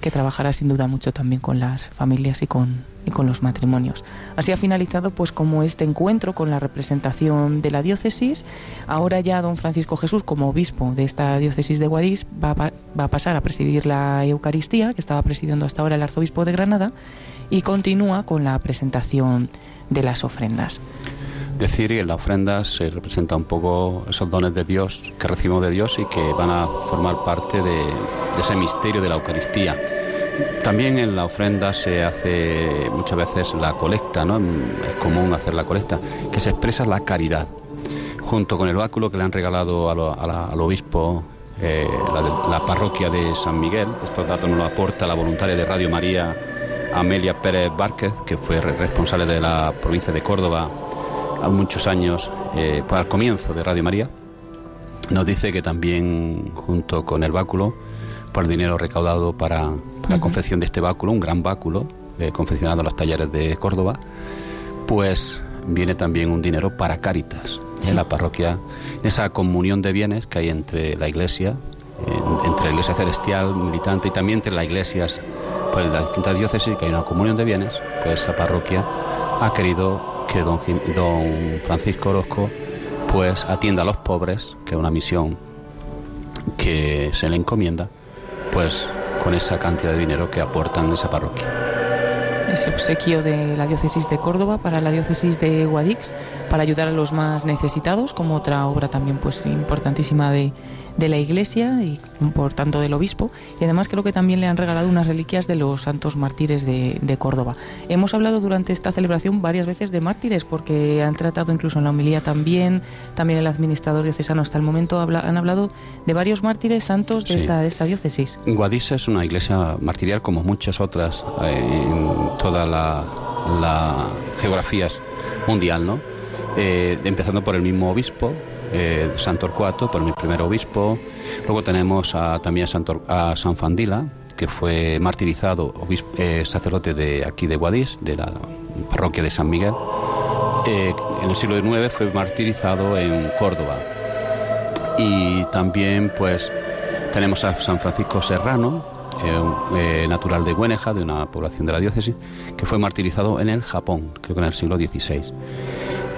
que trabajará sin duda mucho también con las familias y con, y con los matrimonios. Así ha finalizado pues como este encuentro con la representación de la diócesis. Ahora ya don Francisco Jesús como obispo de esta diócesis de Guadix va, va a pasar a presidir la Eucaristía que estaba presidiendo hasta ahora el arzobispo de Granada y continúa con la presentación de las ofrendas decir y en la ofrenda se representa un poco esos dones de Dios que recibimos de Dios y que van a formar parte de, ese misterio de la Eucaristía. También en la ofrenda se hace muchas veces la colecta, ¿no? Es común hacer la colecta, que se expresa la caridad. Junto con el báculo que le han regalado al obispo eh, la, la, parroquia de San Miguel, estos datos nos lo aporta la voluntaria de Radio María Amelia Pérez Várquez, que fue responsable de la provincia de Córdoba a muchos años, eh, pues al comienzo de Radio María, nos dice que también junto con el báculo, por el dinero recaudado para, la confección de este báculo, un gran báculo eh, confeccionado en los talleres de Córdoba, pues viene también un dinero para Cáritas, en la parroquia, en esa comunión de bienes que hay entre la iglesia, entre la iglesia celestial, militante, y también entre las iglesias pues, las distintas diócesis, que hay una comunión de bienes, pues esa parroquia ha querido que don, Francisco Orozco pues atienda a los pobres, que es una misión que se le encomienda, pues con esa cantidad de dinero que aportan esa parroquia. ese obsequio de la diócesis de Córdoba para la diócesis de Guadix para ayudar a los más necesitados, como otra obra también pues importantísima de, de la Iglesia y por tanto del obispo. Y además creo que también le han regalado unas reliquias de los santos mártires de, de Córdoba. Hemos hablado durante esta celebración varias veces de mártires porque han tratado incluso en la homilía también, también el administrador diocesano hasta el momento habla, han hablado de varios mártires santos de, Sí. esta, de esta diócesis. Guadix es una iglesia martirial como muchas otras eh, en toda la, la geografía mundial, ¿no? Eh, empezando por el mismo obispo, eh, San Torcuato, por mi primer obispo. Luego tenemos a- también a San, Fandila, que fue martirizado, obis- eh, sacerdote de aquí de Guadix, de la parroquia de San Miguel. Eh, en el siglo IX fue martirizado en Córdoba. Y también, pues, tenemos a San Francisco Serrano, natural de Güeneja, de una población de la diócesis, que fue martirizado en el Japón, creo que en el siglo XVI.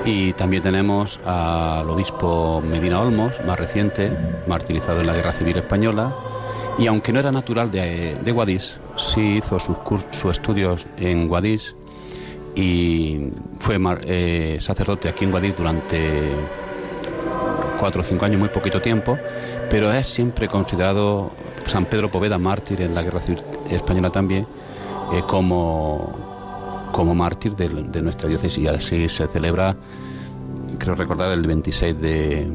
Y también tenemos al obispo Medina Olmos, más reciente, martirizado en la Guerra Civil Española. Y aunque no era natural de, de Guadix, sí hizo sus, sus estudios en Guadix y fue eh, sacerdote aquí en Guadix durante cuatro o cinco años, muy poquito tiempo, pero es siempre considerado San Pedro Poveda mártir en la Guerra Civil Española también, eh, como, como mártir de, nuestra diócesis. Y así se celebra, creo recordar, el 26 de,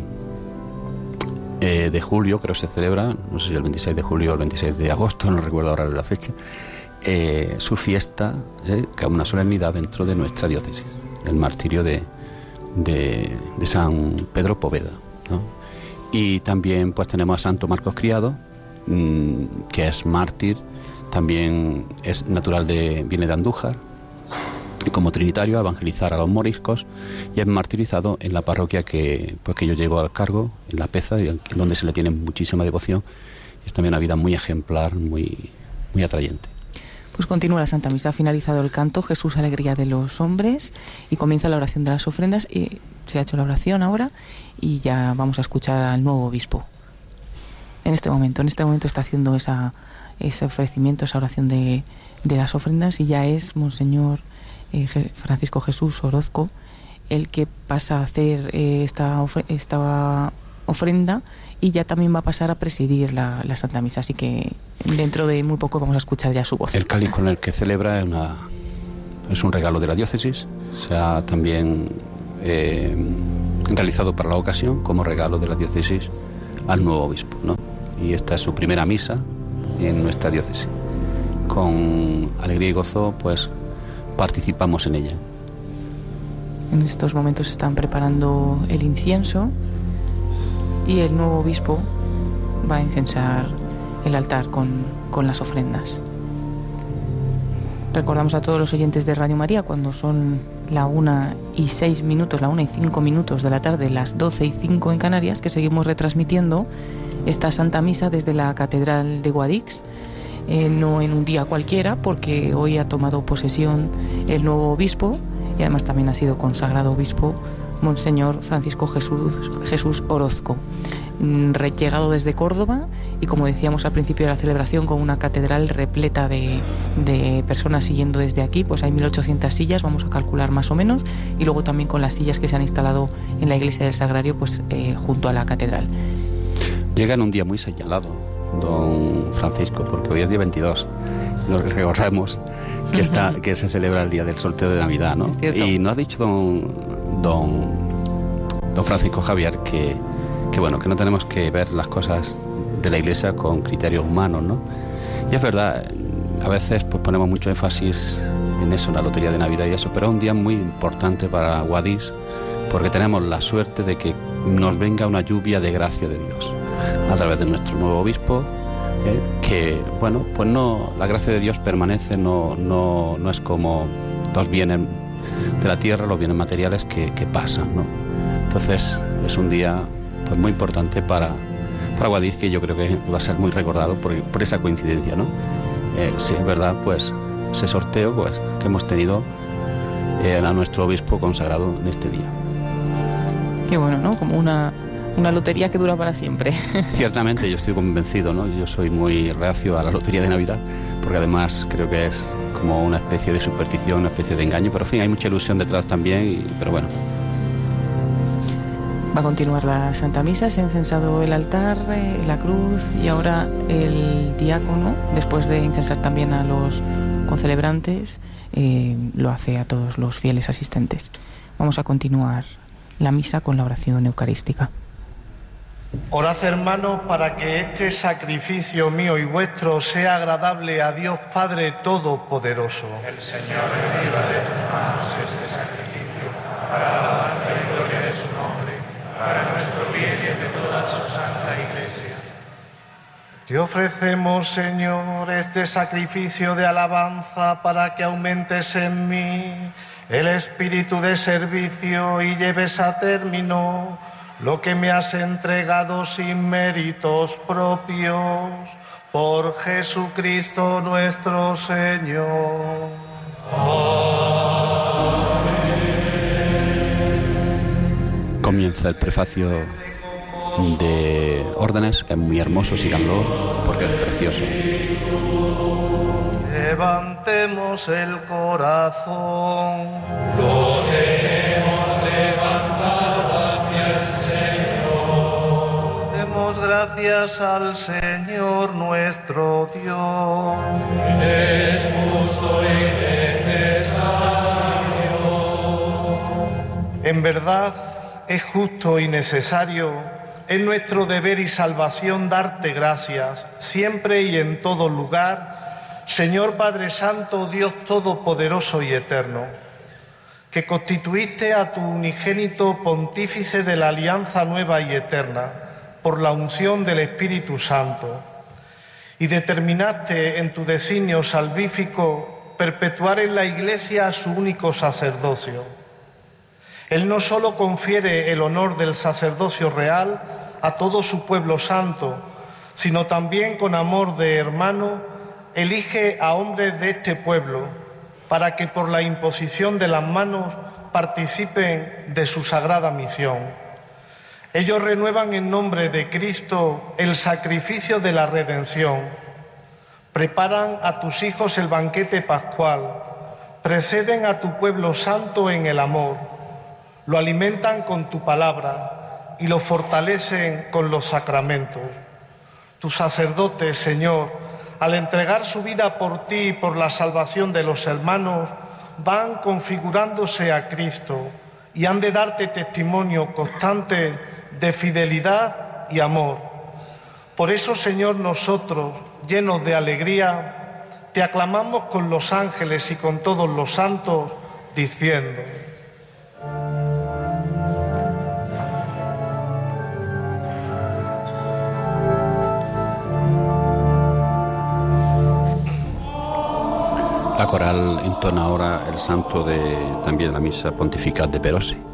eh, de julio, creo que se celebra, no sé si el 26 de julio o el 26 de agosto, no recuerdo ahora la fecha, eh, su fiesta, eh, que es una solemnidad dentro de nuestra diócesis, el martirio de, San Pedro Poveda. Y también pues tenemos a Santo Marcos Criado, mm, que es mártir, también es natural de, viene de Andújar, y como trinitario a evangelizar a los moriscos y es martirizado en la parroquia que, pues, que yo llevo al cargo, en La Peza, donde se le tiene muchísima devoción. Es también una vida muy ejemplar, muy, muy atrayente. Pues continúa la Santa Misa, ha finalizado el canto Jesús Alegría de los Hombres y comienza la oración de las ofrendas y se ha hecho la oración ahora y ya vamos a escuchar al nuevo obispo. En este momento, en este momento está haciendo esa, ese ofrecimiento, esa oración de, de las ofrendas y ya es Monseñor eh, Francisco Jesús Orozco el que pasa a hacer eh, esta, esta ofrenda y ya también va a pasar a presidir la, la Santa Misa. Así que dentro de muy poco vamos a escuchar ya su voz. El cáliz con el que celebra es, una, es un regalo de la diócesis. Se ha también eh, realizado para la ocasión como regalo de la diócesis al nuevo obispo. ¿no? Y esta es su primera misa en nuestra diócesis. Con alegría y gozo, pues participamos en ella. En estos momentos están preparando el incienso y el nuevo obispo va a incensar el altar con, con las ofrendas. Recordamos a todos los oyentes de Radio María cuando son la una y seis minutos, la una y cinco minutos de la tarde, las doce y cinco en Canarias, que seguimos retransmitiendo esta Santa Misa desde la Catedral de Guadix. Eh, no en un día cualquiera, porque hoy ha tomado posesión el nuevo obispo y además también ha sido consagrado obispo Monseñor Francisco Jesús, Jesús Orozco, mm, llegado desde Córdoba y como decíamos al principio de la celebración con una catedral repleta de, de personas siguiendo desde aquí, pues hay 1.800 sillas, vamos a calcular más o menos, y luego también con las sillas que se han instalado en la iglesia del Sagrario, pues eh, junto a la catedral. Llega en un día muy señalado, don Francisco, porque hoy es día 22. Nos recordamos que, está, que se celebra el día del sorteo de Navidad, ¿no? Y nos ha dicho don, don, don Francisco Javier que, que, bueno, que no tenemos que ver las cosas de la Iglesia con criterios humanos, ¿no? Y es verdad, a veces pues ponemos mucho énfasis en eso, en la lotería de Navidad y eso, pero es un día muy importante para Guadix porque tenemos la suerte de que nos venga una lluvia de gracia de Dios a través de nuestro nuevo obispo, ¿eh? que, bueno, pues no, la gracia de Dios permanece, no, no, no es como los bienes de la tierra, los bienes materiales que, que pasan, ¿no? Entonces es un día pues, muy importante para, para Guadix, que yo creo que va a ser muy recordado por, por esa coincidencia, ¿no? Eh, es verdad, pues ese sorteo pues, que hemos tenido eh, a nuestro obispo consagrado en este día. Qué bueno, ¿no? Como una, una lotería que dura para siempre. Ciertamente, yo estoy convencido, ¿no? Yo soy muy reacio a la lotería de Navidad, porque además creo que es, como una especie de superstición, una especie de engaño, pero en fin, hay mucha ilusión detrás también, pero bueno. Va a continuar la Santa Misa, se ha incensado el altar, eh, la cruz y ahora el diácono, después de incensar también a los concelebrantes, eh, lo hace a todos los fieles asistentes. Vamos a continuar la misa con la oración eucarística. Orad hermanos para que este sacrificio mío y vuestro sea agradable a Dios Padre Todopoderoso. El Señor reciba de tus manos este sacrificio para la alabanza y gloria de su nombre, para nuestro bien y el de toda su santa iglesia. Te ofrecemos, Señor, este sacrificio de alabanza para que aumentes en mí el espíritu de servicio y lleves a término lo que me has entregado sin méritos propios por Jesucristo nuestro Señor. Comienza el prefacio de órdenes, que es muy hermoso, síganlo, porque es precioso. Levantemos el corazón. Lo tenemos levantado hacia el Señor. Demos gracias al Señor nuestro Dios. Es justo y necesario. En verdad es justo y necesario, es nuestro deber y salvación darte gracias, siempre y en todo lugar, Señor Padre Santo, Dios Todopoderoso y Eterno, que constituiste a tu unigénito pontífice de la alianza nueva y eterna por la unción del Espíritu Santo, y determinaste en tu designio salvífico perpetuar en la Iglesia su único sacerdocio. Él no solo confiere el honor del sacerdocio real a todo su pueblo santo, sino también con amor de hermano elige a hombres de este pueblo para que por la imposición de las manos participen de su sagrada misión. Ellos renuevan en nombre de Cristo el sacrificio de la redención, preparan a tus hijos el banquete pascual, preceden a tu pueblo santo en el amor lo alimentan con tu palabra y lo fortalecen con los sacramentos. Tus sacerdotes, Señor, al entregar su vida por ti y por la salvación de los hermanos, van configurándose a Cristo y han de darte testimonio constante de fidelidad y amor. Por eso, Señor, nosotros, llenos de alegría, te aclamamos con los ángeles y con todos los santos, diciendo, La coral entona ahora el santo de también la misa pontifical de Perosi.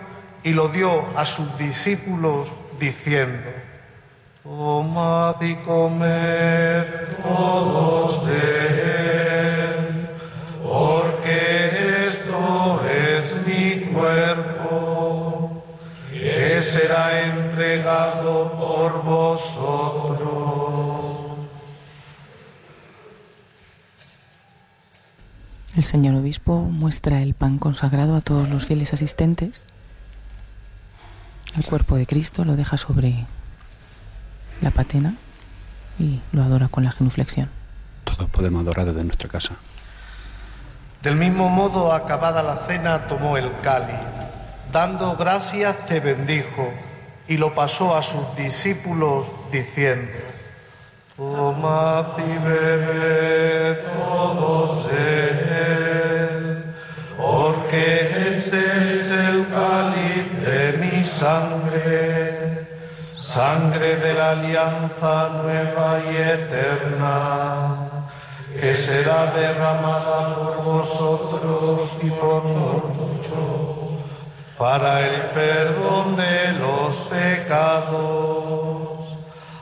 y lo dio a sus discípulos diciendo, Tomad y comed todos de él, porque esto es mi cuerpo, que será entregado por vosotros. El señor obispo muestra el pan consagrado a todos los fieles asistentes. El cuerpo de Cristo lo deja sobre la patena y lo adora con la genuflexión. Todos podemos adorar desde nuestra casa. Del mismo modo, acabada la cena, tomó el cáliz. Dando gracias, te bendijo y lo pasó a sus discípulos diciendo, Tomad y bebed todos de sangre, sangre de la alianza nueva y eterna, que será derramada por vosotros y por muchos para el perdón de los pecados.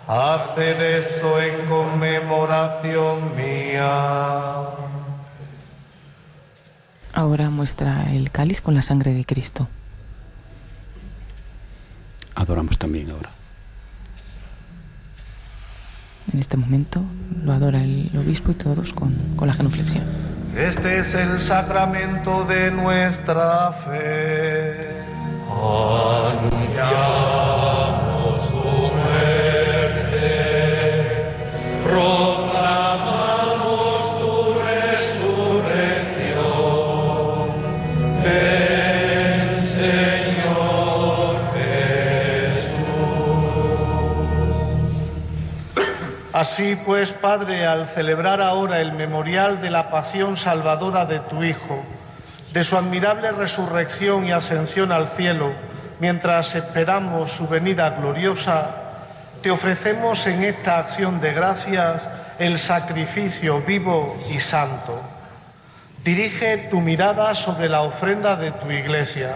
Haced esto en conmemoración mía. Ahora muestra el cáliz con la sangre de Cristo. Adoramos también ahora. En este momento lo adora el obispo y todos con, con la genuflexión. Este es el sacramento de nuestra fe. Anunciamos Así pues, Padre, al celebrar ahora el memorial de la pasión salvadora de tu Hijo, de su admirable resurrección y ascensión al cielo, mientras esperamos su venida gloriosa, te ofrecemos en esta acción de gracias el sacrificio vivo y santo. Dirige tu mirada sobre la ofrenda de tu iglesia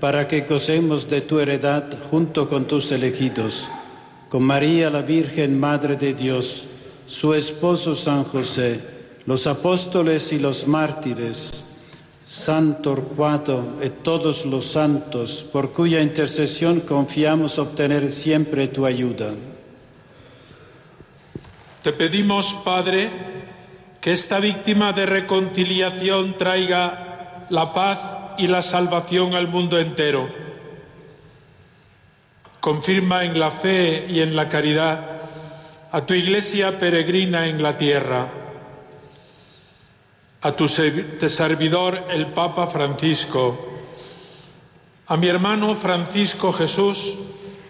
para que gocemos de tu heredad junto con tus elegidos, con María la Virgen, Madre de Dios, su esposo San José, los apóstoles y los mártires, San Torcuato y todos los santos, por cuya intercesión confiamos obtener siempre tu ayuda. Te pedimos, Padre, que esta víctima de reconciliación traiga la paz y la salvación al mundo entero. Confirma en la fe y en la caridad a tu iglesia peregrina en la tierra, a tu servidor el Papa Francisco, a mi hermano Francisco Jesús,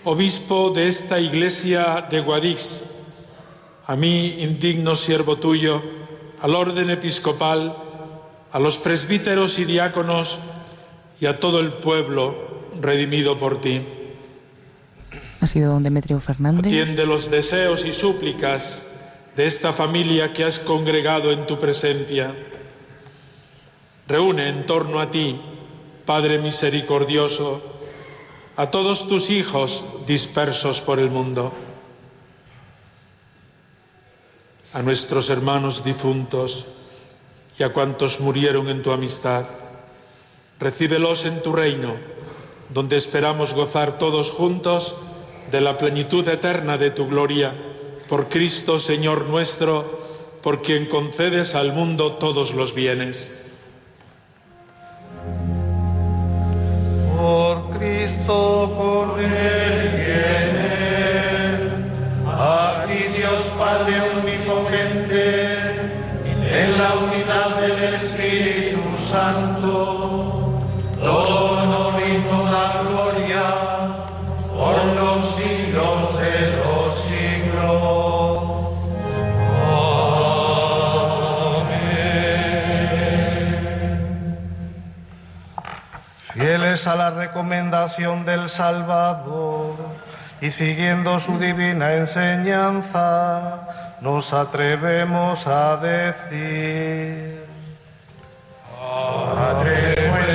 obispo de esta iglesia de Guadix, a mí, indigno siervo tuyo, al orden episcopal, a los presbíteros y diáconos y a todo el pueblo redimido por ti. Ha sido don Demetrio Fernández. Atiende los deseos y súplicas de esta familia que has congregado en tu presencia. Reúne en torno a ti, Padre misericordioso, a todos tus hijos dispersos por el mundo, a nuestros hermanos difuntos y a cuantos murieron en tu amistad. Recíbelos en tu reino, donde esperamos gozar todos juntos de la plenitud eterna de tu gloria, por Cristo Señor nuestro, por quien concedes al mundo todos los bienes. Por Cristo, con Él y en a ti Dios Padre Omnipotente, en la unidad del Espíritu Santo, a la recomendación del Salvador y siguiendo su divina enseñanza, nos atrevemos a decir.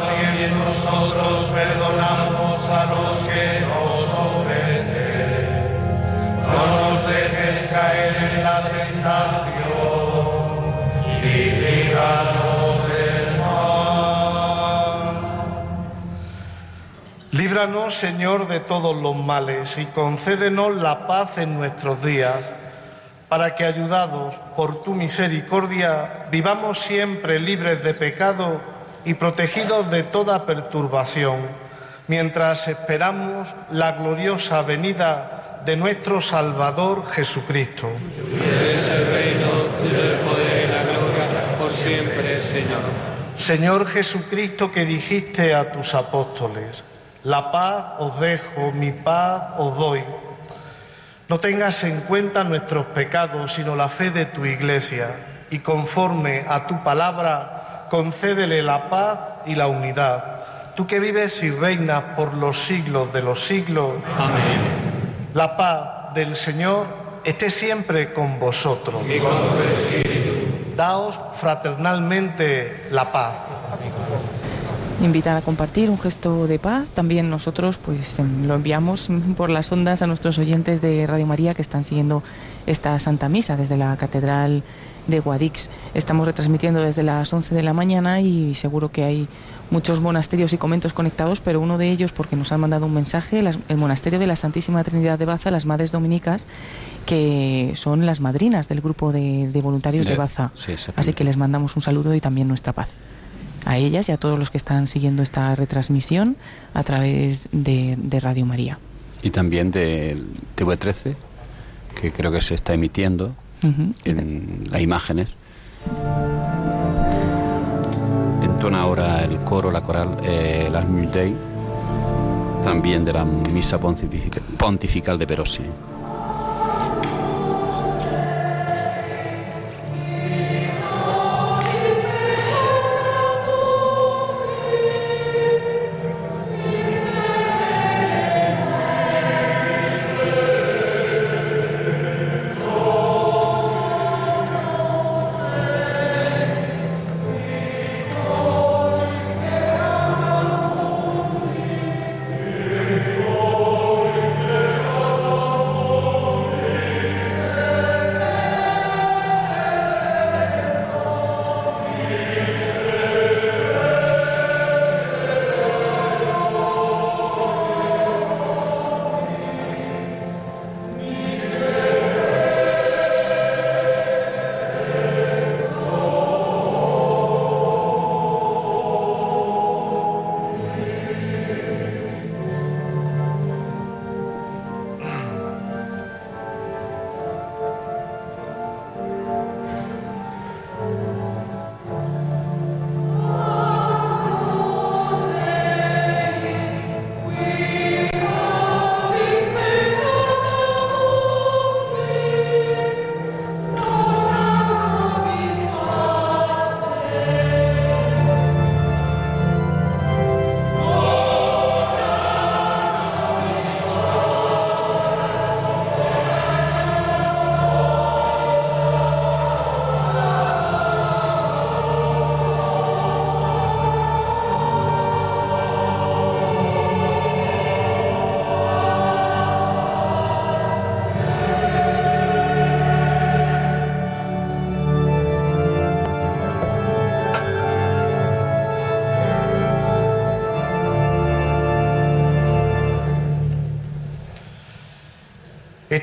también nosotros perdonamos a los que nos ofenden. No nos dejes caer en la tentación y líbranos del mal. Líbranos, Señor, de todos los males y concédenos la paz en nuestros días, para que, ayudados por tu misericordia, vivamos siempre libres de pecado y protegidos de toda perturbación, mientras esperamos la gloriosa venida de nuestro Salvador Jesucristo. Es el reino, el poder y la gloria por siempre, Señor. Señor Jesucristo que dijiste a tus apóstoles, la paz os dejo, mi paz os doy. No tengas en cuenta nuestros pecados, sino la fe de tu iglesia, y conforme a tu palabra, concédele la paz y la unidad. Tú que vives y reinas por los siglos de los siglos. Amén. La paz del Señor esté siempre con vosotros. Y con tu espíritu. Daos fraternalmente la paz. Invitar a compartir un gesto de paz. También nosotros pues em, lo enviamos por las ondas a nuestros oyentes de Radio María que están siguiendo esta Santa Misa desde la Catedral de Guadix. Estamos retransmitiendo desde las 11 de la mañana y seguro que hay muchos monasterios y conventos conectados, pero uno de ellos, porque nos han mandado un mensaje, las- el Monasterio de la Santísima Trinidad de Baza, las Madres Dominicas, que son las madrinas del grupo de, de voluntarios de, De- Baza. sí. Así que les mandamos un saludo y también nuestra paz. A ellas y a todos los que están siguiendo esta retransmisión a través de, de Radio María. Y también del TV13, que creo que se está emitiendo En las imágenes. Entona ahora el coro, la coral, eh, la Agnus Dei, también de la misa pontifica- pontifical de Perosi.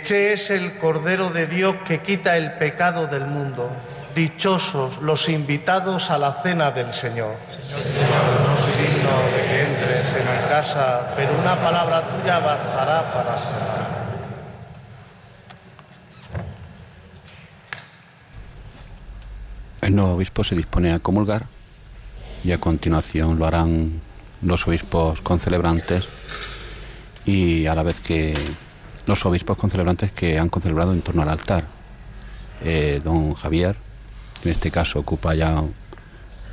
Este es el Cordero de Dios que quita el pecado del mundo. Dichosos los invitados a la cena del Señor. Señor, no soy digno de que entres en mi casa, pero una palabra tuya bastará para sanar. El nuevo obispo se dispone a comulgar y a continuación lo harán los obispos concelebrantes y a la vez que los obispos concelebrantes que han concelebrado en torno al altar. Eh, don Javier, en este caso ocupa ya,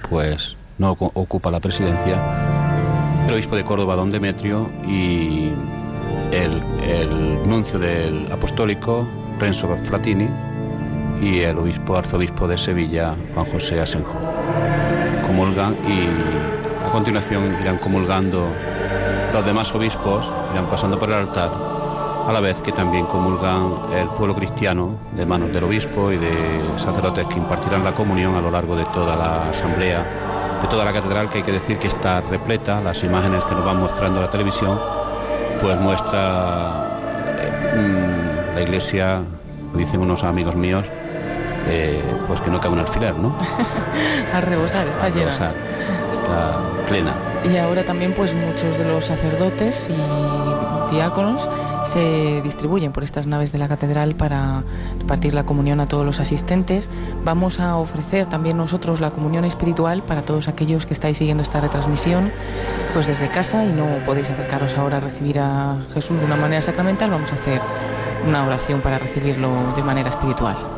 pues no ocupa la presidencia, el obispo de Córdoba, don Demetrio, y el, el nuncio del apostólico, Renzo Fratini, y el obispo arzobispo de Sevilla, Juan José Asenjo. Comulgan y a continuación irán comulgando los demás obispos, irán pasando por el altar, a la vez que también comulgan el pueblo cristiano de manos del obispo y de sacerdotes que impartirán la comunión a lo largo de toda la asamblea, de toda la catedral, que hay que decir que está repleta, las imágenes que nos van mostrando la televisión, pues muestra eh, la iglesia, dicen unos amigos míos, eh, pues que no cabe un alfiler, ¿no? a rebosar, está llena. Está plena. Y ahora también pues muchos de los sacerdotes y diáconos se distribuyen por estas naves de la catedral para repartir la comunión a todos los asistentes. Vamos a ofrecer también nosotros la comunión espiritual para todos aquellos que estáis siguiendo esta retransmisión pues desde casa y no podéis acercaros ahora a recibir a Jesús de una manera sacramental, vamos a hacer una oración para recibirlo de manera espiritual.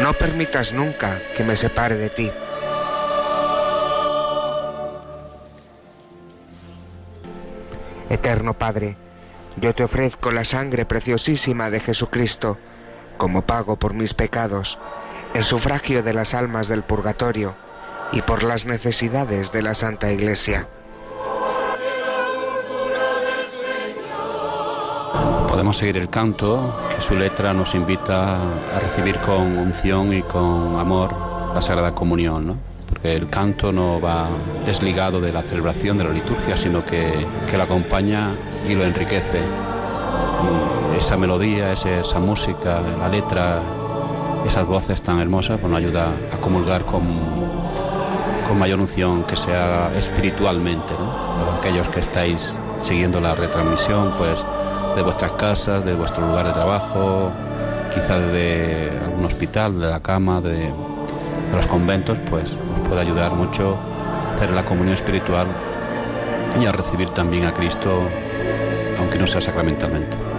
No permitas nunca que me separe de ti. Eterno Padre, yo te ofrezco la sangre preciosísima de Jesucristo como pago por mis pecados, en sufragio de las almas del purgatorio y por las necesidades de la Santa Iglesia. Podemos seguir el canto, que su letra nos invita a recibir con unción y con amor la Sagrada Comunión, ¿no? porque el canto no va desligado de la celebración de la liturgia, sino que, que lo acompaña y lo enriquece. Esa melodía, esa, música, la letra, esas voces tan hermosas, pues nos ayuda a comulgar con, con mayor unción que sea espiritualmente. aquellos que estáis siguiendo la retransmisión, pues de vuestras casas, de vuestro lugar de trabajo, quizás de algún hospital, de la cama, de, los conventos, pues os puede ayudar mucho hacer la comunión espiritual y a recibir también a Cristo, aunque no sea sacramentalmente.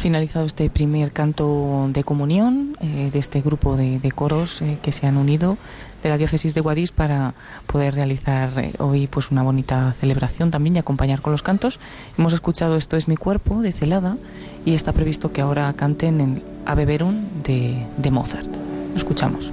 Finalizado este primer canto de comunión eh, de este grupo de, coros eh, que se han unido de la diócesis de Guadix para poder realizar eh, hoy pues una bonita celebración también y acompañar con los cantos. Hemos escuchado Esto es mi cuerpo de Celada y está previsto que ahora canten en Verum de, de Mozart. Lo escuchamos.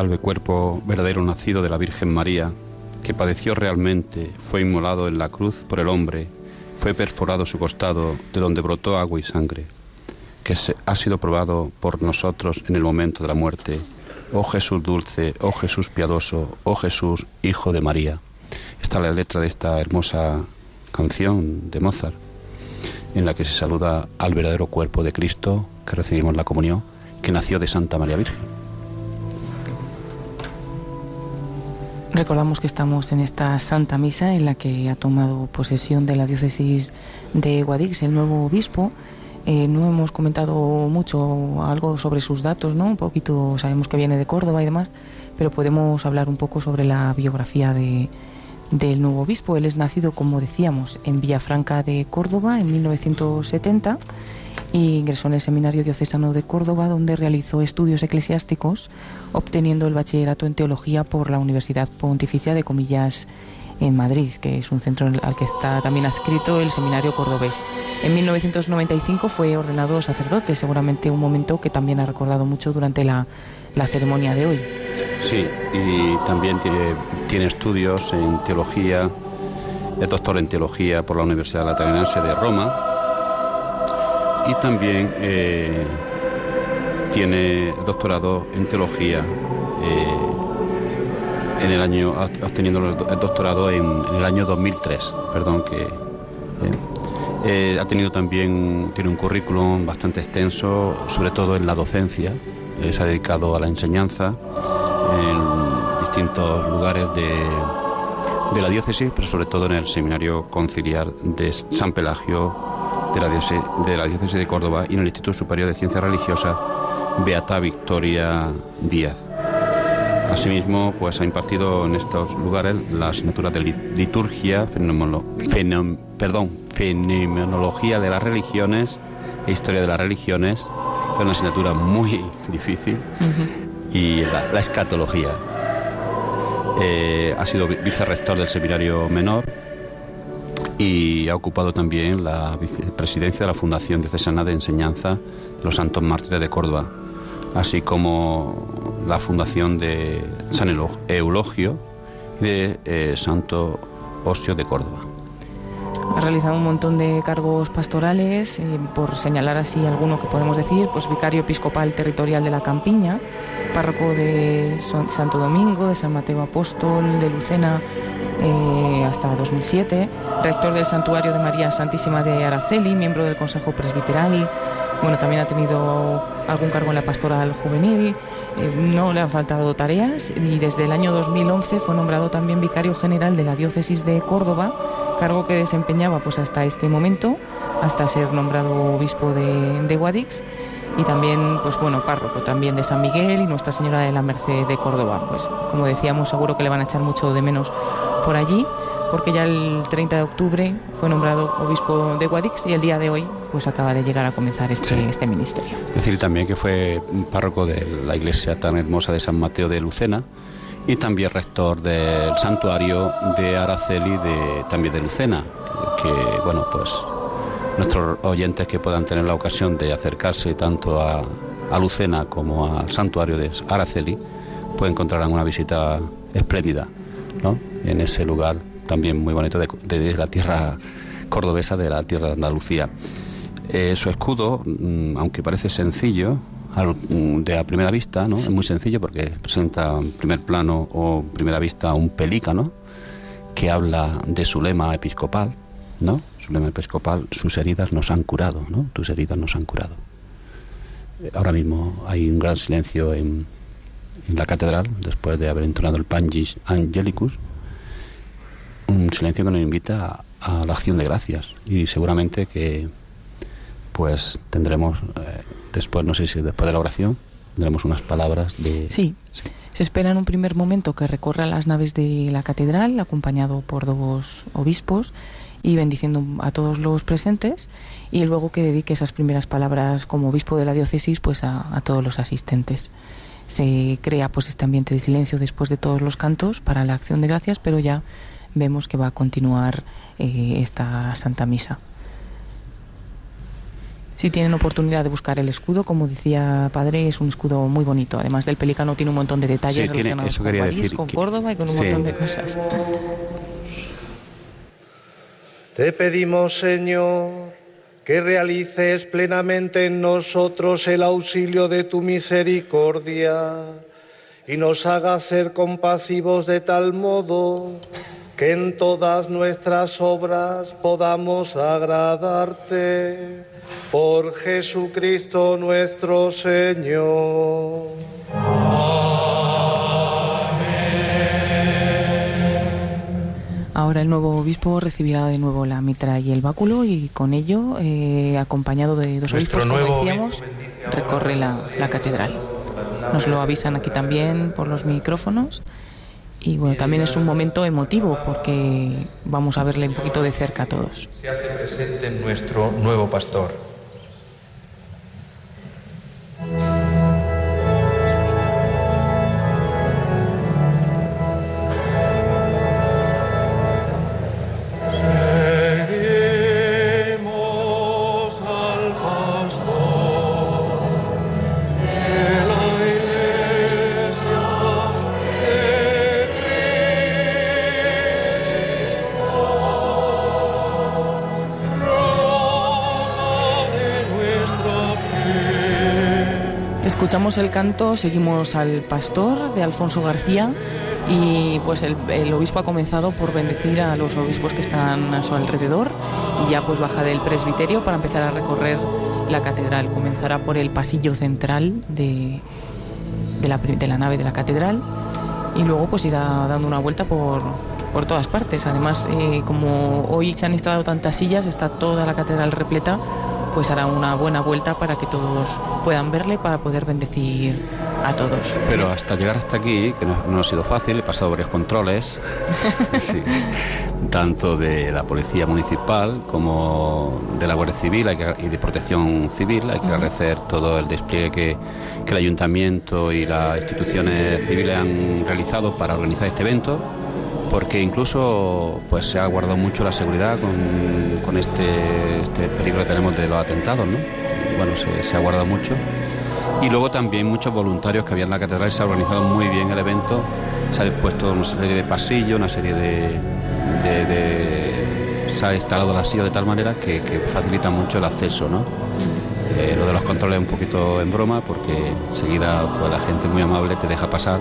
Salve cuerpo verdadero nacido de la Virgen María, que padeció realmente, fue inmolado en la cruz por el hombre, fue perforado su costado, de donde brotó agua y sangre, que se, ha sido probado por nosotros en el momento de la muerte. Oh Jesús dulce, oh Jesús piadoso, oh Jesús, Hijo de María. Esta es la letra de esta hermosa canción de Mozart, en la que se saluda al verdadero cuerpo de Cristo que recibimos la comunión, que nació de Santa María Virgen. Recordamos que estamos en esta Santa Misa en la que ha tomado posesión de la diócesis de Guadix el nuevo obispo. Eh, no hemos comentado mucho algo sobre sus datos, ¿no? Un poquito sabemos que viene de Córdoba y demás, pero podemos hablar un poco sobre la biografía de, del nuevo obispo. Él es nacido, como decíamos, en Villafranca de Córdoba en 1970 y ingresó en el Seminario Diocesano de Córdoba, donde realizó estudios eclesiásticos, obteniendo el bachillerato en teología por la Universidad Pontificia de Comillas en Madrid, que es un centro al que está también adscrito el Seminario Cordobés. En 1995 fue ordenado sacerdote, seguramente un momento que también ha recordado mucho durante la, la ceremonia de hoy. Sí, y también tiene, tiene estudios en teología, es doctor en teología por la Universidad Lateranense de Roma y también eh, tiene doctorado en teología eh, en el año obteniendo el doctorado en, el año 2003 perdón que eh, ha tenido también tiene un currículum bastante extenso sobre todo en la docencia se ha dedicado a la enseñanza en distintos lugares de, de la diócesis pero sobre todo en el seminario conciliar de San Pelagio de la, diócesis, de Córdoba y en el Instituto Superior de Ciencias Religiosas Beata Victoria Díaz. Asimismo, pues ha impartido en estos lugares la asignatura de liturgia, perdón, fenomenología de las religiones e historia de las religiones, que es una asignatura muy difícil, y la, escatología. Eh, ha sido vicerrector del seminario menor y ha ocupado también la vicepresidencia de la Fundación Diocesana de Enseñanza de los Santos Mártires de Córdoba, así como la Fundación de San Eulogio y de eh, Santo Osio de Córdoba. Ha realizado un montón de cargos pastorales, eh, por señalar así alguno que podemos decir, pues vicario episcopal territorial de la Campiña, párroco de Santo Domingo, de San Mateo Apóstol, de Lucena, eh, hasta 2007, rector del Santuario de María Santísima de Araceli, miembro del Consejo Presbiteral. Bueno, también ha tenido algún cargo en la pastoral juvenil, eh, no le han faltado tareas y desde el año 2011 fue nombrado también vicario general de la diócesis de Córdoba, cargo que desempeñaba pues hasta este momento, hasta ser nombrado obispo de, de Guadix y también, pues bueno, párroco también de San Miguel y Nuestra Señora de la Merced de Córdoba. Pues como decíamos, seguro que le van a echar mucho de menos por allí, porque ya el 30 de octubre fue nombrado obispo de Guadix y el día de hoy pues acaba de llegar a comenzar este, este ministerio. Decir también que fue párroco de la iglesia tan hermosa de San Mateo de Lucena y también rector del santuario de Araceli de, también de Lucena, que bueno, pues nuestros oyentes que puedan tener la ocasión de acercarse tanto a, Lucena como al santuario de Araceli, pues encontrarán una visita espléndida ¿no? en ese lugar también muy bonito de, la tierra cordobesa, de la tierra de Andalucía. Eh, su escudo, mm, aunque parece sencillo, mm, de a primera vista, ¿no? Es muy sencillo porque presenta en primer plano o primera vista un pelícano que habla de su lema episcopal, ¿no? Su lema episcopal, sus heridas nos han curado, ¿no? Tus heridas nos han curado. Ahora mismo hay un gran silencio en, la catedral, después de haber entonado el Pangis Angelicus, un silencio que nos invita a, la acción de gracias y seguramente que pues tendremos eh, después, no sé si después de la oración, tendremos unas palabras de... sí. Se espera en un primer momento que recorra las naves de la catedral, acompañado por dos obispos, y bendiciendo a todos los presentes y luego que dedique esas primeras palabras como obispo de la diócesis pues a, todos los asistentes. Se crea pues este ambiente de silencio después de todos los cantos para la acción de gracias, pero ya vemos que va a continuar eh, esta Santa Misa. Si tienen oportunidad de buscar el escudo, como decía padre, es un escudo muy bonito. Además del pelícano tiene un montón de detalles Sí, relacionados con París, decir con que- Córdoba y con un Sí. montón de cosas. Te pedimos, Señor, que realices plenamente en nosotros el auxilio de tu misericordia y nos hagas ser compasivos de tal modo que en todas nuestras obras podamos agradarte. Por Jesucristo nuestro Señor. Ahora el nuevo obispo recibirá de nuevo la mitra y el báculo y con ello, eh, acompañado de dos Nuestro obispos, como decíamos, recorre la, la catedral. Nos lo avisan aquí también por los micrófonos. Y bueno, también es un momento emotivo porque vamos a verle un poquito de cerca a todos. Se hace presente nuestro nuevo pastor. Escuchamos el canto, seguimos al pastor de Alfonso García y pues el, obispo ha comenzado por bendecir a los obispos que están a su alrededor y ya pues baja del presbiterio para empezar a recorrer la catedral. Comenzará por el pasillo central de, de la nave de la catedral y luego pues irá dando una vuelta por, por todas partes. Además, eh, como hoy se han instalado tantas sillas, está toda la catedral repleta, pues hará una buena vuelta para que todos puedan verle, para poder bendecir a todos. Pero hasta llegar hasta aquí, que no, no ha sido fácil, he pasado varios controles, sí, tanto de la Policía Municipal como de la Guardia Civil hay que- y de Protección Civil. Hay que agradecer todo el despliegue que, que el Ayuntamiento y las instituciones civiles han realizado para organizar este evento, porque incluso pues se ha guardado mucho la seguridad con, con este, este peligro que tenemos de los atentados, ¿no? Bueno, se, se ha guardado mucho. Y luego también muchos voluntarios que había en la catedral se ha organizado muy bien el evento. Se ha puesto una serie de pasillos, una serie de, de- de- se ha instalado la silla de tal manera que, que facilita mucho el acceso, ¿no? Eh, lo de los controles es un poquito en broma porque enseguida pues, la gente muy amable te deja pasar.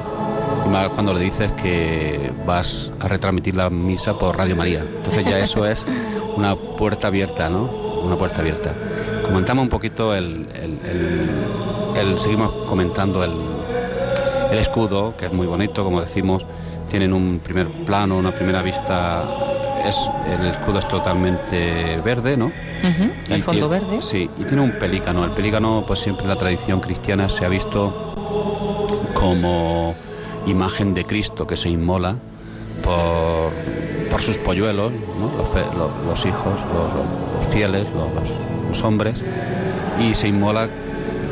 Y más cuando le dices que vas a retransmitir la misa por Radio María. Entonces ya eso es una puerta abierta, ¿no? Una puerta abierta. Comentamos un poquito el, el- el- el- seguimos comentando el, el escudo, que es muy bonito, como decimos, tienen un primer plano, una primera vista, es el escudo es totalmente verde, ¿no? El fondo tiene- verde. Sí, y tiene un pelícano. El pelícano, pues siempre en la tradición cristiana se ha visto como imagen de Cristo que se inmola por, por sus polluelos, los, hijos, los, fieles, los, hombres, y se inmola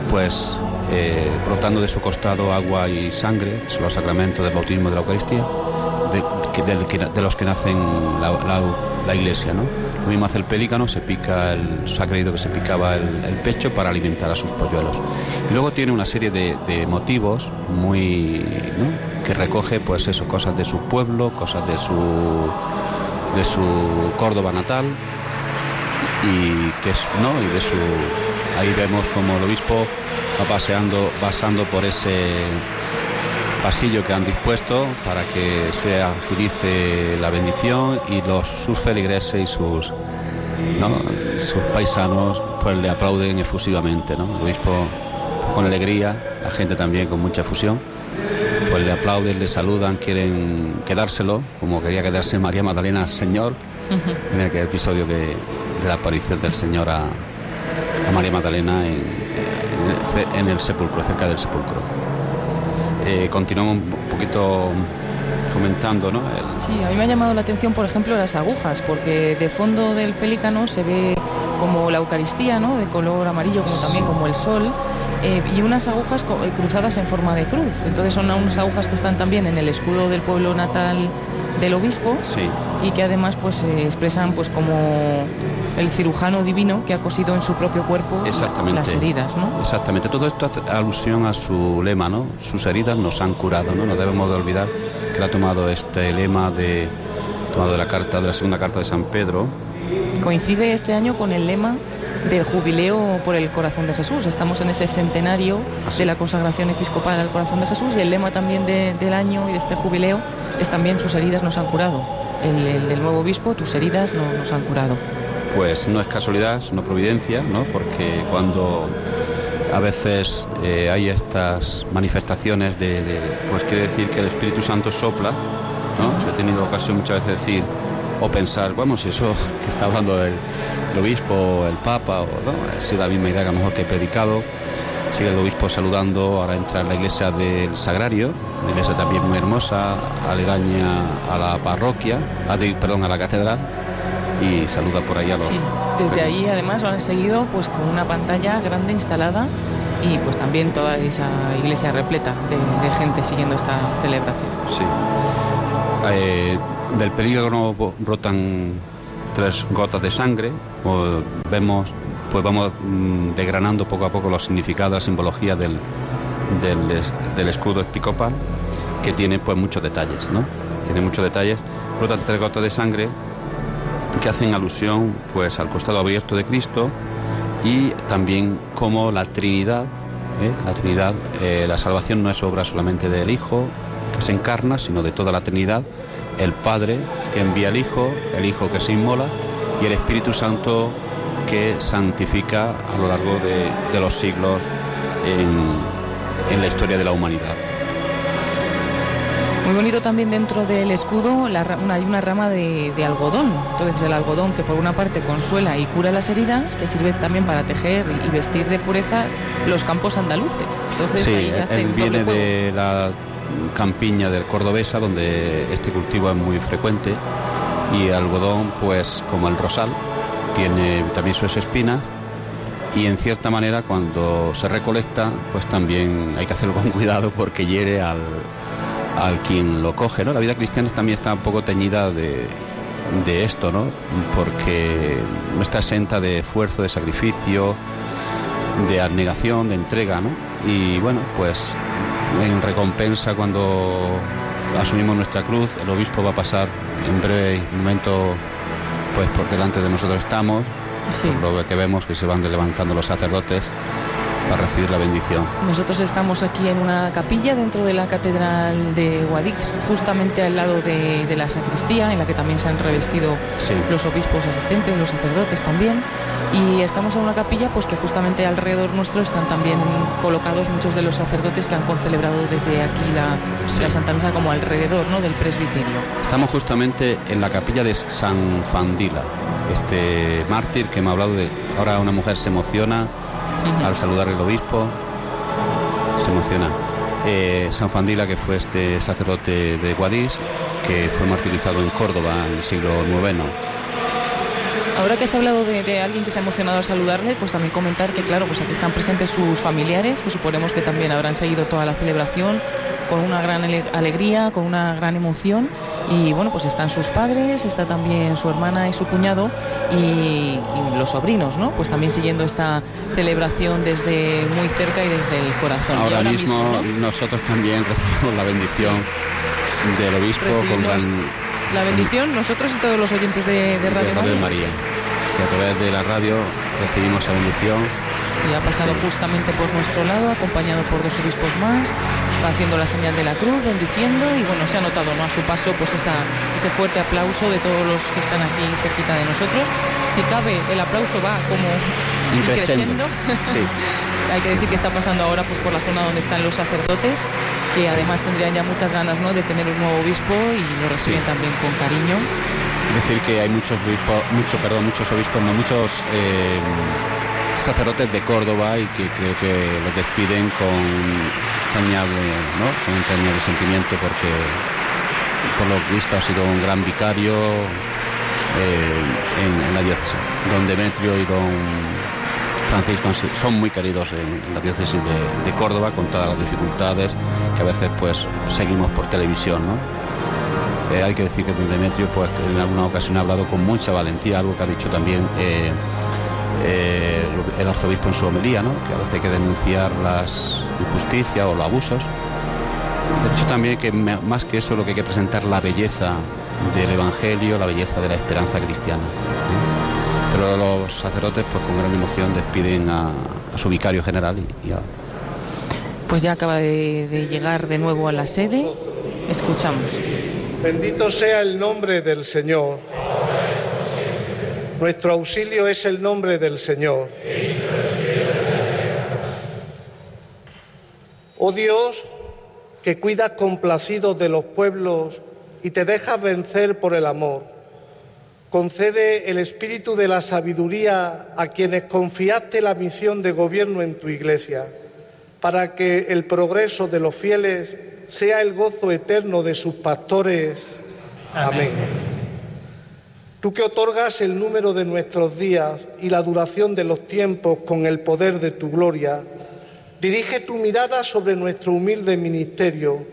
pues eh, brotando de su costado agua y sangre, son los sacramentos del bautismo de la Eucaristía, de, los que nacen la, la- la iglesia. ¿no? Lo mismo hace el pelícano, se pica el, se ha creído que se picaba el, pecho para alimentar a sus polluelos. Y luego tiene una serie de, motivos muy que recoge pues eso, cosas de su pueblo, cosas de su de su Córdoba natal y que es no y de su ahí vemos como el obispo va paseando pasando por ese pasillo que han dispuesto para que se agilice la bendición y los sus feligreses y sus ¿no? sus paisanos pues le aplauden efusivamente ¿no? el obispo con alegría la gente también con mucha efusión pues le aplauden, le saludan, quieren quedárselo, como quería quedarse María Magdalena al Señor, en aquel episodio de, de la aparición del Señor a, a María Magdalena en, en el sepulcro, cerca del sepulcro. Eh, continuamos un poquito comentando, ¿no? El- Sí, a mí me ha llamado la atención, por ejemplo, las agujas, porque de fondo del pelícano se ve como la Eucaristía, ¿no? De color amarillo, como también como el sol, eh, y unas agujas eh, cruzadas en forma de cruz. Entonces son unas agujas que están también en el escudo del pueblo natal del obispo Sí. y que además pues se expresan pues como el cirujano divino que ha cosido en su propio cuerpo las heridas, ¿no? Exactamente. Todo esto hace alusión a su lema, ¿no? Sus heridas nos han curado, ¿no? No debemos de olvidar que ha tomado este lema de tomado de la carta de la segunda carta de San Pedro. Coincide este año con el lema del jubileo por el corazón de Jesús. Estamos en ese centenario de la consagración episcopal al corazón de Jesús y el lema también de- del año y de este jubileo es también sus heridas nos han curado. El, el- el nuevo obispo, tus heridas no- nos han curado. Pues no es casualidad, una providencia, ¿no? Porque cuando a veces eh, hay estas manifestaciones de, pues quiere decir que el Espíritu Santo sopla, ¿no? He tenido ocasión muchas veces de decir o pensar, bueno, si eso que está hablando el, el obispo, el papa, o, ¿no? ha sido la misma idea que a lo mejor que he predicado. Sigue el obispo saludando, ahora entra en la iglesia del Sagrario, una iglesia también muy hermosa, aledaña a la parroquia, a perdón, a la catedral, y saluda por ahí a los... Sí, desde ahí además lo han seguido pues con una pantalla grande instalada y pues también toda esa iglesia repleta de, de gente siguiendo esta celebración. Sí. Eh, del peligro bo- brotan tres gotas de sangre. Como vemos, pues vamos mm, desgranando poco a poco los significados, la simbología del, del escudo episcopal, que tiene pues muchos detalles, ¿no? Tiene muchos detalles. Brotan tres gotas de sangre que hacen alusión pues al costado abierto de Cristo y también como la Trinidad, ¿eh? la Trinidad, eh, la salvación no es obra solamente del Hijo que se encarna, sino de toda la Trinidad, el Padre que envía al Hijo, el Hijo que se inmola y el Espíritu Santo que santifica a lo largo de, los siglos en la historia de la humanidad. Muy bonito también dentro del escudo la una- hay una rama de, de algodón. Entonces el algodón que por una parte consuela y cura las heridas, que sirve también para tejer y vestir de pureza los campos andaluces. Entonces Sí, ahí hace él viene de la campiña del Cordobesa, donde este cultivo es muy frecuente, y el algodón, pues como el rosal, tiene también sus espinas, y en cierta manera cuando se recolecta, pues también hay que hacerlo con cuidado porque hiere al, al quien lo coge, ¿no? La vida cristiana también está un poco teñida de, de esto, ¿no? Porque no está exenta de esfuerzo, de sacrificio, de abnegación, de entrega, ¿no? Y bueno, pues en recompensa cuando asumimos nuestra cruz, el obispo va a pasar en breve momento, pues por delante de nosotros estamos, por lo que vemos que se van levantando los sacerdotes para recibir la bendición. Nosotros estamos aquí en una capilla dentro de la Catedral de Guadix, justamente al lado de, de la sacristía, en la que también se han revestido Sí. los obispos asistentes, los sacerdotes también. Y estamos en una capilla pues que justamente alrededor nuestro están también colocados muchos de los sacerdotes que han concelebrado desde aquí la, la Santa Misa como alrededor ¿no? del presbiterio. Estamos justamente en la capilla de San Fandila, este mártir que me ha hablado de... Ahora una mujer se emociona al saludar al obispo, se emociona. Eh, San Fandila, que fue este sacerdote de Guadix, que fue martirizado en Córdoba en el siglo IX. Ahora que has hablado de, de alguien que se ha emocionado al saludarle, pues también comentar que, claro, pues aquí están presentes sus familiares, que suponemos que también habrán seguido toda la celebración con una gran ale- alegría, con una gran emoción. Y bueno, pues están sus padres, está también su hermana y su cuñado y, y los sobrinos, ¿no? Pues también siguiendo esta celebración desde muy cerca y desde el corazón. Ahora, mismo, ¿no? nosotros también recibimos la bendición del obispo con gran la bendición, nosotros y todos los oyentes de, de Radio de Radio María. María. Si a través de la radio recibimos esa bendición. Sí, ha pasado justamente por nuestro lado, acompañado por dos obispos más, va haciendo la señal de la cruz, bendiciendo y bueno, se ha notado ¿no? a su paso pues esa, ese fuerte aplauso de todos los que están aquí cerquita de nosotros. Si cabe, el aplauso va como. Sí. Hay que decir que está pasando ahora pues por la zona donde están los sacerdotes, que además tendrían ya muchas ganas ¿no? de tener un nuevo obispo y lo reciben también con cariño. decir que hay muchos obispos, mucho, perdón, muchos obispos, no, muchos eh, sacerdotes de Córdoba y que creo que los despiden con entrañable, ¿no? Con entrañable sentimiento porque por lo visto ha sido un gran vicario eh, en, la diócesis. Don Demetrio y don Francisco son muy queridos en, la diócesis de, de Córdoba con todas las dificultades que a veces pues seguimos por televisión, ¿no? Eh, hay que decir que don Demetrio, pues en alguna ocasión ha hablado con mucha valentía, algo que ha dicho también eh, eh, el arzobispo en su homilía, ¿no? que a veces hay que denunciar las injusticias o los abusos. Ha dicho también que más que eso lo que hay que presentar la belleza del Evangelio, la belleza de la esperanza cristiana. Pero los sacerdotes, pues con gran emoción, despiden a, su vicario general y, a... Pues ya acaba de, de llegar de nuevo a la sede. Escuchamos. Bendito sea el nombre del Señor. Nuestro auxilio es el nombre del Señor. Oh Dios, que cuidas complacido de los pueblos y te dejas vencer por el amor. Concede el espíritu de la sabiduría a quienes confiaste la misión de gobierno en tu iglesia, para que el progreso de los fieles sea el gozo eterno de sus pastores. Amén. Tú que otorgas el número de nuestros días y la duración de los tiempos con el poder de tu gloria, dirige tu mirada sobre nuestro humilde ministerio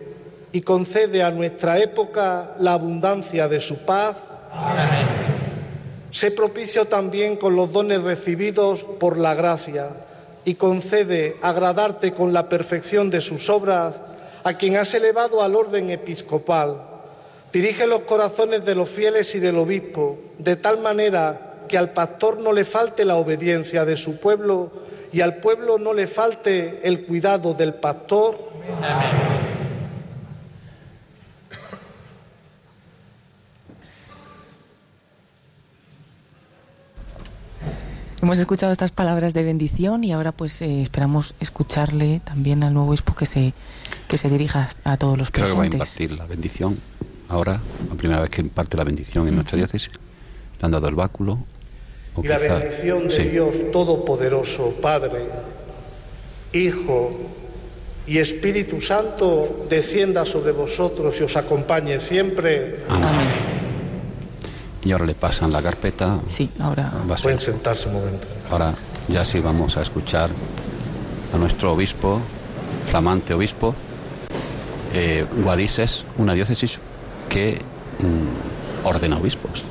y concede a nuestra época la abundancia de su paz. Amén. Sé propicio también con los dones recibidos por la gracia y concede agradarte con la perfección de sus obras a quien has elevado al orden episcopal. Dirige los corazones de los fieles y del obispo, de tal manera que al pastor no le falte la obediencia de su pueblo y al pueblo no le falte el cuidado del pastor. Amén. Hemos escuchado estas palabras de bendición y ahora pues eh, esperamos escucharle también al nuevo obispo que se, que se dirija a todos los Creo presentes. que va a impartir la bendición ahora, la primera vez que imparte la bendición en nuestra diócesis. Le han dado el báculo. y la bendición de Dios Todopoderoso, Padre, Hijo y Espíritu Santo descienda sobre vosotros y os acompañe siempre. Amén. Y ahora le pasan la carpeta. Sí, ahora. Va a ser- Pueden sentarse un momento. Ahora ya sí vamos a escuchar a nuestro obispo, flamante obispo. Eh, Guadix es una diócesis que mm, ordena obispos.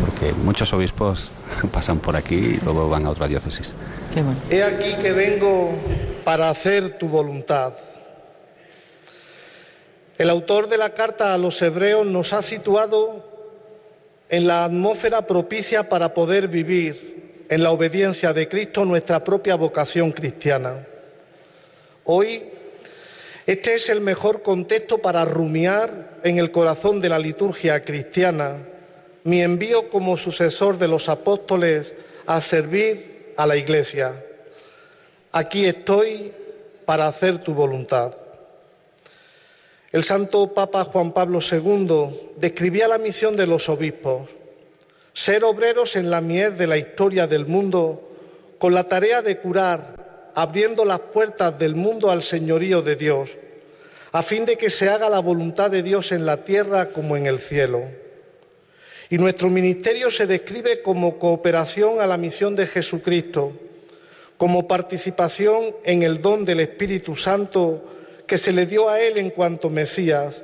Porque muchos obispos pasan por aquí y luego van a otra diócesis. Qué bueno. He aquí que vengo para hacer tu voluntad. El autor de la carta a los hebreos nos ha situado en la atmósfera propicia para poder vivir en la obediencia de Cristo nuestra propia vocación cristiana. Hoy, este es el mejor contexto para rumiar en el corazón de la liturgia cristiana mi envío como sucesor de los apóstoles a servir a la Iglesia. Aquí estoy para hacer tu voluntad. El santo Papa Juan Pablo II describía la misión de los obispos, ser obreros en la mies de la historia del mundo con la tarea de curar, abriendo las puertas del mundo al señorío de Dios, a fin de que se haga la voluntad de Dios en la tierra como en el cielo. Y nuestro ministerio se describe como cooperación a la misión de Jesucristo, como participación en el don del Espíritu Santo que se le dio a él en cuanto Mesías,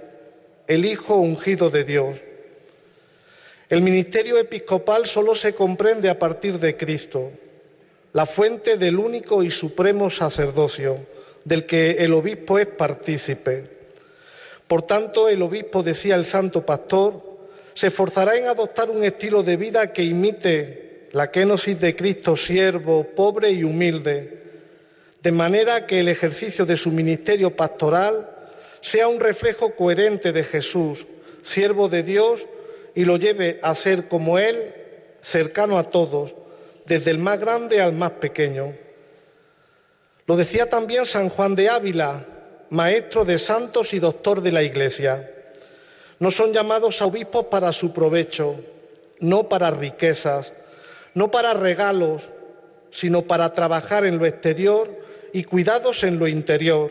el Hijo ungido de Dios. El ministerio episcopal solo se comprende a partir de Cristo, la fuente del único y supremo sacerdocio, del que el obispo es partícipe. Por tanto, el obispo, decía el santo pastor, se esforzará en adoptar un estilo de vida que imite la kenosis de Cristo, siervo, pobre y humilde, de manera que el ejercicio de su ministerio pastoral sea un reflejo coherente de Jesús, siervo de Dios, y lo lleve a ser como Él, cercano a todos, desde el más grande al más pequeño. Lo decía también San Juan de Ávila, maestro de santos y doctor de la Iglesia. No son llamados a obispos para su provecho, no para riquezas, no para regalos, sino para trabajar en lo exterior y cuidados en lo interior,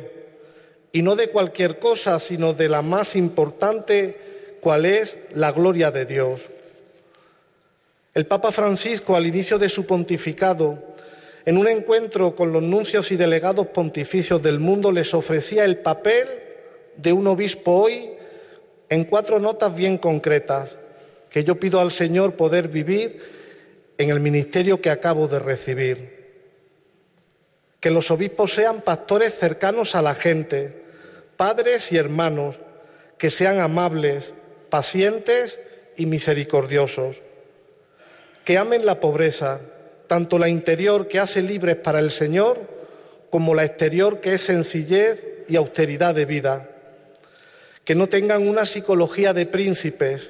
y no de cualquier cosa, sino de la más importante, cual es la gloria de Dios. El Papa Francisco, al inicio de su pontificado, en un encuentro con los nuncios y delegados pontificios del mundo, les ofrecía el papel de un obispo hoy en cuatro notas bien concretas que yo pido al Señor poder vivir en el ministerio que acabo de recibir. Que los obispos sean pastores cercanos a la gente, padres y hermanos, que sean amables, pacientes y misericordiosos. Que amen la pobreza, tanto la interior que hace libres para el Señor, como la exterior que es sencillez y austeridad de vida. Que no tengan una psicología de príncipes,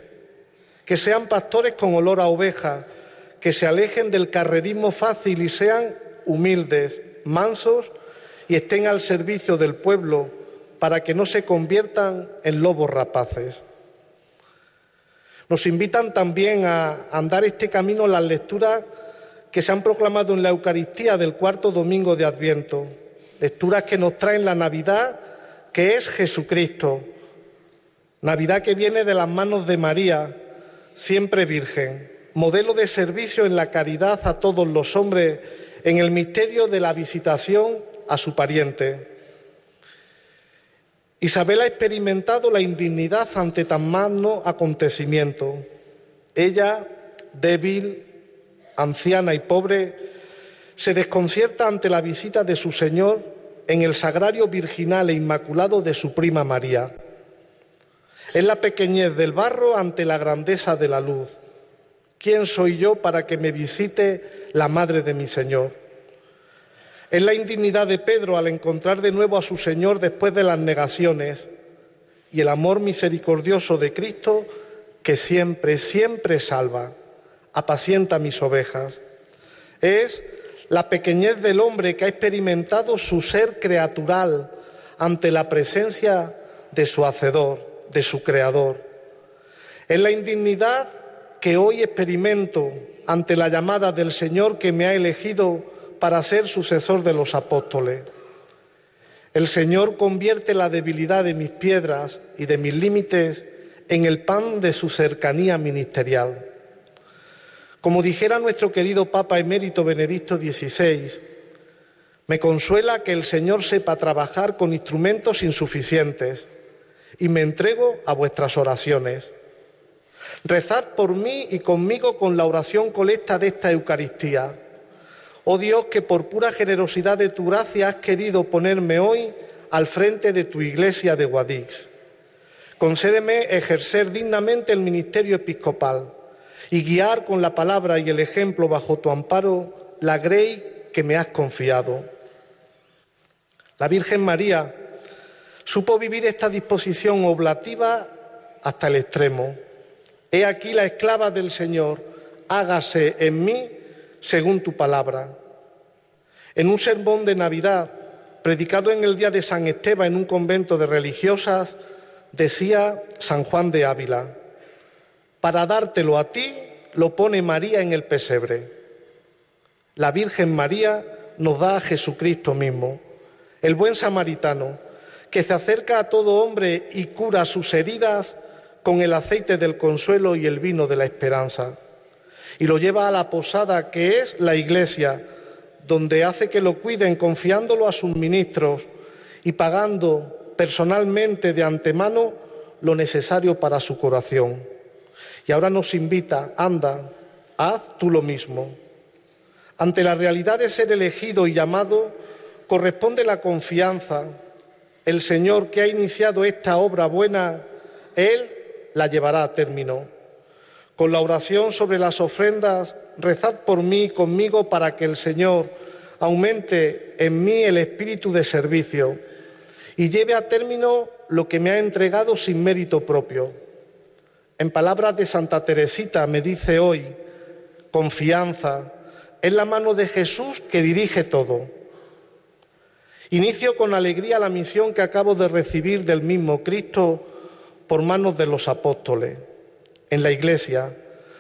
que sean pastores con olor a oveja, que se alejen del carrerismo fácil y sean humildes, mansos y estén al servicio del pueblo para que no se conviertan en lobos rapaces. Nos invitan también a andar este camino las lecturas que se han proclamado en la Eucaristía del cuarto domingo de Adviento, lecturas que nos traen la Navidad, que es Jesucristo, Navidad que viene de las manos de María, siempre Virgen, modelo de servicio en la caridad a todos los hombres en el misterio de la visitación a su pariente. Isabel ha experimentado la indignidad ante tan magno acontecimiento. Ella, débil, anciana y pobre, se desconcierta ante la visita de su Señor en el sagrario virginal e inmaculado de su prima María. Es la pequeñez del barro ante la grandeza de la luz. ¿Quién soy yo para que me visite la madre de mi Señor? Es la indignidad de Pedro al encontrar de nuevo a su Señor después de las negaciones y el amor misericordioso de Cristo que siempre, siempre salva, apacienta mis ovejas. Es la pequeñez del hombre que ha experimentado su ser creatural ante la presencia de su Hacedor de su Creador. Es la indignidad que hoy experimento ante la llamada del Señor que me ha elegido para ser sucesor de los apóstoles. El Señor convierte la debilidad de mis piedras y de mis límites en el pan de su cercanía ministerial. Como dijera nuestro querido Papa emérito Benedicto XVI, me consuela que el Señor sepa trabajar con instrumentos insuficientes y me entrego a vuestras oraciones. Rezad por mí y conmigo con la oración colecta de esta Eucaristía. Oh Dios, que por pura generosidad de tu gracia has querido ponerme hoy al frente de tu iglesia de Guadix. Concédeme ejercer dignamente el ministerio episcopal y guiar con la palabra y el ejemplo bajo tu amparo la grey que me has confiado. La Virgen María, Supo vivir esta disposición oblativa hasta el extremo. He aquí la esclava del Señor, hágase en mí según tu palabra. En un sermón de Navidad, predicado en el día de San Esteban en un convento de religiosas, decía San Juan de Ávila, para dártelo a ti lo pone María en el pesebre. La Virgen María nos da a Jesucristo mismo, el buen samaritano, que se acerca a todo hombre y cura sus heridas con el aceite del consuelo y el vino de la esperanza. Y lo lleva a la posada que es la iglesia, donde hace que lo cuiden confiándolo a sus ministros y pagando personalmente de antemano lo necesario para su curación. Y ahora nos invita, anda, haz tú lo mismo. Ante la realidad de ser elegido y llamado, corresponde la confianza, el Señor que ha iniciado esta obra buena, Él la llevará a término. Con la oración sobre las ofrendas, rezad por mí y conmigo para que el Señor aumente en mí el espíritu de servicio y lleve a término lo que me ha entregado sin mérito propio. En palabras de Santa Teresita me dice hoy, confianza, es la mano de Jesús que dirige todo. Inicio con alegría la misión que acabo de recibir del mismo Cristo por manos de los apóstoles en la Iglesia,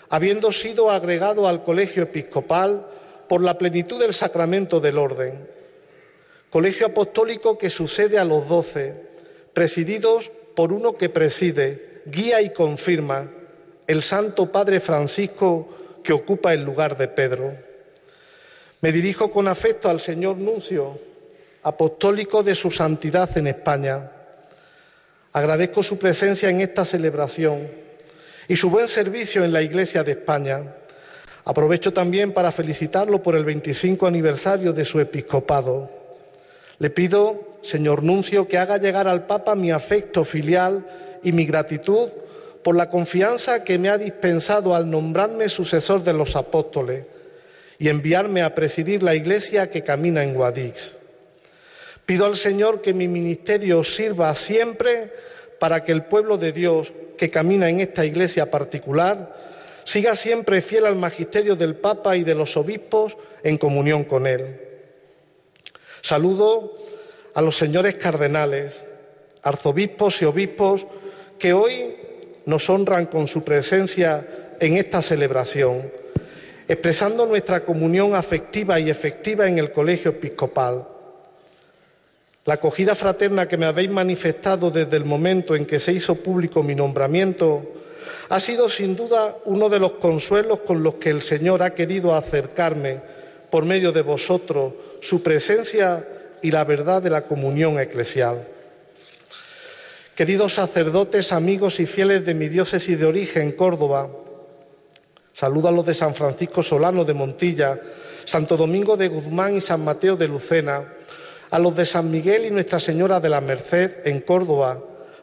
habiendo sido agregado al colegio episcopal por la plenitud del sacramento del orden. Colegio apostólico que sucede a los doce, presididos por uno que preside, guía y confirma, el Santo Padre Francisco que ocupa el lugar de Pedro. Me dirijo con afecto al señor Nuncio, apostólico de su santidad en España, Agradezco su presencia en esta celebración y su buen servicio en la Iglesia de España. Aprovecho también para felicitarlo por el 25 aniversario de su episcopado. Le pido, señor Nuncio, que haga llegar al Papa mi afecto filial y mi gratitud por la confianza que me ha dispensado al nombrarme sucesor de los apóstoles y enviarme a presidir la iglesia que camina en Guadix. Pido al Señor que mi ministerio sirva siempre para que el pueblo de Dios que camina en esta iglesia particular siga siempre fiel al magisterio del Papa y de los obispos en comunión con él. Saludo a los señores cardenales, arzobispos y obispos que hoy nos honran con su presencia en esta celebración, expresando nuestra comunión afectiva y efectiva en el colegio episcopal. La acogida fraterna que me habéis manifestado desde el momento en que se hizo público mi nombramiento ha sido sin duda uno de los consuelos con los que el Señor ha querido acercarme por medio de vosotros su presencia y la verdad de la comunión eclesial. Queridos sacerdotes, amigos y fieles de mi diócesis de origen, Córdoba, saludo a los de San Francisco Solano de Montilla, Santo Domingo de Guzmán y San Mateo de Lucena, a los de San Miguel y Nuestra Señora de la Merced en Córdoba,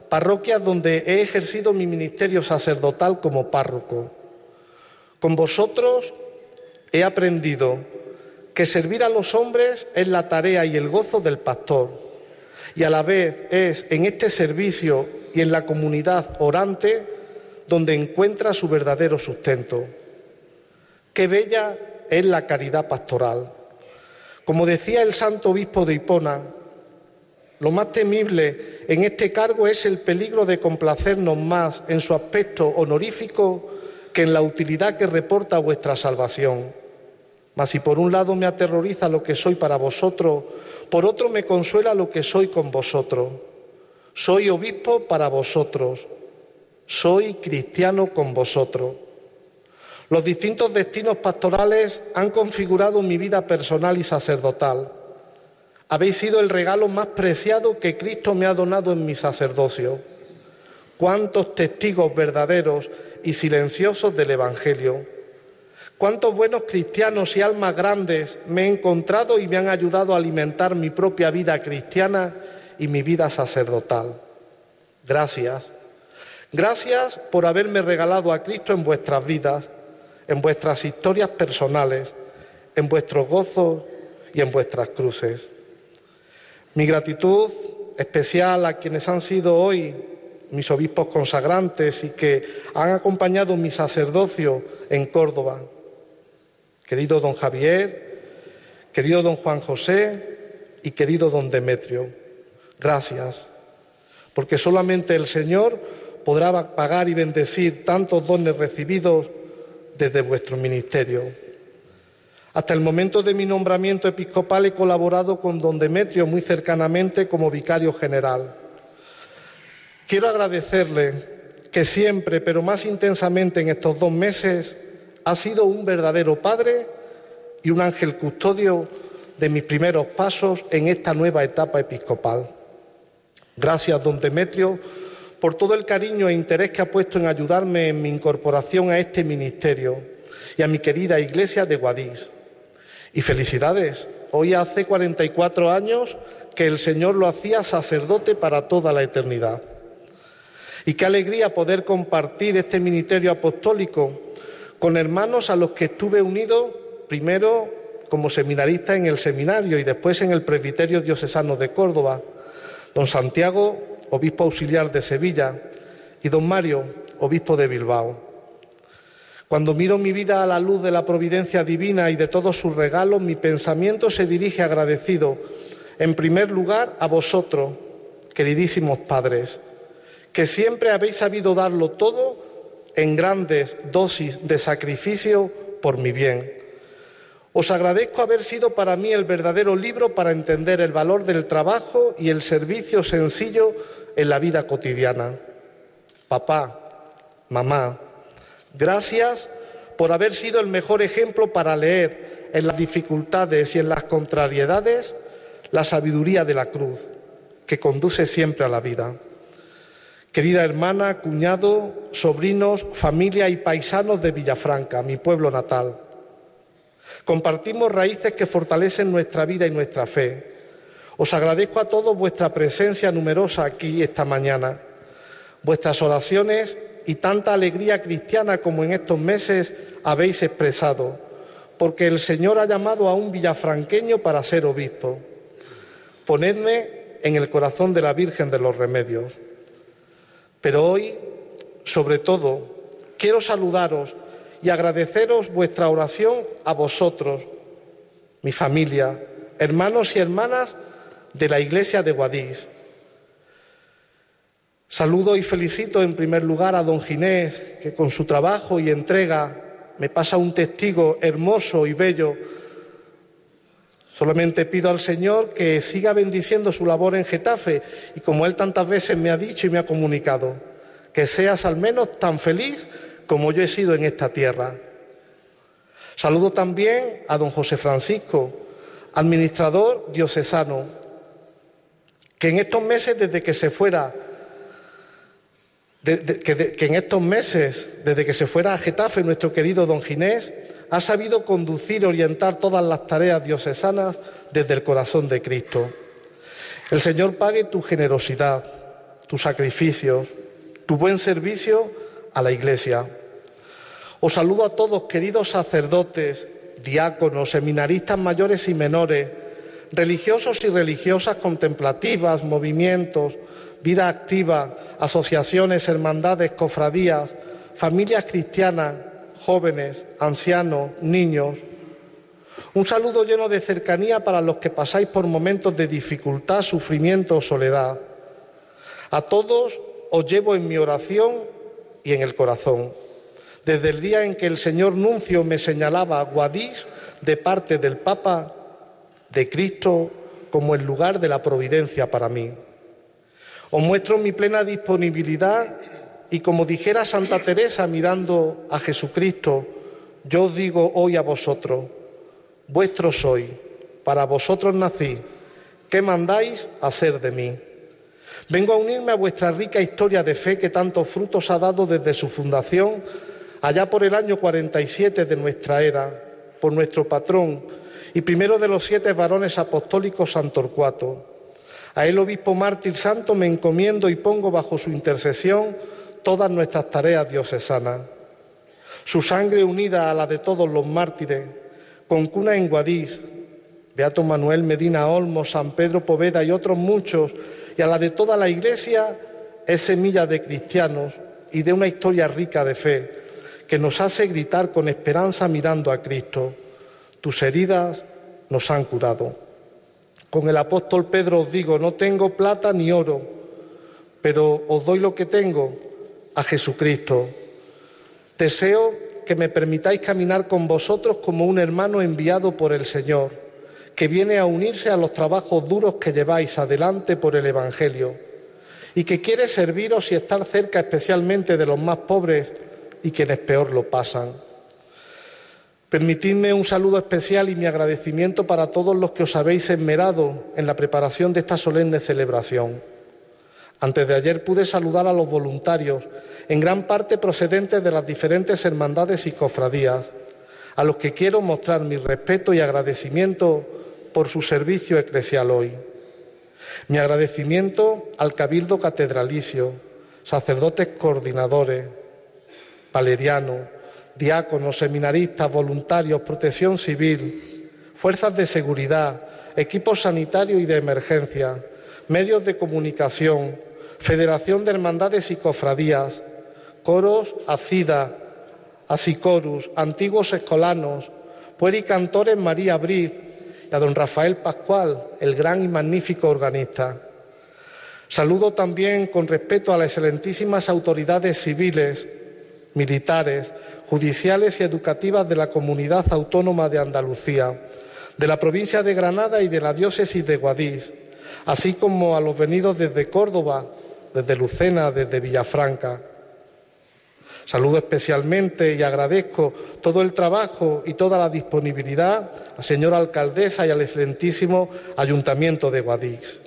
parroquias donde he ejercido mi ministerio sacerdotal como párroco. Con vosotros he aprendido que servir a los hombres es la tarea y el gozo del pastor, y a la vez es en este servicio y en la comunidad orante donde encuentra su verdadero sustento. Qué bella es la caridad pastoral. Como decía el santo obispo de Hipona, lo más temible en este cargo es el peligro de complacernos más en su aspecto honorífico que en la utilidad que reporta vuestra salvación. Mas si por un lado me aterroriza lo que soy para vosotros, por otro me consuela lo que soy con vosotros. Soy obispo para vosotros, soy cristiano con vosotros. Los distintos destinos pastorales han configurado mi vida personal y sacerdotal. Habéis sido el regalo más preciado que Cristo me ha donado en mi sacerdocio. Cuántos testigos verdaderos y silenciosos del Evangelio. Cuántos buenos cristianos y almas grandes me he encontrado y me han ayudado a alimentar mi propia vida cristiana y mi vida sacerdotal. Gracias. Gracias por haberme regalado a Cristo en vuestras vidas en vuestras historias personales, en vuestros gozos y en vuestras cruces. Mi gratitud especial a quienes han sido hoy mis obispos consagrantes y que han acompañado mi sacerdocio en Córdoba. Querido don Javier, querido don Juan José y querido don Demetrio, gracias, porque solamente el Señor podrá pagar y bendecir tantos dones recibidos desde vuestro ministerio. Hasta el momento de mi nombramiento episcopal he colaborado con don Demetrio muy cercanamente como vicario general. Quiero agradecerle que siempre, pero más intensamente en estos dos meses, ha sido un verdadero padre y un ángel custodio de mis primeros pasos en esta nueva etapa episcopal. Gracias, don Demetrio, por todo el cariño e interés que ha puesto en ayudarme en mi incorporación a este ministerio y a mi querida iglesia de Guadix. Y felicidades, hoy hace 44 años que el Señor lo hacía sacerdote para toda la eternidad. Y qué alegría poder compartir este ministerio apostólico con hermanos a los que estuve unido primero como seminarista en el seminario y después en el presbiterio diocesano de Córdoba. Don Santiago obispo auxiliar de Sevilla, y don Mario, obispo de Bilbao. Cuando miro mi vida a la luz de la providencia divina y de todos sus regalos, mi pensamiento se dirige agradecido, en primer lugar, a vosotros, queridísimos padres, que siempre habéis sabido darlo todo en grandes dosis de sacrificio por mi bien. Os agradezco haber sido para mí el verdadero libro para entender el valor del trabajo y el servicio sencillo en la vida cotidiana. Papá, mamá, gracias por haber sido el mejor ejemplo para leer en las dificultades y en las contrariedades la sabiduría de la cruz que conduce siempre a la vida. Querida hermana, cuñado, sobrinos, familia y paisanos de Villafranca, mi pueblo natal. Compartimos raíces que fortalecen nuestra vida y nuestra fe. Os agradezco a todos vuestra presencia numerosa aquí esta mañana, vuestras oraciones y tanta alegría cristiana como en estos meses habéis expresado, porque el Señor ha llamado a un villafranqueño para ser obispo. Ponedme en el corazón de la Virgen de los Remedios. Pero hoy, sobre todo, quiero saludaros y agradeceros vuestra oración a vosotros, mi familia, hermanos y hermanas de la Iglesia de Guadix. Saludo y felicito en primer lugar a don Ginés, que con su trabajo y entrega me pasa un testigo hermoso y bello. Solamente pido al Señor que siga bendiciendo su labor en Getafe y como Él tantas veces me ha dicho y me ha comunicado, que seas al menos tan feliz como yo he sido en esta tierra. Saludo también a don José Francisco, administrador diocesano, que en estos meses desde que se fuera que, en estos meses, desde que se fuera a Getafe nuestro querido don Ginés, ha sabido conducir y orientar todas las tareas diocesanas desde el corazón de Cristo. El Señor pague tu generosidad, tus sacrificios, tu buen servicio a la Iglesia. Os saludo a todos, queridos sacerdotes, diáconos, seminaristas mayores y menores, religiosos y religiosas contemplativas, movimientos, vida activa, asociaciones, hermandades, cofradías, familias cristianas, jóvenes, ancianos, niños. Un saludo lleno de cercanía para los que pasáis por momentos de dificultad, sufrimiento o soledad. A todos os llevo en mi oración y en el corazón. Desde el día en que el señor Nuncio me señalaba Guadix de parte del Papa de Cristo como el lugar de la providencia para mí. Os muestro mi plena disponibilidad y como dijera Santa Teresa mirando a Jesucristo, yo os digo hoy a vosotros, vuestro soy, para vosotros nací, ¿qué mandáis hacer de mí? Vengo a unirme a vuestra rica historia de fe que tantos frutos ha dado desde su fundación, allá por el año 47 de nuestra era, por nuestro patrón y primero de los siete varones apostólicos Santorcuato. A él, obispo mártir santo, me encomiendo y pongo bajo su intercesión todas nuestras tareas diocesanas. Su sangre unida a la de todos los mártires, con cuna en Guadix, Beato Manuel Medina Olmo, San Pedro Poveda y otros muchos, y a la de toda la Iglesia, es semilla de cristianos y de una historia rica de fe, que nos hace gritar con esperanza mirando a Cristo. Tus heridas nos han curado. Con el apóstol Pedro os digo, no tengo plata ni oro, pero os doy lo que tengo, a Jesucristo. Deseo que me permitáis caminar con vosotros como un hermano enviado por el Señor, que viene a unirse a los trabajos duros que lleváis adelante por el Evangelio, y que quiere serviros y estar cerca especialmente de los más pobres y quienes peor lo pasan. Permitidme un saludo especial y mi agradecimiento para todos los que os habéis esmerado en la preparación de esta solemne celebración. Antes de ayer pude saludar a los voluntarios, en gran parte procedentes de las diferentes hermandades y cofradías, a los que quiero mostrar mi respeto y agradecimiento por su servicio eclesial hoy. Mi agradecimiento al Cabildo Catedralicio, sacerdotes coordinadores, valeriano, diáconos, seminaristas, voluntarios, protección civil, fuerzas de seguridad, equipos sanitarios y de emergencia, medios de comunicación, Federación de Hermandades y Cofradías, coros, acida, asicorus, antiguos escolanos, puericantores María Briz y a don Rafael Pascual, el gran y magnífico organista. Saludo también con respeto a las excelentísimas autoridades civiles, militares, judiciales y educativas de la Comunidad Autónoma de Andalucía, de la provincia de Granada y de la diócesis de Guadix, así como a los venidos desde Córdoba, desde Lucena, desde Villafranca. Saludo especialmente y agradezco todo el trabajo y toda la disponibilidad a la señora alcaldesa y al excelentísimo Ayuntamiento de Guadix.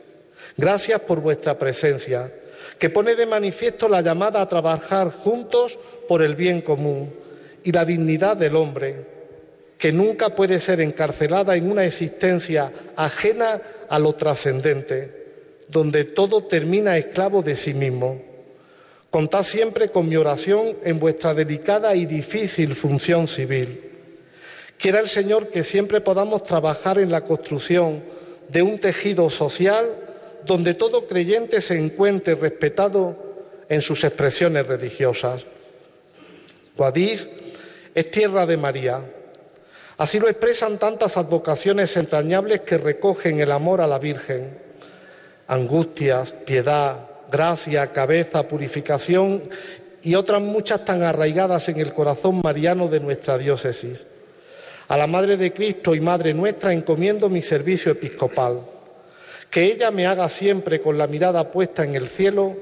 Gracias por vuestra presencia que pone de manifiesto la llamada a trabajar juntos por el bien común y la dignidad del hombre, que nunca puede ser encarcelada en una existencia ajena a lo trascendente, donde todo termina esclavo de sí mismo. Contad siempre con mi oración en vuestra delicada y difícil función civil. Quiera el Señor que siempre podamos trabajar en la construcción de un tejido social donde todo creyente se encuentre respetado en sus expresiones religiosas. Guadix es tierra de María. Así lo expresan tantas advocaciones entrañables que recogen el amor a la Virgen. Angustias, piedad, gracia, cabeza, purificación y otras muchas tan arraigadas en el corazón mariano de nuestra diócesis. A la Madre de Cristo y Madre nuestra encomiendo mi servicio episcopal. Que ella me haga siempre con la mirada puesta en el cielo,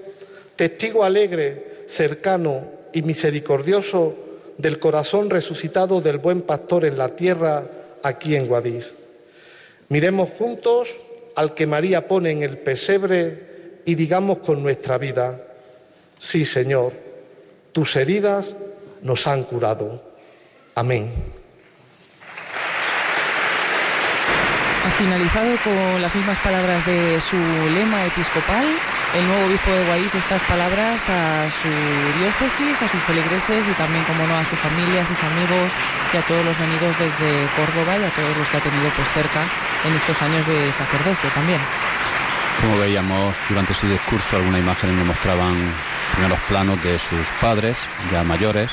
testigo alegre, cercano y misericordioso del corazón resucitado del buen pastor en la tierra, aquí en Guadix. Miremos juntos al que María pone en el pesebre y digamos con nuestra vida, sí Señor, tus heridas nos han curado. Amén. Ha finalizado con las mismas palabras de su lema episcopal, el nuevo obispo de Guadix estas palabras a su diócesis, a sus feligreses y también, como no, a su familia, a sus amigos y a todos los venidos desde Córdoba y a todos los que ha tenido pues cerca en estos años de sacerdocio también. Como veíamos durante su discurso, algunas imágenes nos mostraban primeros planos de sus padres, ya mayores,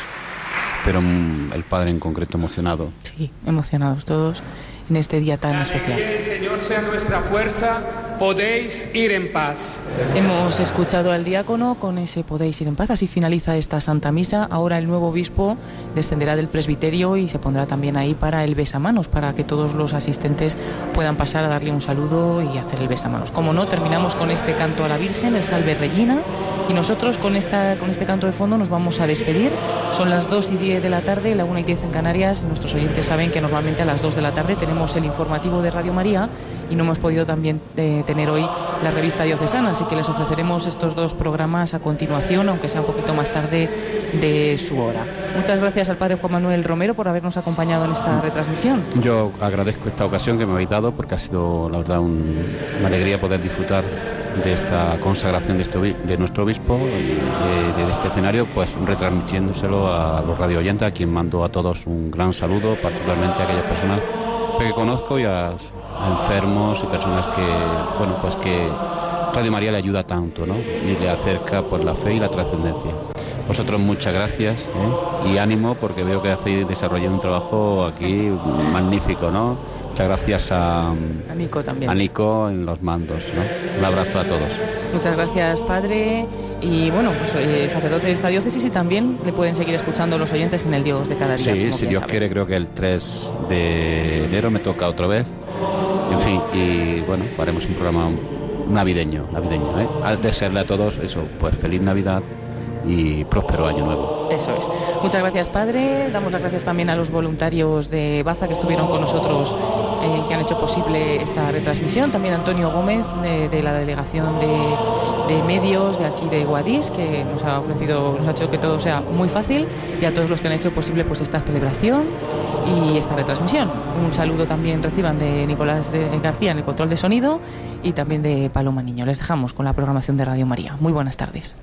pero el padre en concreto emocionado. Sí, emocionados todos en este día tan especial. Que el Señor sea nuestra fuerza, podéis ir en paz. Hemos escuchado al diácono con ese podéis ir en paz. Así finaliza esta Santa Misa. Ahora el nuevo obispo descenderá del presbiterio y se pondrá también ahí para el besamanos, para que todos los asistentes puedan pasar a darle un saludo y hacer el besamanos. Como no, terminamos con este canto a la Virgen, el Salve Regina, y nosotros con, esta, con este canto de fondo nos vamos a despedir. Son las 2 y 10 de la tarde, la 1 y 10 en Canarias. Nuestros oyentes saben que normalmente a las 2 de la tarde tenemos el informativo de Radio María y no hemos podido también eh, tener hoy la revista diocesana, así que les ofreceremos estos dos programas a continuación, aunque sea un poquito más tarde de su hora. Muchas gracias al Padre Juan Manuel Romero por habernos acompañado en esta retransmisión. Yo agradezco esta ocasión que me habéis dado porque ha sido, la verdad, una alegría poder disfrutar de esta consagración de, este, de nuestro obispo y de, este escenario, pues retransmitiéndoselo a los radio oyentes, a quien mando a todos un gran saludo, particularmente a aquellas personas que conozco y a, enfermos y personas que, bueno, pues que Radio María le ayuda tanto, ¿no? Y le acerca por la fe y la trascendencia. Vosotros muchas gracias ¿eh? y ánimo porque veo que hacéis desarrollando un trabajo aquí magnífico, ¿no? Muchas gracias a, a Nico también. A Nico en los mandos, ¿no? Un abrazo a todos. Muchas gracias, padre. Y bueno, pues eh, sacerdote de esta diócesis y también le pueden seguir escuchando los oyentes en el Dios de cada día. Sí, si Dios quiere, creo que el 3 de enero me toca otra vez. En fin, y bueno, haremos un programa navideño, navideño, ¿eh? Al desearle a todos eso, pues feliz Navidad y próspero año nuevo. Eso es. Muchas gracias, padre. Damos las gracias también a los voluntarios de Baza que estuvieron con nosotros, eh, que han hecho posible esta retransmisión. También Antonio Gómez, de, la delegación de, de, medios de aquí de Guadix, que nos ha ofrecido, nos ha hecho que todo sea muy fácil, y a todos los que han hecho posible pues esta celebración y esta retransmisión. Un saludo también reciban de Nicolás de García en el control de sonido y también de Paloma Niño. Les dejamos con la programación de Radio María. Muy buenas tardes.